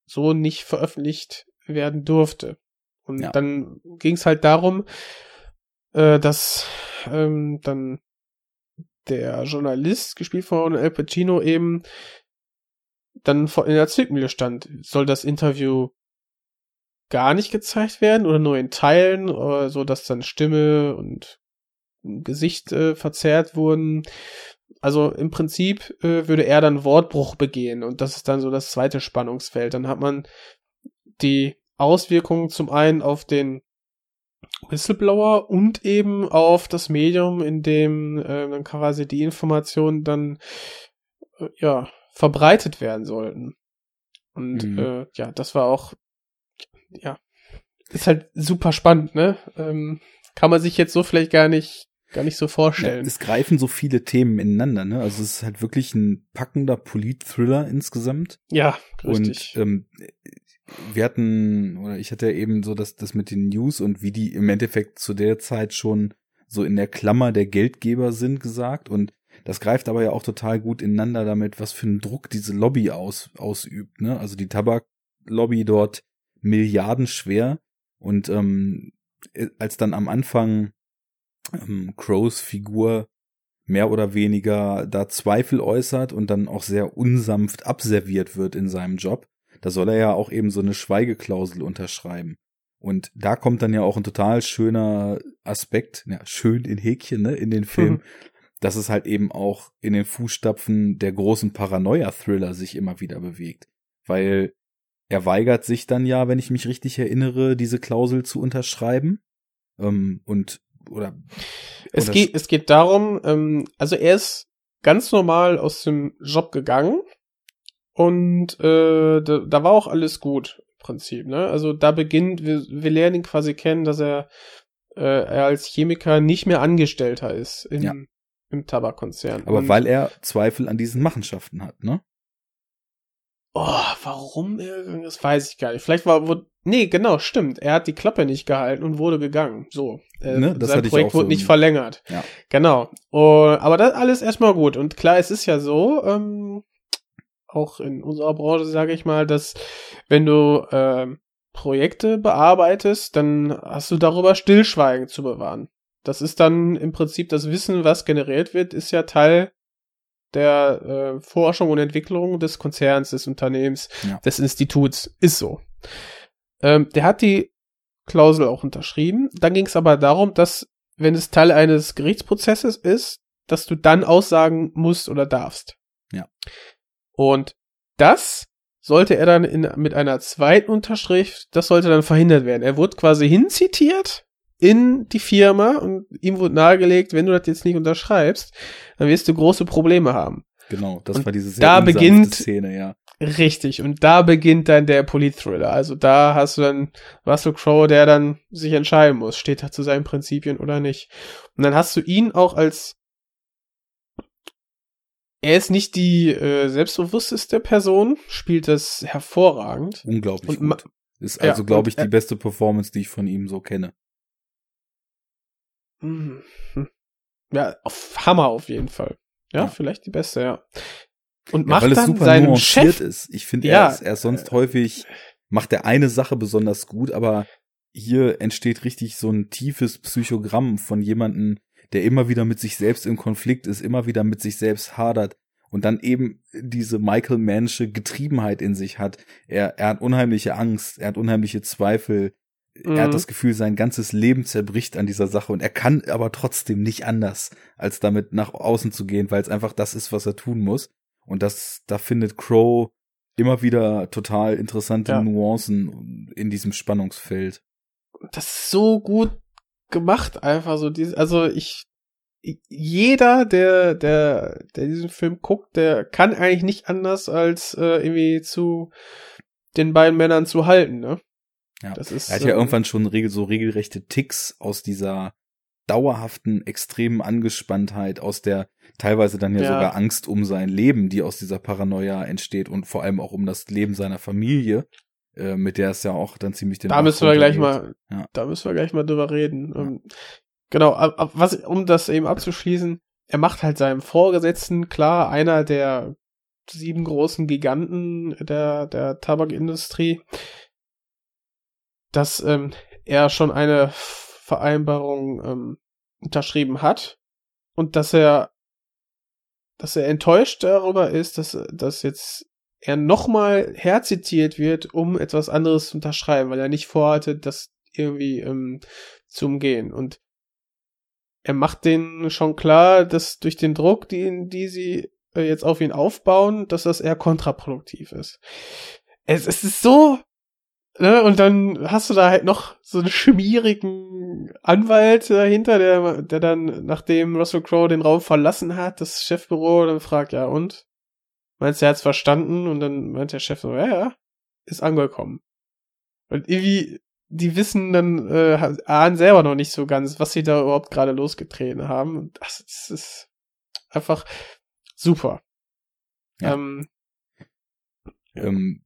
so nicht veröffentlicht werden durfte. Und Ja. dann ging es halt darum, äh, dass ähm, dann der Journalist, gespielt von El Pacino, eben dann in der Zwickmühle stand. Soll das Interview gar nicht gezeigt werden oder nur in Teilen, oder so dass dann Stimme und Gesicht äh, verzerrt wurden. Also im Prinzip äh, würde er dann Wortbruch begehen und das ist dann so das zweite Spannungsfeld. Dann hat man die Auswirkungen zum einen auf den Whistleblower und eben auf das Medium, in dem äh, dann quasi die Informationen dann äh, ja verbreitet werden sollten. Und Mhm. äh, ja, das war auch ja ist halt super spannend, ne? Ähm, kann man sich jetzt so vielleicht gar nicht gar nicht so Ja, vorstellen. es greifen so viele Themen ineinander, ne? Also es ist halt wirklich ein packender Polit-Thriller insgesamt. Ja, richtig. Und ähm, wir hatten, oder ich hatte ja eben so das, das mit den News und wie die im Endeffekt zu der Zeit schon so in der Klammer der Geldgeber sind gesagt. Und das greift aber ja auch total gut ineinander damit, was für einen Druck diese Lobby aus, ausübt. Ne? Also die Tabaklobby dort milliardenschwer. Und ähm, als dann am Anfang ähm, Crows Figur mehr oder weniger da Zweifel äußert und dann auch sehr unsanft abserviert wird in seinem Job, da soll er ja auch eben so eine Schweigeklausel unterschreiben. Und da kommt dann ja auch ein total schöner Aspekt, ja, schön in Häkchen, ne, in den Film, Mhm. dass es halt eben auch in den Fußstapfen der großen Paranoia-Thriller sich immer wieder bewegt. Weil er weigert sich dann ja, wenn ich mich richtig erinnere, diese Klausel zu unterschreiben. Ähm, und, oder, Es geht, es geht darum, ähm, also er ist ganz normal aus dem Job gegangen und äh, da, da war auch alles gut im Prinzip. Ne? Also da beginnt, wir, wir lernen ihn quasi kennen, dass er, äh, er als Chemiker nicht mehr Angestellter ist im, Ja. im Tabakkonzern. aber Und- weil er Zweifel an diesen Machenschaften hat, ne? Oh, warum er gegangen ist, weiß ich gar nicht. Vielleicht war, wo, nee, genau, stimmt. Er hat die Klappe nicht gehalten und wurde gegangen. So. Äh, Ne, das sein Projekt wurde so nicht verlängert. Ja. Genau. Und, aber das alles erstmal gut. Und klar, es ist ja so, ähm, auch in unserer Branche, sage ich mal, dass wenn du ähm, Projekte bearbeitest, dann hast du darüber Stillschweigen zu bewahren. Das ist dann im Prinzip das Wissen, was generiert wird, ist ja Teil der äh, Forschung und Entwicklung des Konzerns, des Unternehmens, Ja. des Instituts. Ist so. Ähm, der hat die Klausel auch unterschrieben. Dann ging es aber darum, dass, wenn es Teil eines Gerichtsprozesses ist, dass du dann aussagen musst oder darfst. Ja. Und das sollte er dann in, mit einer zweiten Unterschrift, das sollte dann verhindert werden. Er wurde quasi hinzitiert in die Firma und ihm wurde nahegelegt, wenn du das jetzt nicht unterschreibst, dann wirst du große Probleme haben. Genau, das Und war diese sehr da beginnt- Szene, ja. Richtig, und da beginnt dann der Polit-Thriller. Also da hast du dann Russell Crowe, der dann sich entscheiden muss, steht er zu seinen Prinzipien oder nicht. Und dann hast du ihn auch als er ist nicht die äh, selbstbewussteste Person, spielt das hervorragend. Unglaublich Und gut. Ist Ja, also, glaube und ich, die er- beste Performance, die ich von ihm so kenne. Mhm. Ja, auf Hammer auf jeden Fall. Ja, Ja. vielleicht die beste, ja. Und Ja, macht weil es dann super seinem Chef ist. Ich finde, Ja, er, ist, er ist sonst häufig, macht er eine Sache besonders gut, aber hier entsteht richtig so ein tiefes Psychogramm von jemandem, der immer wieder mit sich selbst im Konflikt ist, immer wieder mit sich selbst hadert und dann eben diese Michael Mannsche Getriebenheit in sich hat. Er, er hat unheimliche Angst, er hat unheimliche Zweifel, er hat das Gefühl, sein ganzes Leben zerbricht an dieser Sache und er kann aber trotzdem nicht anders, als damit nach außen zu gehen, weil es einfach das ist, was er tun muss. Und das, da findet Crow immer wieder total interessante Ja. Nuancen in diesem Spannungsfeld. das ist so gut gemacht, einfach so dieses, also ich, jeder, der, der, der diesen Film guckt, der kann eigentlich nicht anders als äh, irgendwie zu den beiden Männern zu halten, ne? Ja. Das ist, Er hat ja ähm, irgendwann schon regel, so regelrechte Ticks aus dieser dauerhaften, extremen Angespanntheit, aus der teilweise dann ja, Ja. sogar Angst um sein Leben, die aus dieser Paranoia entsteht und vor allem auch um das Leben seiner Familie, äh, mit der es ja auch dann ziemlich den Da Bach müssen wir gleich runtergeht. mal, Ja. da müssen wir gleich mal drüber reden. Ähm, Genau, ab, ab, was, um das eben abzuschließen, er macht halt seinem Vorgesetzten klar, einer der sieben großen Giganten der, der Tabakindustrie, dass ähm, er schon eine Vereinbarung ähm, unterschrieben hat und dass er dass er enttäuscht darüber ist, dass, dass jetzt er nochmal herzitiert wird, um etwas anderes zu unterschreiben, weil er nicht vorhatte, das irgendwie ähm, zu umgehen. Und er macht denen schon klar, dass durch den Druck, den die sie äh, jetzt auf ihn aufbauen, dass das eher kontraproduktiv ist. Es, es ist so, ne, und dann hast du da halt noch so einen schmierigen Anwalt dahinter, der, der dann, nachdem Russell Crowe den Raum verlassen hat, das Chefbüro, dann fragt, ja, und? Meinst du, er hat's verstanden? Und dann meint der Chef so, ja, ja, ist angekommen. Und irgendwie, die wissen dann, äh, ahnen selber noch nicht so ganz, was sie da überhaupt gerade losgetreten haben. Und das, das ist einfach super. Ja. Ähm, Ähm,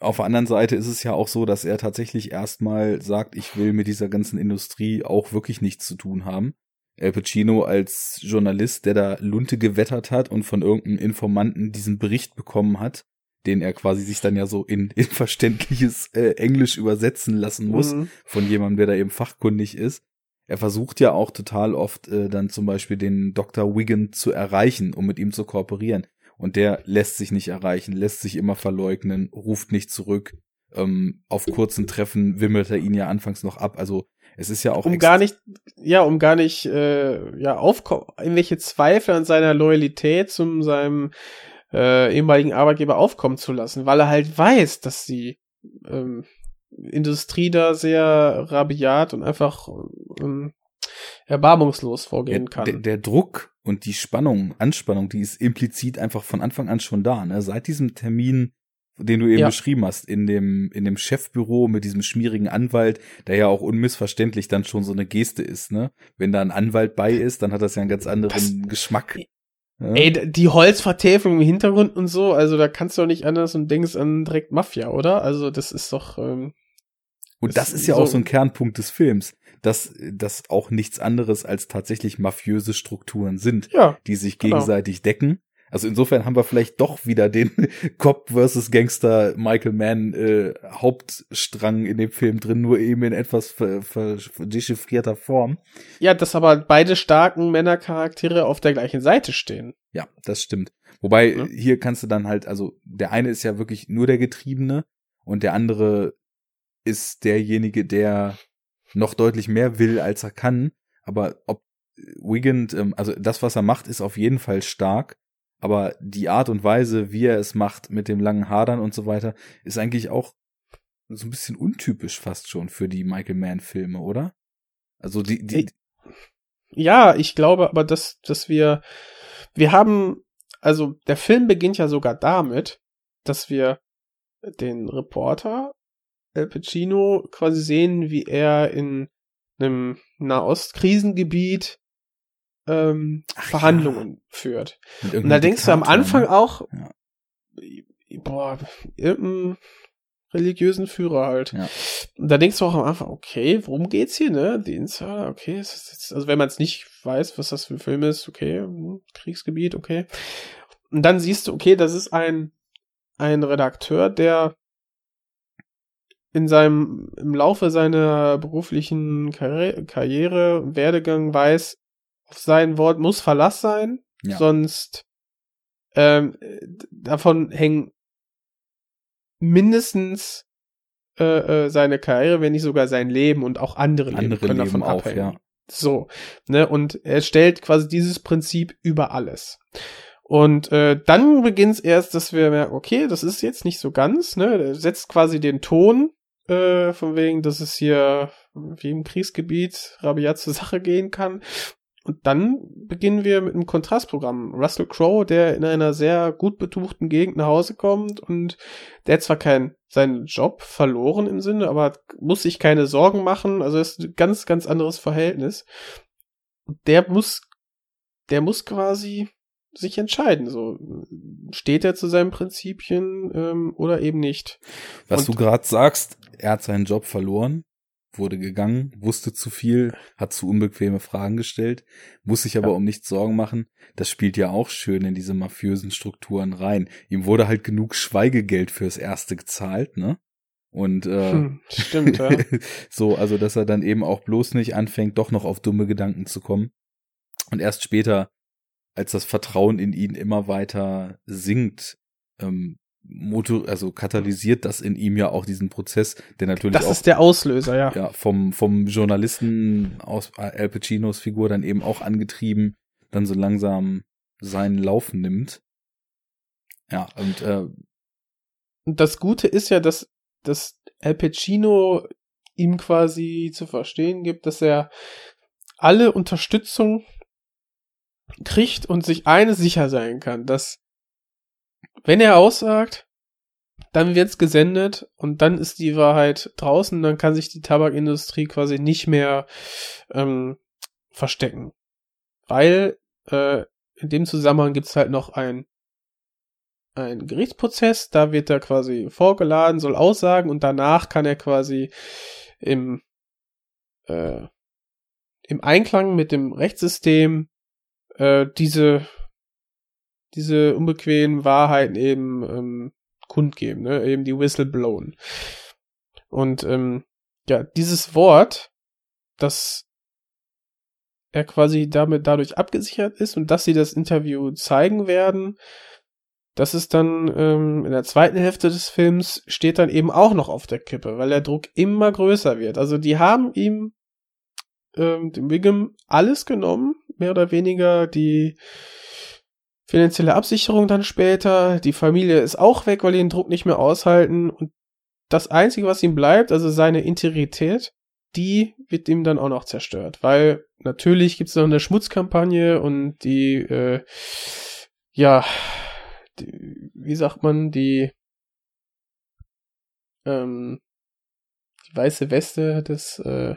auf der anderen Seite ist es ja auch so, dass er tatsächlich erstmal sagt, ich will mit dieser ganzen Industrie auch wirklich nichts zu tun haben. Al Pacino als Journalist, der da Lunte gewettert hat und von irgendeinem Informanten diesen Bericht bekommen hat, den er quasi sich dann ja so in, in verständliches äh, Englisch übersetzen lassen muss mhm. von jemandem, der da eben fachkundig ist. Er versucht ja auch total oft äh, dann zum Beispiel den Dr. Wiggin zu erreichen, um mit ihm zu kooperieren. Und der lässt sich nicht erreichen, lässt sich immer verleugnen, ruft nicht zurück. Ähm, auf kurzen Treffen wimmelt er ihn ja anfangs noch ab. Also es ist ja auch um gar nicht, ja, um gar nicht, äh, ja, aufkommen, irgendwelche Zweifel an seiner Loyalität zum seinem äh, ehemaligen Arbeitgeber aufkommen zu lassen, weil er halt weiß, dass die ähm, Industrie da sehr rabiat und einfach ähm, erbarmungslos vorgehen kann. der, der Druck und die Spannung, Anspannung, die ist implizit einfach von Anfang an schon da. Ne? Seit diesem Termin, den du eben Ja. beschrieben hast, in dem, in dem Chefbüro mit diesem schmierigen Anwalt, der ja auch unmissverständlich dann schon so eine Geste ist. Ne? Wenn da ein Anwalt bei ist, dann hat das ja einen ganz anderen Das- Geschmack. Ja? Ey, die Holzvertäfelung im Hintergrund und so, also da kannst du doch nicht anders und denkst an direkt Mafia, oder? Also das ist doch, ähm, Und das das ist ja so- auch so ein Kernpunkt des Films, dass das auch nichts anderes als tatsächlich mafiöse Strukturen sind, ja, die sich Genau. gegenseitig decken. Also insofern haben wir vielleicht doch wieder den Cop versus Gangster Michael Mann äh, Hauptstrang in dem Film drin, nur eben in etwas ver, ver, dechiffrierter Form. ja, dass aber beide starken Männercharaktere auf der gleichen Seite stehen. Ja, das stimmt. Wobei Ja. hier kannst du dann halt, also der eine ist ja wirklich nur der Getriebene und der andere ist derjenige, der noch deutlich mehr will, als er kann. Aber ob Wiggins, ähm, also das, was er macht, ist auf jeden Fall stark. Aber die Art und Weise, wie er es macht, mit dem langen Hadern und so weiter, ist eigentlich auch so ein bisschen untypisch fast schon für die Michael Mann-Filme, oder? Also die, die, Ja, ich glaube aber, dass, dass wir, wir haben, also der Film beginnt ja sogar damit, dass wir den Reporter El Pacino quasi sehen, wie er in einem Nahostkrisengebiet ähm, Ach Verhandlungen führt. mit Und da denkst du am Anfang ne? auch, Ja. boah, irgendein religiösen Führer halt. Ja. Und da denkst du auch am Anfang, okay, worum geht's hier, ne? Die Insider, okay, jetzt, also wenn man es nicht weiß, was das für ein Film ist, okay, hm, Kriegsgebiet, okay. Und dann siehst du, okay, das ist ein, ein Redakteur, der in seinem, im Laufe seiner beruflichen Karriere, Karriere Werdegang weiß, sein Wort muss Verlass sein, Ja. sonst ähm, davon hängen mindestens äh, äh, seine Karriere, wenn nicht sogar sein Leben und auch andere, Andere Leben können Leben davon auch, abhängen. ja. So, ne, und er stellt quasi dieses Prinzip über alles. Und äh, dann beginnt es erst, dass wir merken, okay, das ist jetzt nicht so ganz, ne, er setzt quasi den Ton, äh, von wegen, dass es hier wie im Kriegsgebiet rabiat zur Sache gehen kann. Und dann beginnen wir mit einem Kontrastprogramm. Russell Crowe, der in einer sehr gut betuchten Gegend nach Hause kommt und der hat zwar keinen seinen Job verloren im Sinne, aber muss sich keine Sorgen machen. Also ist ein ganz, ganz anderes Verhältnis. Der muss, der muss quasi sich entscheiden. So steht er zu seinen Prinzipien ähm, oder eben nicht. Was Und- du gerade sagst, er hat seinen Job verloren, wurde gegangen, wusste zu viel, hat zu unbequeme Fragen gestellt, muss sich aber Ja. um nichts Sorgen machen. Das spielt ja auch schön in diese mafiösen Strukturen rein. Ihm wurde halt genug Schweigegeld fürs Erste gezahlt, ne? Und äh, Hm, stimmt, ja. so, also dass er dann eben auch bloß nicht anfängt, doch noch auf dumme Gedanken zu kommen. Und erst später, als das Vertrauen in ihn immer weiter sinkt, ähm, motor, also katalysiert das in ihm ja auch diesen Prozess, der natürlich Das auch ist der Auslöser, ja. ja, vom, vom Journalisten aus Al Pacinos Figur dann eben auch angetrieben, dann so langsam seinen Lauf nimmt. Ja, und äh, Und das Gute ist ja, dass, dass Al Pacino ihm quasi zu verstehen gibt, dass er alle Unterstützung kriegt und sich eines sicher sein kann, dass wenn er aussagt, dann wird's gesendet und dann ist die Wahrheit draußen, dann kann sich die Tabakindustrie quasi nicht mehr ähm, verstecken. Weil äh, in dem Zusammenhang gibt's halt noch ein ein Gerichtsprozess, da wird er quasi vorgeladen, soll aussagen und danach kann er quasi im, äh, im Einklang mit dem Rechtssystem äh, diese, diese unbequemen Wahrheiten eben ähm, kundgeben, ne? eben die Whistleblown. Und ähm, ja, dieses Wort, das er quasi damit dadurch abgesichert ist und dass sie das Interview zeigen werden, das ist dann ähm, in der zweiten Hälfte des Films steht dann eben auch noch auf der Kippe, weil der Druck immer größer wird. Also die haben ihm ähm, dem Wiggum alles genommen, mehr oder weniger die finanzielle Absicherung dann später. Die Familie ist auch weg, weil die den Druck nicht mehr aushalten. Und das Einzige, was ihm bleibt, also seine Integrität, die wird ihm dann auch noch zerstört. Weil natürlich gibt es noch eine Schmutzkampagne und die, äh, ja, die, wie sagt man, die, ähm, die weiße Weste des, äh,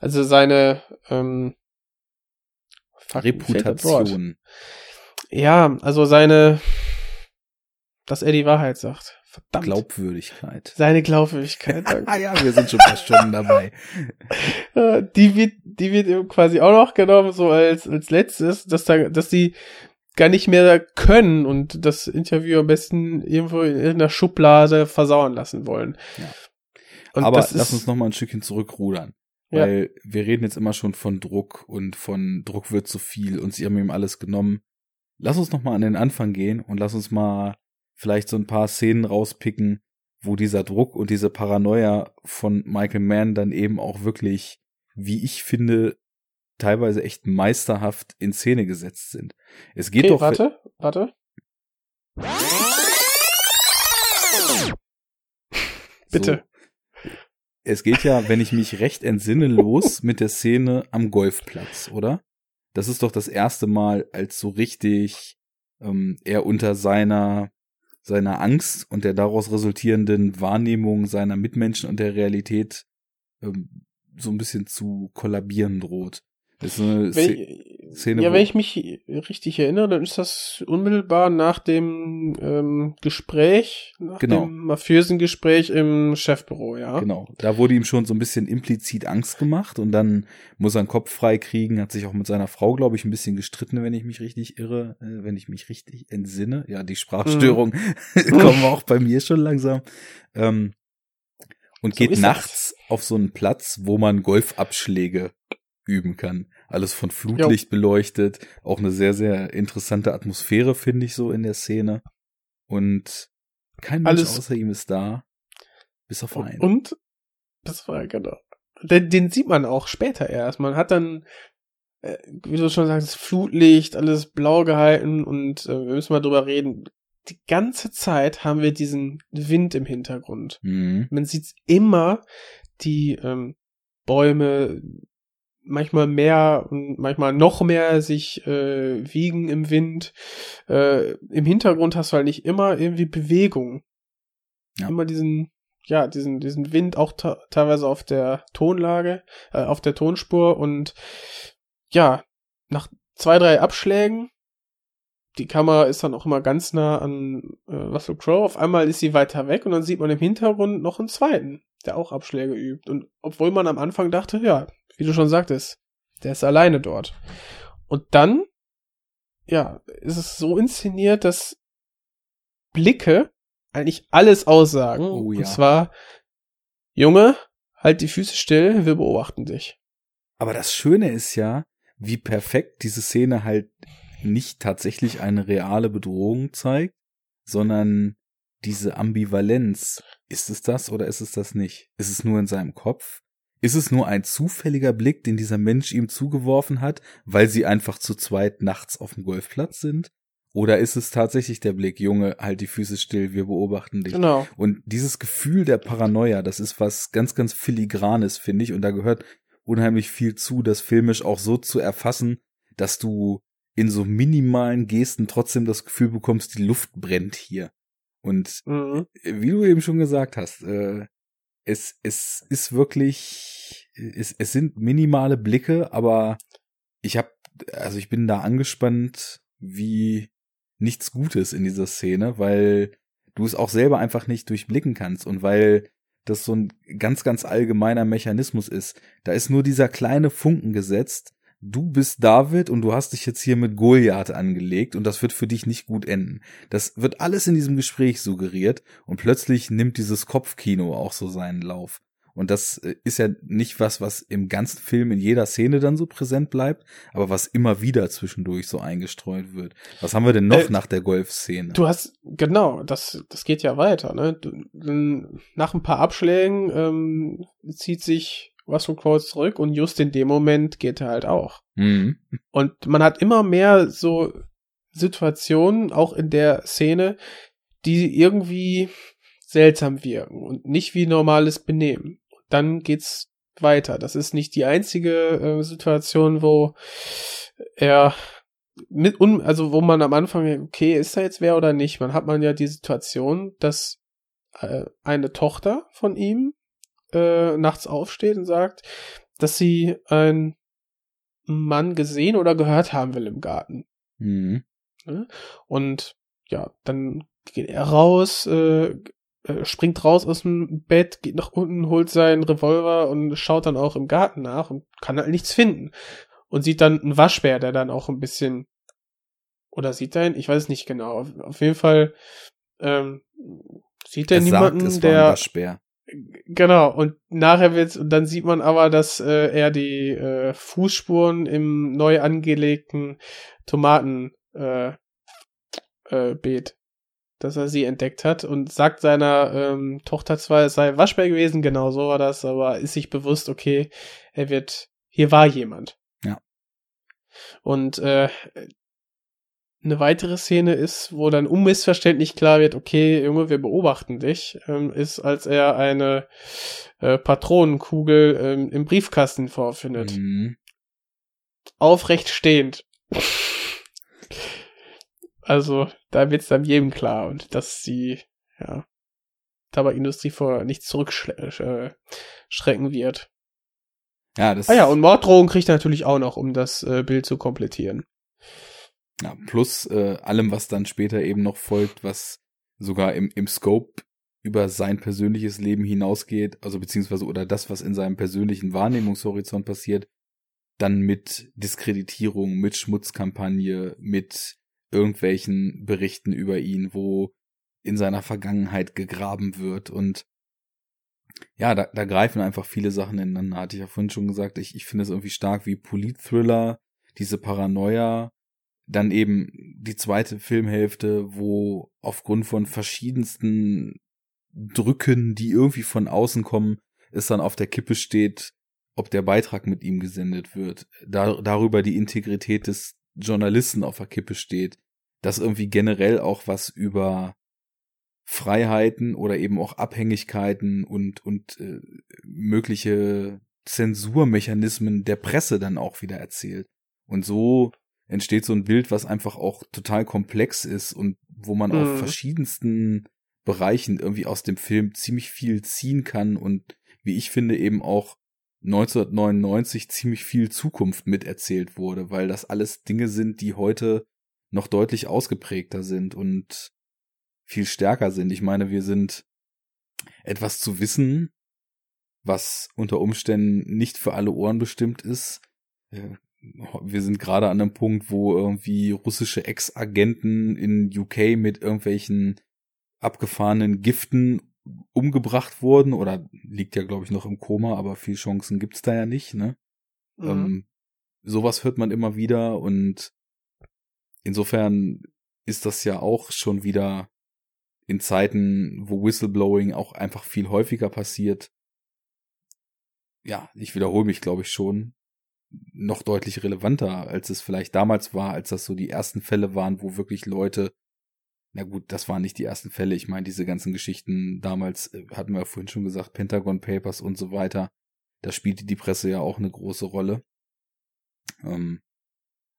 also seine, ähm. Reputation. Ja, also seine, dass er die Wahrheit sagt. Verdammt. Glaubwürdigkeit. seine Glaubwürdigkeit. Ah ja, wir sind schon fast Stunden dabei. Äh, die wird, die wird eben quasi auch noch genommen, so als, als letztes, dass da, dass die gar nicht mehr können und das Interview am besten irgendwo in irgendeiner Schublade versauern lassen wollen. Ja. Aber lass ist, uns noch mal ein Stückchen zurückrudern. Ja. Weil wir reden jetzt immer schon von Druck und von Druck wird zu viel und sie haben ihm alles genommen. Lass uns noch mal an den Anfang gehen und lass uns mal vielleicht so ein paar Szenen rauspicken, wo dieser Druck und diese Paranoia von Michael Mann dann eben auch wirklich, wie ich finde, teilweise echt meisterhaft in Szene gesetzt sind. Es geht okay, doch warte, warte. Bitte. So. Es geht ja, wenn ich mich recht entsinne, los mit der Szene am Golfplatz, oder? Das ist doch das erste Mal, als so richtig ähm, er unter seiner seiner Angst und der daraus resultierenden Wahrnehmung seiner Mitmenschen und der Realität ähm, so ein bisschen zu kollabieren droht. Das ist eine Sze- Szene, ja, wenn ich mich richtig erinnere, dann ist das unmittelbar nach dem ähm, Gespräch, nach Genau. dem mafiösen Gespräch im Chefbüro, ja. Genau, da wurde ihm schon so ein bisschen implizit Angst gemacht und dann muss er einen Kopf frei kriegen, hat sich auch mit seiner Frau, glaube ich, ein bisschen gestritten, wenn ich mich richtig irre, äh, wenn ich mich richtig entsinne. Ja, die Sprachstörung kommen auch bei mir schon langsam. Ähm, und So geht nachts auf so einen Platz, wo man Golfabschläge üben kann. Alles von Flutlicht beleuchtet, auch eine sehr, sehr interessante Atmosphäre, finde ich so in der Szene. Und kein Mensch Alles- außer ihm ist da. Bis auf einen. Und, das war genau. Den, den sieht man auch später erst. Man hat dann, äh, wie du schon sagst, Flutlicht, alles blau gehalten und äh, wir müssen mal drüber reden. Die ganze Zeit haben wir diesen Wind im Hintergrund. Mhm. Man sieht immer die ähm, Bäume manchmal mehr und manchmal noch mehr sich äh, wiegen im Wind. Äh, Im Hintergrund hast du halt nicht immer irgendwie Bewegung. Ja. Immer diesen, ja, diesen, diesen Wind auch teilweise auf der Tonlage, äh, auf der Tonspur und ja, nach zwei, drei Abschlägen, die Kamera ist dann auch immer ganz nah an äh, Russell Crowe, auf einmal ist sie weiter weg und dann sieht man im Hintergrund noch einen zweiten, der auch Abschläge übt. Und obwohl man am Anfang dachte, ja, wie du schon sagtest, der ist alleine dort. Und dann, ja, ist es so inszeniert, dass Blicke eigentlich alles aussagen. Oh ja. Und zwar, Junge, halt die Füße still, wir beobachten dich. Aber das Schöne ist ja, wie perfekt diese Szene halt nicht tatsächlich eine reale Bedrohung zeigt, sondern diese Ambivalenz. Ist es das oder ist es das nicht? Ist es nur in seinem Kopf? Ist es nur ein zufälliger Blick, den dieser Mensch ihm zugeworfen hat, weil sie einfach zu zweit nachts auf dem Golfplatz sind? Oder ist es tatsächlich der Blick, Junge, halt die Füße still, wir beobachten dich? Genau. Und dieses Gefühl der Paranoia, das ist was ganz, ganz filigranes, finde ich. Und da gehört unheimlich viel zu, das filmisch auch so zu erfassen, dass du in so minimalen Gesten trotzdem das Gefühl bekommst, die Luft brennt hier. Und Mhm. wie du eben schon gesagt hast, äh, es, es ist wirklich, es, es sind minimale Blicke, aber ich habe, also ich bin da angespannt wie nichts Gutes in dieser Szene, weil du es auch selber einfach nicht durchblicken kannst und weil das so ein ganz, ganz allgemeiner Mechanismus ist. Da ist nur dieser kleine Funken gesetzt. Du bist David und du hast dich jetzt hier mit Goliath angelegt und das wird für dich nicht gut enden. Das wird alles in diesem Gespräch suggeriert und plötzlich nimmt dieses Kopfkino auch so seinen Lauf. Und das äh, ist ja nicht was, was im ganzen Film in jeder Szene dann so präsent bleibt, aber was immer wieder zwischendurch so eingestreut wird. Was haben wir denn noch Äh, nach der Golfszene? Du hast, genau, das, das geht ja weiter, ne? Du, nach ein paar Abschlägen ähm, zieht sich Russell Crowe zurück und just in dem Moment geht er halt auch. Mhm. Und man hat immer mehr so Situationen, auch in der Szene, die irgendwie seltsam wirken und nicht wie normales Benehmen. Dann geht's weiter. Das ist nicht die einzige äh, Situation, wo er mit un also wo man am Anfang okay, ist da jetzt wer oder nicht? Man hat man ja die Situation, dass äh, eine Tochter von ihm äh, nachts aufsteht und sagt, dass sie einen Mann gesehen oder gehört haben will im Garten. Mhm. Und ja, dann geht er raus, äh, äh, springt raus aus dem Bett, geht nach unten, holt seinen Revolver und schaut dann auch im Garten nach und kann halt nichts finden. Und sieht dann einen Waschbär, der dann auch ein bisschen oder sieht er ihn? Ich weiß es nicht genau. Auf, auf jeden Fall ähm, sieht er Er sagt, niemanden, es war ein der Waschbär. Genau, und nachher wird's, und dann sieht man aber, dass äh, er die äh, Fußspuren im neu angelegten Tomaten äh, äh, Beet, dass er sie entdeckt hat und sagt seiner ähm, Tochter zwar, es sei Waschbär gewesen, genau so war das, aber ist sich bewusst, okay, er wird, hier war jemand. Ja. Und äh, eine weitere Szene ist, wo dann unmissverständlich klar wird, okay, Junge, wir beobachten dich, ähm, ist, als er eine äh, Patronenkugel ähm, im Briefkasten vorfindet. Mhm. Aufrecht stehend. Also, da wird's dann jedem klar und dass die, ja, Tabakindustrie vor nichts zurückschrecken äh, wird. Ja, das Ah ja, und Morddrohungen kriegt er natürlich auch noch, um das äh, Bild zu komplettieren. Ja, plus äh, allem, was dann später eben noch folgt, was sogar im, im Scope über sein persönliches Leben hinausgeht, also beziehungsweise oder das, was in seinem persönlichen Wahrnehmungshorizont passiert, dann mit Diskreditierung, mit Schmutzkampagne, mit irgendwelchen Berichten über ihn, wo in seiner Vergangenheit gegraben wird und ja, da, da greifen einfach viele Sachen ineinander. Hatte ich ja vorhin schon gesagt, ich, ich finde es irgendwie stark wie Polit-Thriller, diese Paranoia, dann eben die zweite Filmhälfte, wo aufgrund von verschiedensten Drücken, die irgendwie von außen kommen, es dann auf der Kippe steht, ob der Beitrag mit ihm gesendet wird, da, darüber die Integrität des Journalisten auf der Kippe steht, dass irgendwie generell auch was über Freiheiten oder eben auch Abhängigkeiten und, und äh, mögliche Zensurmechanismen der Presse dann auch wieder erzählt. Und so entsteht so ein Bild, was einfach auch total komplex ist und wo man mhm. auf verschiedensten Bereichen irgendwie aus dem Film ziemlich viel ziehen kann und wie ich finde eben auch 1999 ziemlich viel Zukunft miterzählt wurde, weil das alles Dinge sind, die heute noch deutlich ausgeprägter sind und viel stärker sind. Ich meine, wir sind etwas zu wissen, was unter Umständen nicht für alle Ohren bestimmt ist. Wir sind gerade an einem Punkt, wo irgendwie russische Ex-Agenten in UK mit irgendwelchen abgefahrenen Giften umgebracht wurden oder liegt ja, glaube ich, noch im Koma, aber viel Chancen gibt's da ja nicht, ne? Mhm. Ähm, sowas hört man immer wieder und insofern ist das ja auch schon wieder in Zeiten, wo Whistleblowing auch einfach viel häufiger passiert. Ja, ich wiederhole mich, glaube ich, schon noch deutlich relevanter, als es vielleicht damals war, als das so die ersten Fälle waren, wo wirklich Leute na gut, das waren nicht die ersten Fälle. Ich meine, diese ganzen Geschichten damals, äh, hatten wir ja vorhin schon gesagt, Pentagon Papers und so weiter. Da spielte die Presse ja auch eine große Rolle. Ähm,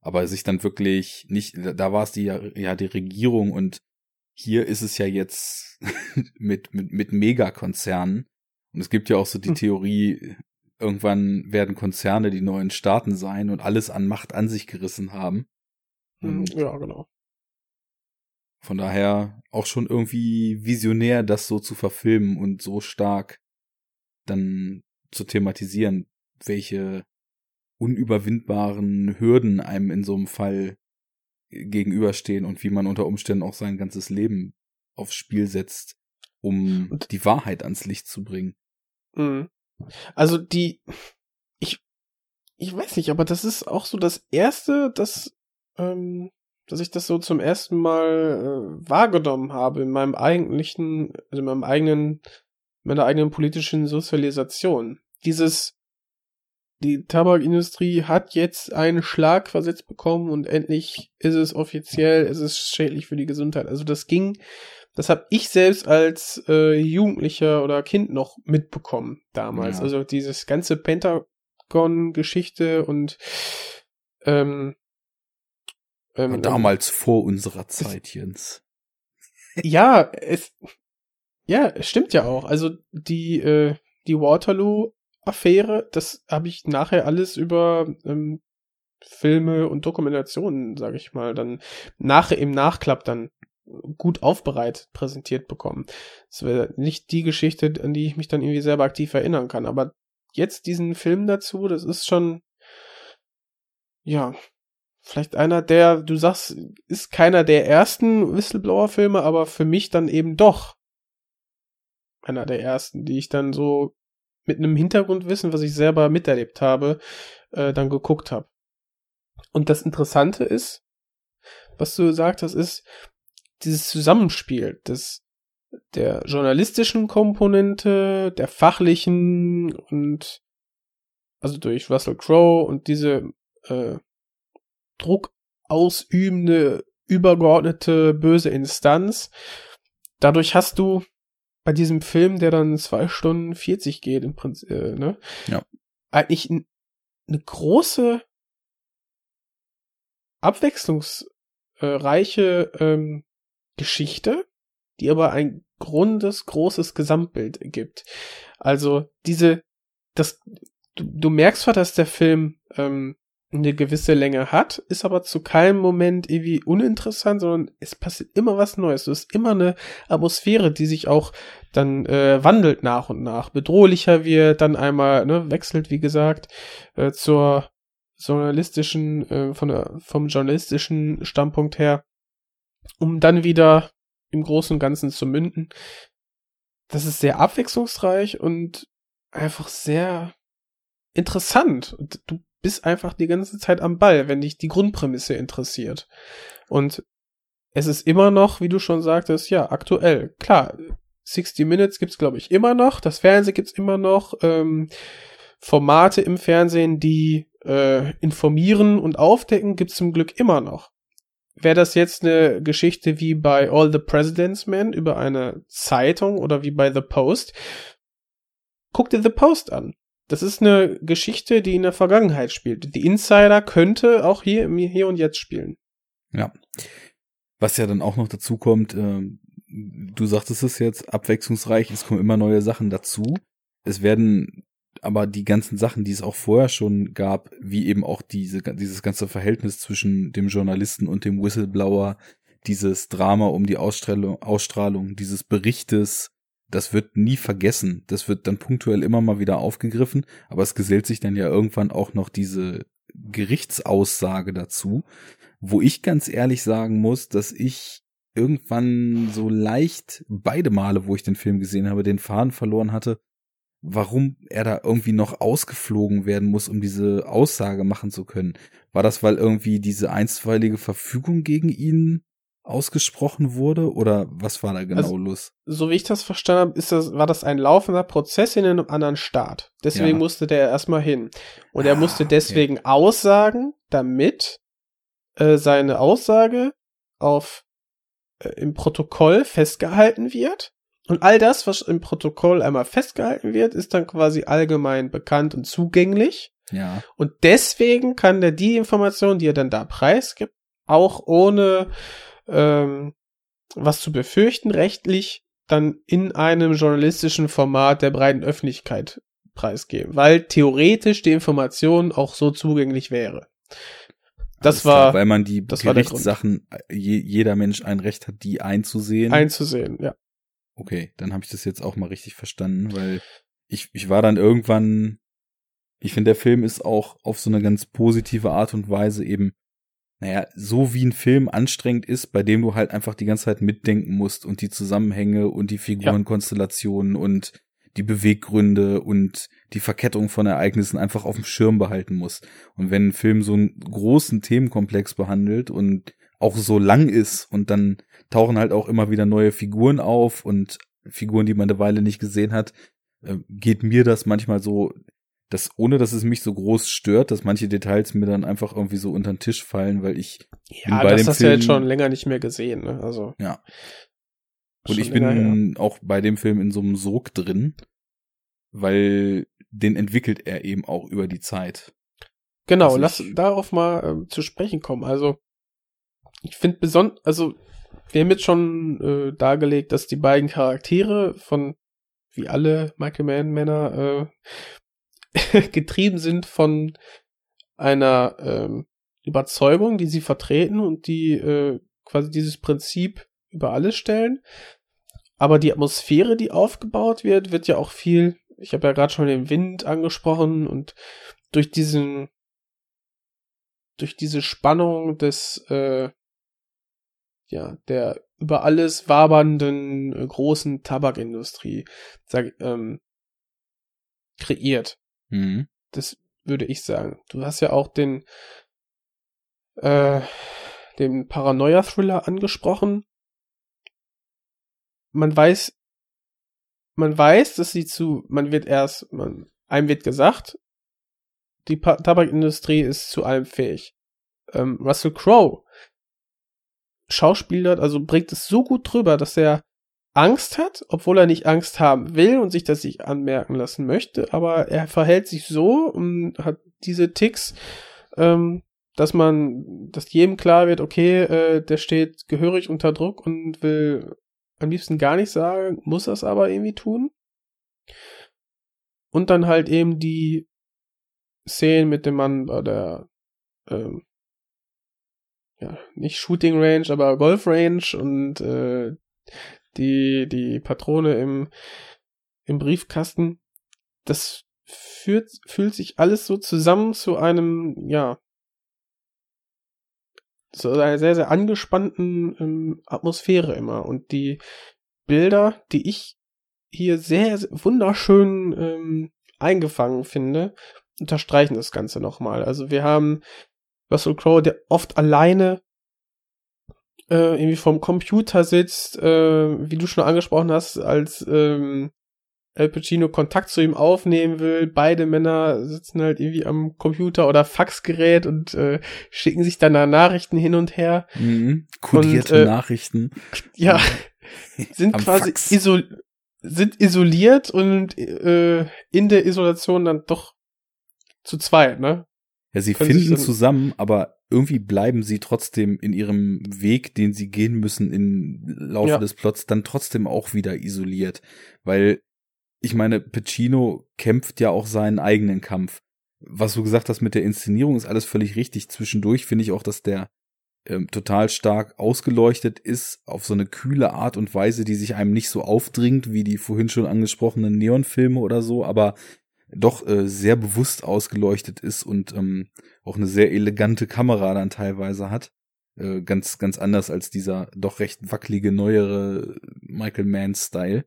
aber sich dann wirklich nicht, da war es die ja die Regierung und hier ist es ja jetzt mit, mit, mit Megakonzernen. Und es gibt ja auch so die hm. Theorie, irgendwann werden Konzerne die neuen Staaten sein und alles an Macht an sich gerissen haben. Hm, und ja, genau. Von daher auch schon irgendwie visionär, das so zu verfilmen und so stark dann zu thematisieren, welche unüberwindbaren Hürden einem in so einem Fall gegenüberstehen und wie man unter Umständen auch sein ganzes Leben aufs Spiel setzt, um und die Wahrheit ans Licht zu bringen. Mhm. Also die, ich, ich weiß nicht, aber das ist auch so das erste, das ähm, dass ich das so zum ersten Mal äh, wahrgenommen habe in meinem eigentlichen, also in meinem eigenen, meiner eigenen politischen Sozialisation. Dieses, die Tabakindustrie hat jetzt einen Schlag versetzt bekommen und endlich ist es offiziell, es ist schädlich für die Gesundheit. Also das ging, das habe ich selbst als äh, Jugendlicher oder Kind noch mitbekommen damals. Ja. Also dieses ganze Pentagon-Geschichte und ähm, ähm, damals vor unserer Zeit, es, Jens. Ja, es, ja, es stimmt ja auch. Also die, äh, die Waterloo-Affäre, das habe ich nachher alles über ähm, Filme und Dokumentationen, sage ich mal, dann nachher im Nachklapp dann gut aufbereitet präsentiert bekommen. Das wäre nicht die Geschichte, an die ich mich dann irgendwie selber aktiv erinnern kann. Aber jetzt diesen Film dazu, das ist schon, ja, vielleicht einer der, du sagst, ist keiner der ersten Whistleblower-Filme, aber für mich dann eben doch einer der ersten, die ich dann so mit einem Hintergrundwissen, was ich selber miterlebt habe, äh, dann geguckt habe. Und das Interessante ist, was du gesagt hast, ist dieses Zusammenspiel des der journalistischen Komponente, der fachlichen und also durch Russell Crowe und diese äh, Druck ausübende, übergeordnete, böse Instanz. Dadurch hast du bei diesem Film, der dann zwei Stunden 40 geht, im Prinzip, äh, ne? Ja. Eigentlich eine große, abwechslungsreiche ähm, Geschichte, die aber ein grundes, großes Gesamtbild gibt. Also diese, das, du, du merkst zwar, dass der Film ähm, eine gewisse Länge hat, ist aber zu keinem Moment irgendwie uninteressant, sondern es passiert immer was Neues. Es ist immer eine Atmosphäre, die sich auch dann äh, wandelt nach und nach, bedrohlicher wird, dann einmal ne, wechselt, wie gesagt, äh, zur journalistischen, äh, von der, vom journalistischen Standpunkt her, um dann wieder im Großen und Ganzen zu münden. Das ist sehr abwechslungsreich und einfach sehr interessant. Und du bist einfach die ganze Zeit am Ball, wenn dich die Grundprämisse interessiert. Und es ist immer noch, wie du schon sagtest, ja, aktuell. Klar, 60 Minutes gibt's glaube ich immer noch, das Fernsehen gibt's immer noch, ähm, Formate im Fernsehen, die äh, informieren und aufdecken, gibt's zum Glück immer noch. Wäre das jetzt eine Geschichte wie bei All the President's Men über eine Zeitung oder wie bei The Post, guck dir The Post an. Das ist eine Geschichte, die in der Vergangenheit spielt. Die Insider könnte auch hier, hier und jetzt spielen. Ja. Was ja dann auch noch dazu kommt, äh, du sagtest es jetzt, abwechslungsreich, es kommen immer neue Sachen dazu. Es werden aber die ganzen Sachen, die es auch vorher schon gab, wie eben auch diese, dieses ganze Verhältnis zwischen dem Journalisten und dem Whistleblower, dieses Drama um die Ausstrahlung, Ausstrahlung dieses Berichtes, das wird nie vergessen. Das wird dann punktuell immer mal wieder aufgegriffen, aber es gesellt sich dann ja irgendwann auch noch diese Gerichtsaussage dazu, wo ich ganz ehrlich sagen muss, dass ich irgendwann so leicht beide Male, wo ich den Film gesehen habe, den Faden verloren hatte, warum er da irgendwie noch ausgeflogen werden muss, um diese Aussage machen zu können. War das, weil irgendwie diese einstweilige Verfügung gegen ihn ausgesprochen wurde oder was war da genau also, los? So wie ich das verstanden habe, ist das, war das ein laufender Prozess in einem anderen Staat. Deswegen ja. musste der erstmal hin. Und ah, er musste deswegen okay. aussagen, damit äh, seine Aussage auf äh, im Protokoll festgehalten wird und all das, was im Protokoll einmal festgehalten wird, ist dann quasi allgemein bekannt und zugänglich. Ja. Und deswegen kann der die Information, die er dann da preisgibt, auch ohne ähm, was zu befürchten, rechtlich dann in einem journalistischen Format der breiten Öffentlichkeit preisgeben, weil theoretisch die Information auch so zugänglich wäre. Das war, klar, weil man die Gerichtssachen, jeder Mensch ein Recht hat, die einzusehen. Einzusehen, ja. Okay, dann habe ich das jetzt auch mal richtig verstanden, weil ich, ich war dann irgendwann, ich finde, der Film ist auch auf so eine ganz positive Art und Weise eben, naja, so wie ein Film anstrengend ist, bei dem du halt einfach die ganze Zeit mitdenken musst und die Zusammenhänge und die Figurenkonstellationen ja. und die Beweggründe und die Verkettung von Ereignissen einfach auf dem Schirm behalten musst. Und wenn ein Film so einen großen Themenkomplex behandelt und auch so lang ist und dann tauchen halt auch immer wieder neue Figuren auf und Figuren, die man eine Weile nicht gesehen hat, äh, geht mir das manchmal so, dass ohne dass es mich so groß stört, dass manche Details mir dann einfach irgendwie so unter den Tisch fallen, weil ich ja, das hast du ja jetzt schon länger nicht mehr gesehen, ne? Also ja. Und ich bin länger, ja. auch bei dem Film in so einem Sog drin, weil den entwickelt er eben auch über die Zeit. Genau, lass darauf mal äh, zu sprechen kommen. Also ich finde besonders, also wir haben jetzt schon äh, dargelegt, dass die beiden Charaktere von wie alle Michael Mann Männer äh, getrieben sind von einer ähm, Überzeugung, die sie vertreten und die äh, quasi dieses Prinzip über alles stellen. Aber die Atmosphäre, die aufgebaut wird, wird ja auch viel, ich habe ja gerade schon den Wind angesprochen und durch diesen, durch diese Spannung des, äh, ja, der über alles wabernden äh, großen Tabakindustrie sag, ähm, kreiert. Mhm. Das würde ich sagen. Du hast ja auch den äh, den Paranoia-Thriller angesprochen. Man weiß, man weiß, dass sie zu, man wird erst, man, einem wird gesagt, die pa Tabakindustrie ist zu allem fähig. Ähm, Russell Crowe Schauspieler, also bringt es so gut drüber, dass er Angst hat, obwohl er nicht Angst haben will und sich das nicht anmerken lassen möchte, aber er verhält sich so und hat diese Ticks, ähm, dass man, dass jedem klar wird, okay, äh, der steht gehörig unter Druck und will am liebsten gar nicht sagen, muss das aber irgendwie tun. Und dann halt eben die Szenen mit dem Mann bei der ähm, ja, nicht Shooting Range, aber Golf Range und äh, die, die Patrone im, im Briefkasten. Das führt, fühlt sich alles so zusammen zu einem, ja, so einer sehr, sehr angespannten ähm, Atmosphäre immer. Und die Bilder, die ich hier sehr, sehr wunderschön ähm, eingefangen finde, unterstreichen das Ganze nochmal. Also wir haben Russell Crowe, der oft alleine äh, irgendwie vom Computer sitzt, äh, wie du schon angesprochen hast, als ähm, Al Pacino Kontakt zu ihm aufnehmen will. Beide Männer sitzen halt irgendwie am Computer oder Faxgerät und äh, schicken sich dann da Nachrichten hin und her. Mhm. Kodierte Und, äh, Nachrichten. Ja, sind quasi isol sind isoliert und äh, in der Isolation dann doch zu zweit, ne? Ja, sie können finden zusammen, aber irgendwie bleiben sie trotzdem in ihrem Weg, den sie gehen müssen im Laufe Ja. des Plots, dann trotzdem auch wieder isoliert. Weil, ich meine, Pacino kämpft ja auch seinen eigenen Kampf. Was du gesagt hast mit der Inszenierung ist alles völlig richtig. Zwischendurch finde ich auch, dass der ähm, total stark ausgeleuchtet ist auf so eine kühle Art und Weise, die sich einem nicht so aufdringt wie die vorhin schon angesprochenen Neonfilme oder so, aber doch äh, sehr bewusst ausgeleuchtet ist und ähm, auch eine sehr elegante Kamera dann teilweise hat. Äh, ganz, ganz anders als dieser doch recht wackelige, neuere Michael Mann-Style.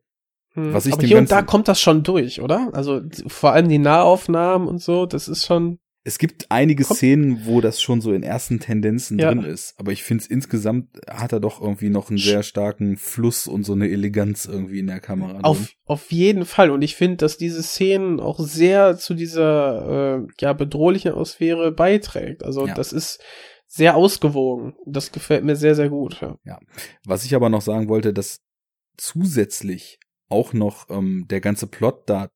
Hm. Was ich Aber hier und da kommt das schon durch, oder? Also vor allem die Nahaufnahmen und so, das ist schon. Es gibt einige Kommt- Szenen, wo das schon so in ersten Tendenzen Ja. drin ist, aber ich finde es insgesamt hat er doch irgendwie noch einen sehr starken Fluss und so eine Eleganz irgendwie in der Kamera. drin. Auf, auf jeden Fall. Und ich finde, dass diese Szenen auch sehr zu dieser äh, ja, bedrohlichen Atmosphäre beiträgt. Also Ja. das ist sehr ausgewogen. Das gefällt mir sehr, sehr gut. Ja. Was ich aber noch sagen wollte, dass zusätzlich auch noch ähm, der ganze Plot da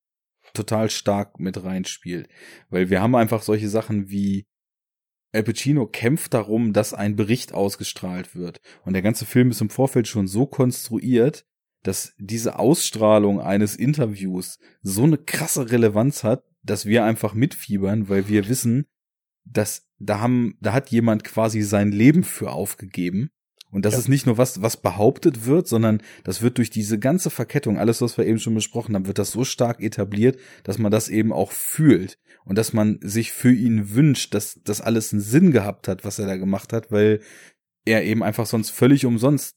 total stark mit reinspielt. Weil wir haben einfach solche Sachen wie Al Pacino kämpft darum, dass ein Bericht ausgestrahlt wird. Und der ganze Film ist im Vorfeld schon so konstruiert, dass diese Ausstrahlung eines Interviews so eine krasse Relevanz hat, dass wir einfach mitfiebern, weil wir wissen, dass da haben, da hat jemand quasi sein Leben für aufgegeben. Und das Ja. ist nicht nur was, was behauptet wird, sondern das wird durch diese ganze Verkettung, alles, was wir eben schon besprochen haben, wird das so stark etabliert, dass man das eben auch fühlt und dass man sich für ihn wünscht, dass das alles einen Sinn gehabt hat, was er da gemacht hat, weil er eben einfach sonst völlig umsonst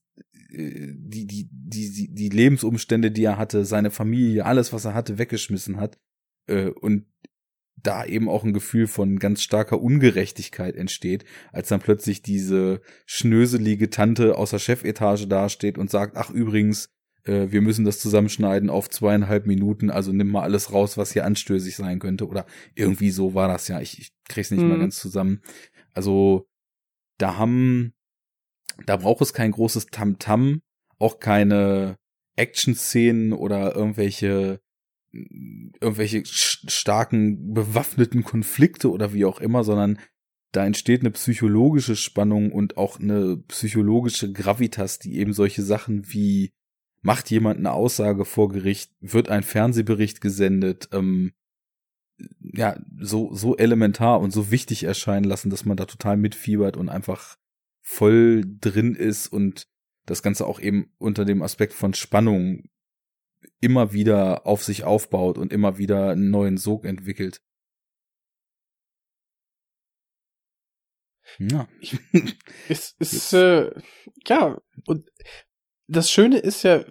äh, die, die, die, die, Lebensumstände, die er hatte, seine Familie, alles, was er hatte, weggeschmissen hat. Äh, Und da eben auch ein Gefühl von ganz starker Ungerechtigkeit entsteht, als dann plötzlich diese schnöselige Tante aus der Chefetage dasteht und sagt, ach übrigens, äh, wir müssen das zusammenschneiden auf zweieinhalb Minuten, also nimm mal alles raus, was hier anstößig sein könnte. Oder irgendwie so war das ja. Ich, ich krieg's nicht mal Mhm. ganz zusammen. Also da haben, da braucht es kein großes Tamtam, auch keine Action-Szenen oder irgendwelche irgendwelche starken bewaffneten Konflikte oder wie auch immer, sondern da entsteht eine psychologische Spannung und auch eine psychologische Gravitas, die eben solche Sachen wie macht jemand eine Aussage vor Gericht, wird ein Fernsehbericht gesendet, ähm, ja, so, so elementar und so wichtig erscheinen lassen, dass man da total mitfiebert und einfach voll drin ist und das Ganze auch eben unter dem Aspekt von Spannung immer wieder auf sich aufbaut und immer wieder einen neuen Sog entwickelt. Ja. Es ist, äh, ja, und das Schöne ist ja,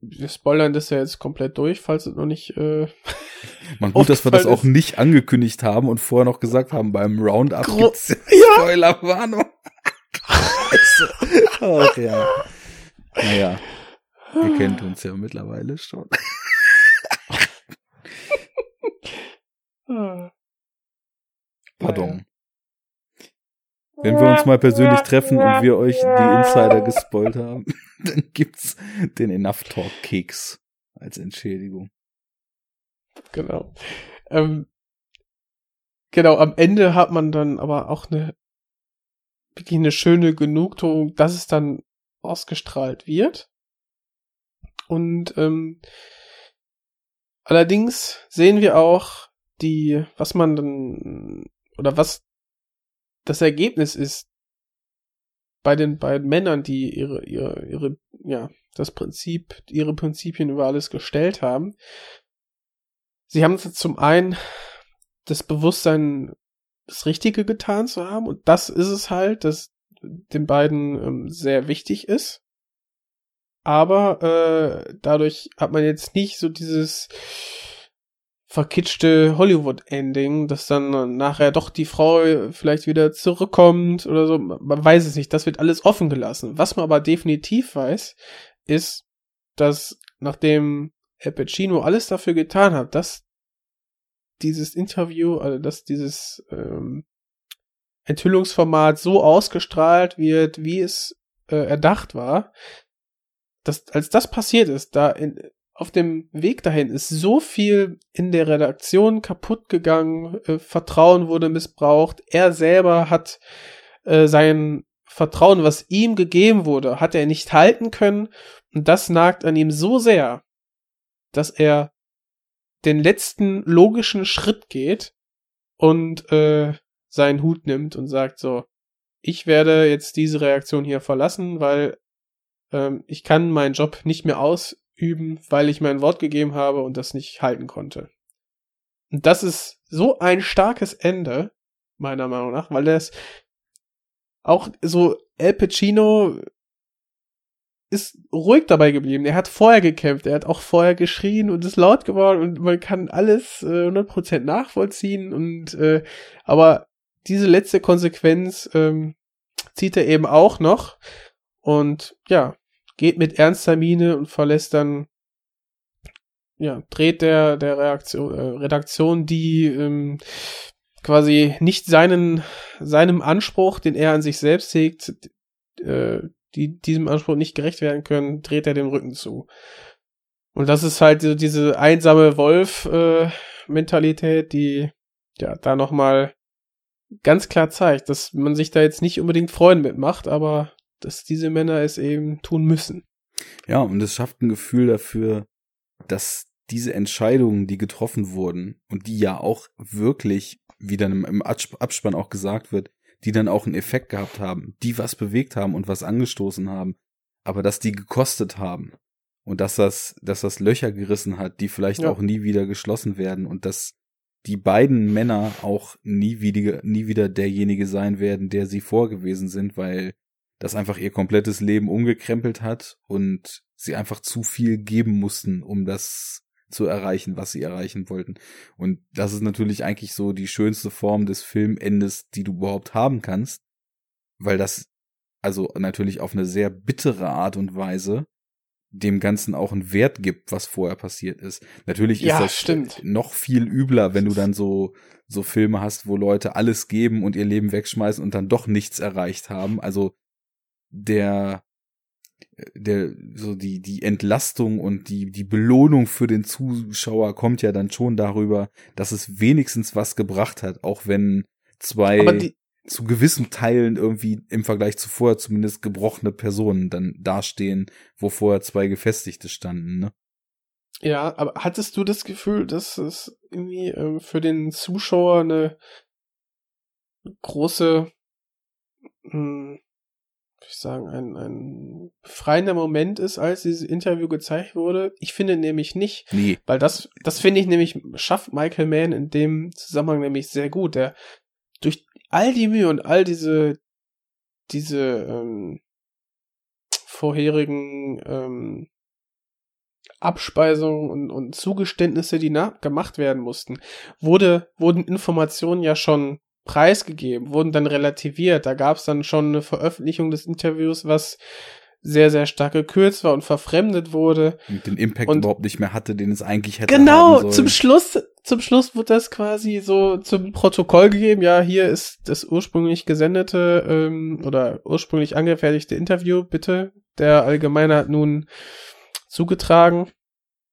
wir spoilern das ja jetzt komplett durch, falls es noch nicht, äh, Man gut, dass wir das auch nicht angekündigt haben und vorher noch gesagt haben, beim Roundup Gro- gibt's Ja. Spoilerwarnung. Scheiße. Ach ja. Naja, ihr kennt uns ja mittlerweile schon. Pardon. Wenn wir uns mal persönlich treffen und wir euch die Insider gespoilt haben, dann gibt's den Enough Talk Keks als Entschädigung. Genau. Ähm, genau, am Ende hat man dann aber auch eine wirklich eine schöne Genugtuung, dass es dann ausgestrahlt wird. Und ähm, allerdings sehen wir auch die, was man dann oder was das Ergebnis ist bei den beiden Männern, die ihre ihre ihre ja das Prinzip ihre Prinzipien über alles gestellt haben. Sie haben zum einen das Bewusstsein, das Richtige getan zu haben, und das ist es halt, das den beiden ähm, sehr wichtig ist. Aber äh, dadurch hat man jetzt nicht so dieses verkitschte Hollywood-Ending, dass dann nachher doch die Frau vielleicht wieder zurückkommt oder so. Man weiß es nicht. Das wird alles offen gelassen. Was man aber definitiv weiß, ist, dass nachdem Al Pacino alles dafür getan hat, dass dieses Interview, also dass dieses ähm, Enthüllungsformat so ausgestrahlt wird, wie es äh, erdacht war, dass als das passiert ist, da in, auf dem Weg dahin ist so viel in der Redaktion kaputt gegangen, äh, Vertrauen wurde missbraucht, er selber hat äh, sein Vertrauen, was ihm gegeben wurde, hat er nicht halten können und das nagt an ihm so sehr, dass er den letzten logischen Schritt geht und äh, seinen Hut nimmt und sagt so, ich werde jetzt diese Reaktion hier verlassen, weil ähm, ich kann meinen Job nicht mehr ausüben, weil ich mein Wort gegeben habe und das nicht halten konnte. Und das ist so ein starkes Ende, meiner Meinung nach, weil das auch so El Pacino ist ruhig dabei geblieben. Er hat vorher gekämpft, er hat auch vorher geschrien und ist laut geworden und man kann alles äh, 100% nachvollziehen und äh, aber diese letzte Konsequenz ähm, zieht er eben auch noch und ja, geht mit ernster Miene und verlässt dann ja, dreht der der Reaktion, äh, Redaktion, die ähm, quasi nicht seinen seinem Anspruch, den er an sich selbst hegt, äh, die diesem Anspruch nicht gerecht werden können, dreht er den Rücken zu. Und das ist halt so diese einsame Wolf-Mentalität, äh, die ja da nochmal ganz klar zeigt, dass man sich da jetzt nicht unbedingt Freunde mitmacht, aber dass diese Männer es eben tun müssen. Ja, und es schafft ein Gefühl dafür, dass diese Entscheidungen, die getroffen wurden und die ja auch wirklich, wie dann im Abspann auch gesagt wird, die dann auch einen Effekt gehabt haben, die was bewegt haben und was angestoßen haben, aber dass die gekostet haben und dass das, dass das Löcher gerissen hat, die vielleicht ja. auch nie wieder geschlossen werden und dass die beiden Männer auch nie wieder, nie wieder derjenige sein werden, der sie vorgewesen sind, weil das einfach ihr komplettes Leben umgekrempelt hat und sie einfach zu viel geben mussten, um das zu erreichen, was sie erreichen wollten. Und das ist natürlich eigentlich so die schönste Form des Filmendes, die du überhaupt haben kannst, weil das also natürlich auf eine sehr bittere Art und Weise dem Ganzen auch einen Wert gibt, was vorher passiert ist. Natürlich ist ja, das stimmt. noch viel übler, wenn du dann so so Filme hast, wo Leute alles geben und ihr Leben wegschmeißen und dann doch nichts erreicht haben. Also der der so die die Entlastung und die die Belohnung für den Zuschauer kommt ja dann schon darüber, dass es wenigstens was gebracht hat, auch wenn zwei zu gewissen Teilen irgendwie im Vergleich zu vorher zumindest gebrochene Personen dann dastehen, wo vorher zwei gefestigte standen, ne? Ja, aber hattest du das Gefühl, dass es irgendwie ähm, für den Zuschauer eine große mh, hm, ich sagen, ein, ein befreiender Moment ist, als dieses Interview gezeigt wurde. Ich finde nämlich nicht, nee. weil das, das finde ich nämlich, schafft Michael Mann in dem Zusammenhang nämlich sehr gut. Der durch all die Mühe und all diese, diese ähm, vorherigen ähm, Abspeisungen und, und Zugeständnisse, die gemacht werden mussten, wurde, wurden Informationen ja schon preisgegeben, wurden dann relativiert. Da gab es dann schon eine Veröffentlichung des Interviews, was sehr, sehr stark gekürzt war und verfremdet wurde. Und den Impact und überhaupt nicht mehr hatte, den es eigentlich hätte Genau, zum Schluss, zum Schluss wird das quasi so zum Protokoll gegeben. Ja, hier ist das ursprünglich gesendete ähm, oder ursprünglich angefertigte Interview, bitte. Der Allgemeine hat nun zugetragen.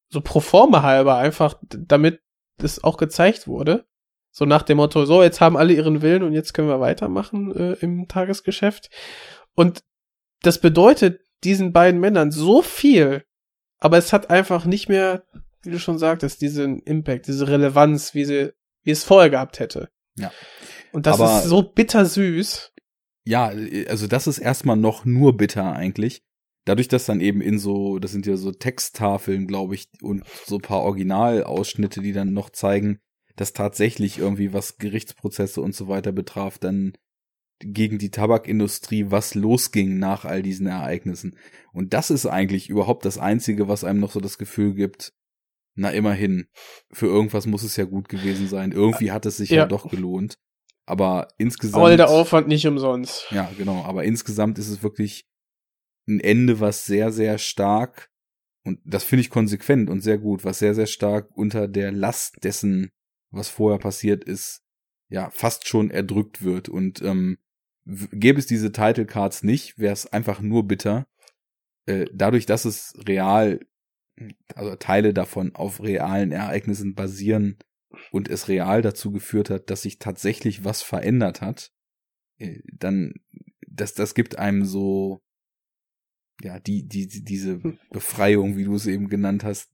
So pro forma halber einfach, damit das auch gezeigt wurde. So nach dem Motto, so, jetzt haben alle ihren Willen und jetzt können wir weitermachen äh, im Tagesgeschäft. Und das bedeutet diesen beiden Männern so viel, aber es hat einfach nicht mehr, wie du schon sagtest, diesen Impact, diese Relevanz, wie sie, wie es vorher gehabt hätte. Ja. Und das aber, ist so bittersüß. Ja, also das ist erstmal noch nur bitter eigentlich. Dadurch, dass dann eben in so, das sind ja so Texttafeln, glaube ich, und so paar Originalausschnitte, die dann noch zeigen, dass tatsächlich irgendwie was Gerichtsprozesse und so weiter betraf, dann gegen die Tabakindustrie was losging nach all diesen Ereignissen. Und das ist eigentlich überhaupt das Einzige, was einem noch so das Gefühl gibt, na immerhin, für irgendwas muss es ja gut gewesen sein. Irgendwie hat es sich ja, Ja. doch gelohnt. Aber insgesamt. All der Aufwand nicht umsonst. Ja, genau. Aber insgesamt ist es wirklich ein Ende, was sehr, sehr stark, und das finde ich konsequent und sehr gut, was sehr, sehr stark unter der Last dessen, was vorher passiert ist, ja, fast schon erdrückt wird. Und ähm, gäbe es diese Title Cards nicht, wäre es einfach nur bitter. Äh, dadurch, dass es real, also Teile davon auf realen Ereignissen basieren und es real dazu geführt hat, dass sich tatsächlich was verändert hat, äh, dann, das, das gibt einem so, ja, die, die, die- diese Befreiung, wie du es eben genannt hast.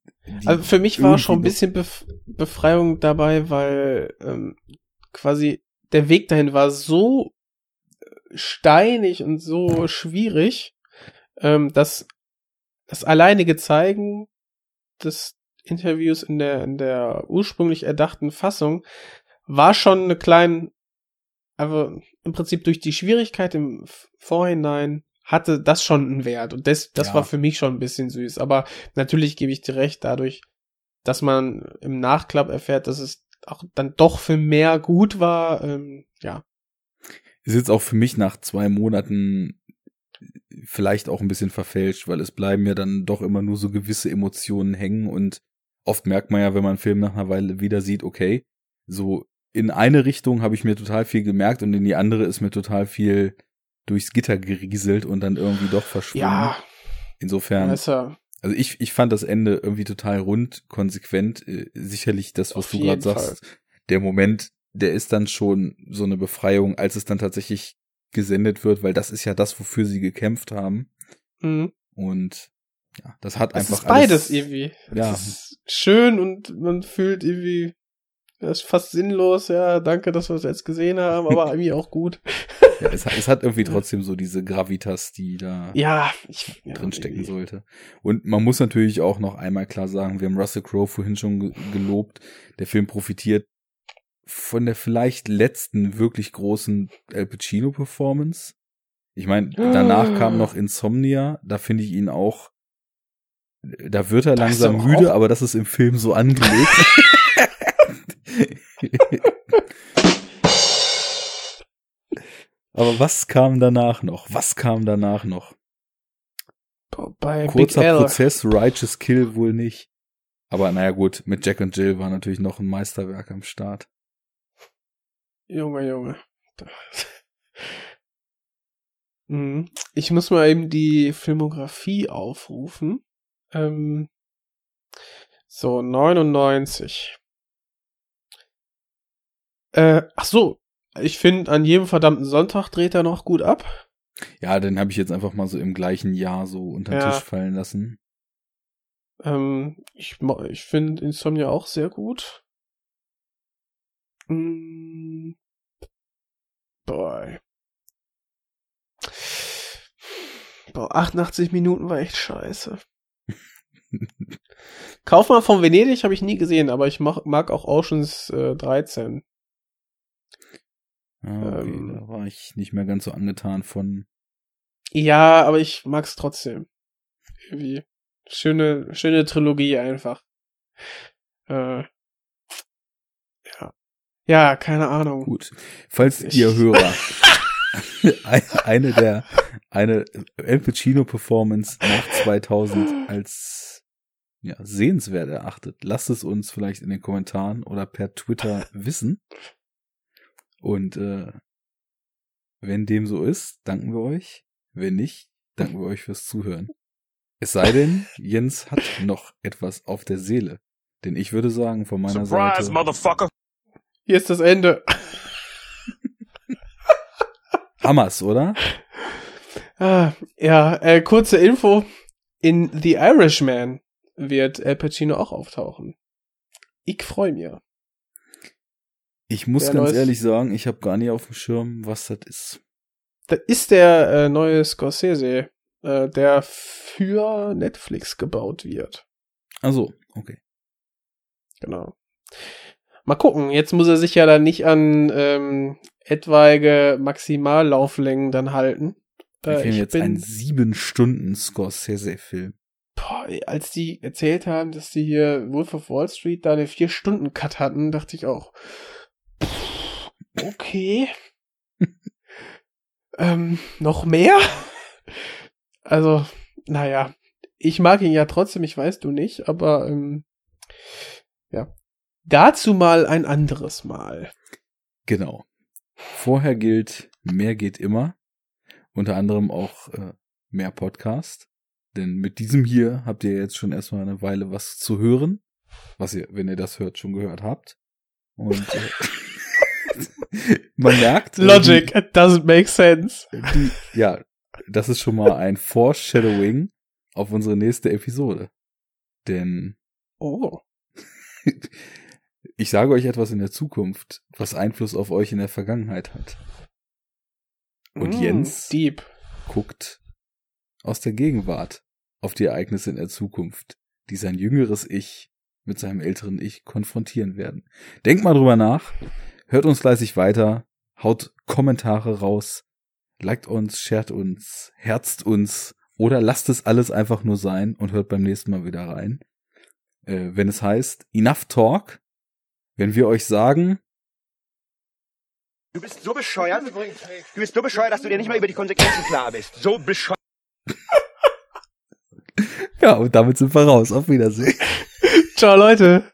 Also für mich war schon ein bisschen Bef Befreiung dabei, weil ähm, quasi der Weg dahin war so steinig und so schwierig, ähm, dass das alleinige Zeigen des Interviews in der, in der ursprünglich erdachten Fassung war schon eine kleine, aber im Prinzip durch die Schwierigkeit im Vorhinein hatte das schon einen Wert und das, das Ja. war für mich schon ein bisschen süß. Aber natürlich gebe ich dir recht, dadurch, dass man im Nachklapp erfährt, dass es auch dann doch für mehr gut war, ähm, ja. ist jetzt auch für mich nach zwei Monaten vielleicht auch ein bisschen verfälscht, weil es bleiben ja dann doch immer nur so gewisse Emotionen hängen und oft merkt man ja, wenn man einen Film nach einer Weile wieder sieht, okay, so in eine Richtung habe ich mir total viel gemerkt und in die andere ist mir total viel durchs Gitter gerieselt und dann irgendwie doch verschwunden. Ja, Insofern, ja also ich, ich fand das Ende irgendwie total rund, konsequent. Äh, sicherlich das, was Auf du gerade sagst, der Moment, der ist dann schon so eine Befreiung, als es dann tatsächlich gesendet wird, weil das ist ja das, wofür sie gekämpft haben. mhm. Und ja, das hat es einfach ist beides alles, irgendwie. Ja. Es ist schön und man fühlt irgendwie, das ist fast sinnlos, ja, danke, dass wir es jetzt gesehen haben, aber irgendwie auch gut. Ja, es, hat- es hat irgendwie trotzdem so diese Gravitas, die da Ja, ich, ja, drin stecken irgendwie. sollte. Und man muss natürlich auch noch einmal klar sagen, wir haben Russell Crowe vorhin schon ge- gelobt. Der Film profitiert von der vielleicht letzten wirklich großen Al Pacino Performance. Ich meine, danach kam noch Insomnia, da finde ich ihn auch da wird er langsam müde, aber das ist im Film so angelegt. aber was kam danach noch? Was kam danach noch? Bei Kurzer. Prozess, Righteous Kill wohl nicht. Aber naja gut, mit Jack und Jill war natürlich noch ein Meisterwerk am Start. Junge, Junge. Mhm. Ich muss mal eben die Filmografie aufrufen. Ähm, so, 99. Äh, ach so. Ich finde, an jedem verdammten Sonntag dreht er noch gut ab. Ja, den habe ich jetzt einfach mal so im gleichen Jahr so unter den Ja. Tisch fallen lassen. Ähm, ich ich finde Insomnia auch sehr gut. Mm, boy. Boah, 88 Minuten war echt scheiße. Kaufmann von Venedig habe ich nie gesehen, aber ich mag, mag auch Oceans äh, 13. Ah, okay, Ähm. da war ich nicht mehr ganz so angetan von. Ja, aber ich mag's trotzdem. Irgendwie. Schöne, schöne Trilogie einfach. Äh, ja. Ja, keine Ahnung. Gut. Falls Ich- ihr Hörer ein- eine der eine El Pacino Performance nach 2000 als ja, sehenswert erachtet, lasst es uns vielleicht in den Kommentaren oder per Twitter wissen. Und äh, wenn dem so ist, danken wir euch. Wenn nicht, danken wir euch fürs Zuhören. Es sei denn, Jens hat noch etwas auf der Seele. Denn ich würde sagen, von meiner Surprise, Seite. motherfucker! Hier ist das Ende. Hammers, oder? Ah, ja, äh, kurze Info. In The Irishman wird Al Pacino auch auftauchen. Ich freue mich. Ich muss Wer ganz neues- ehrlich sagen, ich habe gar nicht auf dem Schirm, was das ist. Das ist der äh, neue Scorsese, äh, der für Netflix gebaut wird. Also, okay. Genau. Mal gucken. Jetzt muss er sich ja dann nicht an ähm, etwaige Maximallauflängen dann halten. Wir Äh, filmen ich jetzt bin, einen sieben Stunden Scorsese-Film. boah, als die erzählt haben, dass die hier Wolf of Wall Street da eine Vier-Stunden-Cut hatten, dachte ich auch, okay. ähm, noch mehr? Also, naja, ich mag ihn ja trotzdem, ich weiß du nicht, aber ähm, ja. Dazu mal ein anderes Mal. Genau. Vorher gilt, mehr geht immer. Unter anderem auch äh, mehr Podcast. Denn mit diesem hier habt ihr jetzt schon erstmal eine Weile was zu hören. Was ihr, wenn ihr das hört, schon gehört habt. Und äh, man merkt. äh, Logic, it doesn't make sense. Die, die, ja, das ist schon mal ein Foreshadowing auf unsere nächste Episode. Denn Oh. ich sage euch etwas in der Zukunft, was Einfluss auf euch in der Vergangenheit hat. Und Mm, Jens Deep. guckt aus der Gegenwart auf die Ereignisse in der Zukunft, die sein jüngeres Ich mit seinem älteren Ich konfrontieren werden. Denkt mal drüber nach, hört uns fleißig weiter, haut Kommentare raus, liked uns, shared uns, herzt uns oder lasst es alles einfach nur sein und hört beim nächsten Mal wieder rein. Äh, wenn es heißt Enough Talk, wenn wir euch sagen, Du bist so bescheuert. Du bist so bescheuert, dass du dir nicht mal über die Konsequenzen klar bist. So bescheuert. ja, und damit sind wir raus. Auf Wiedersehen. Ciao, Leute.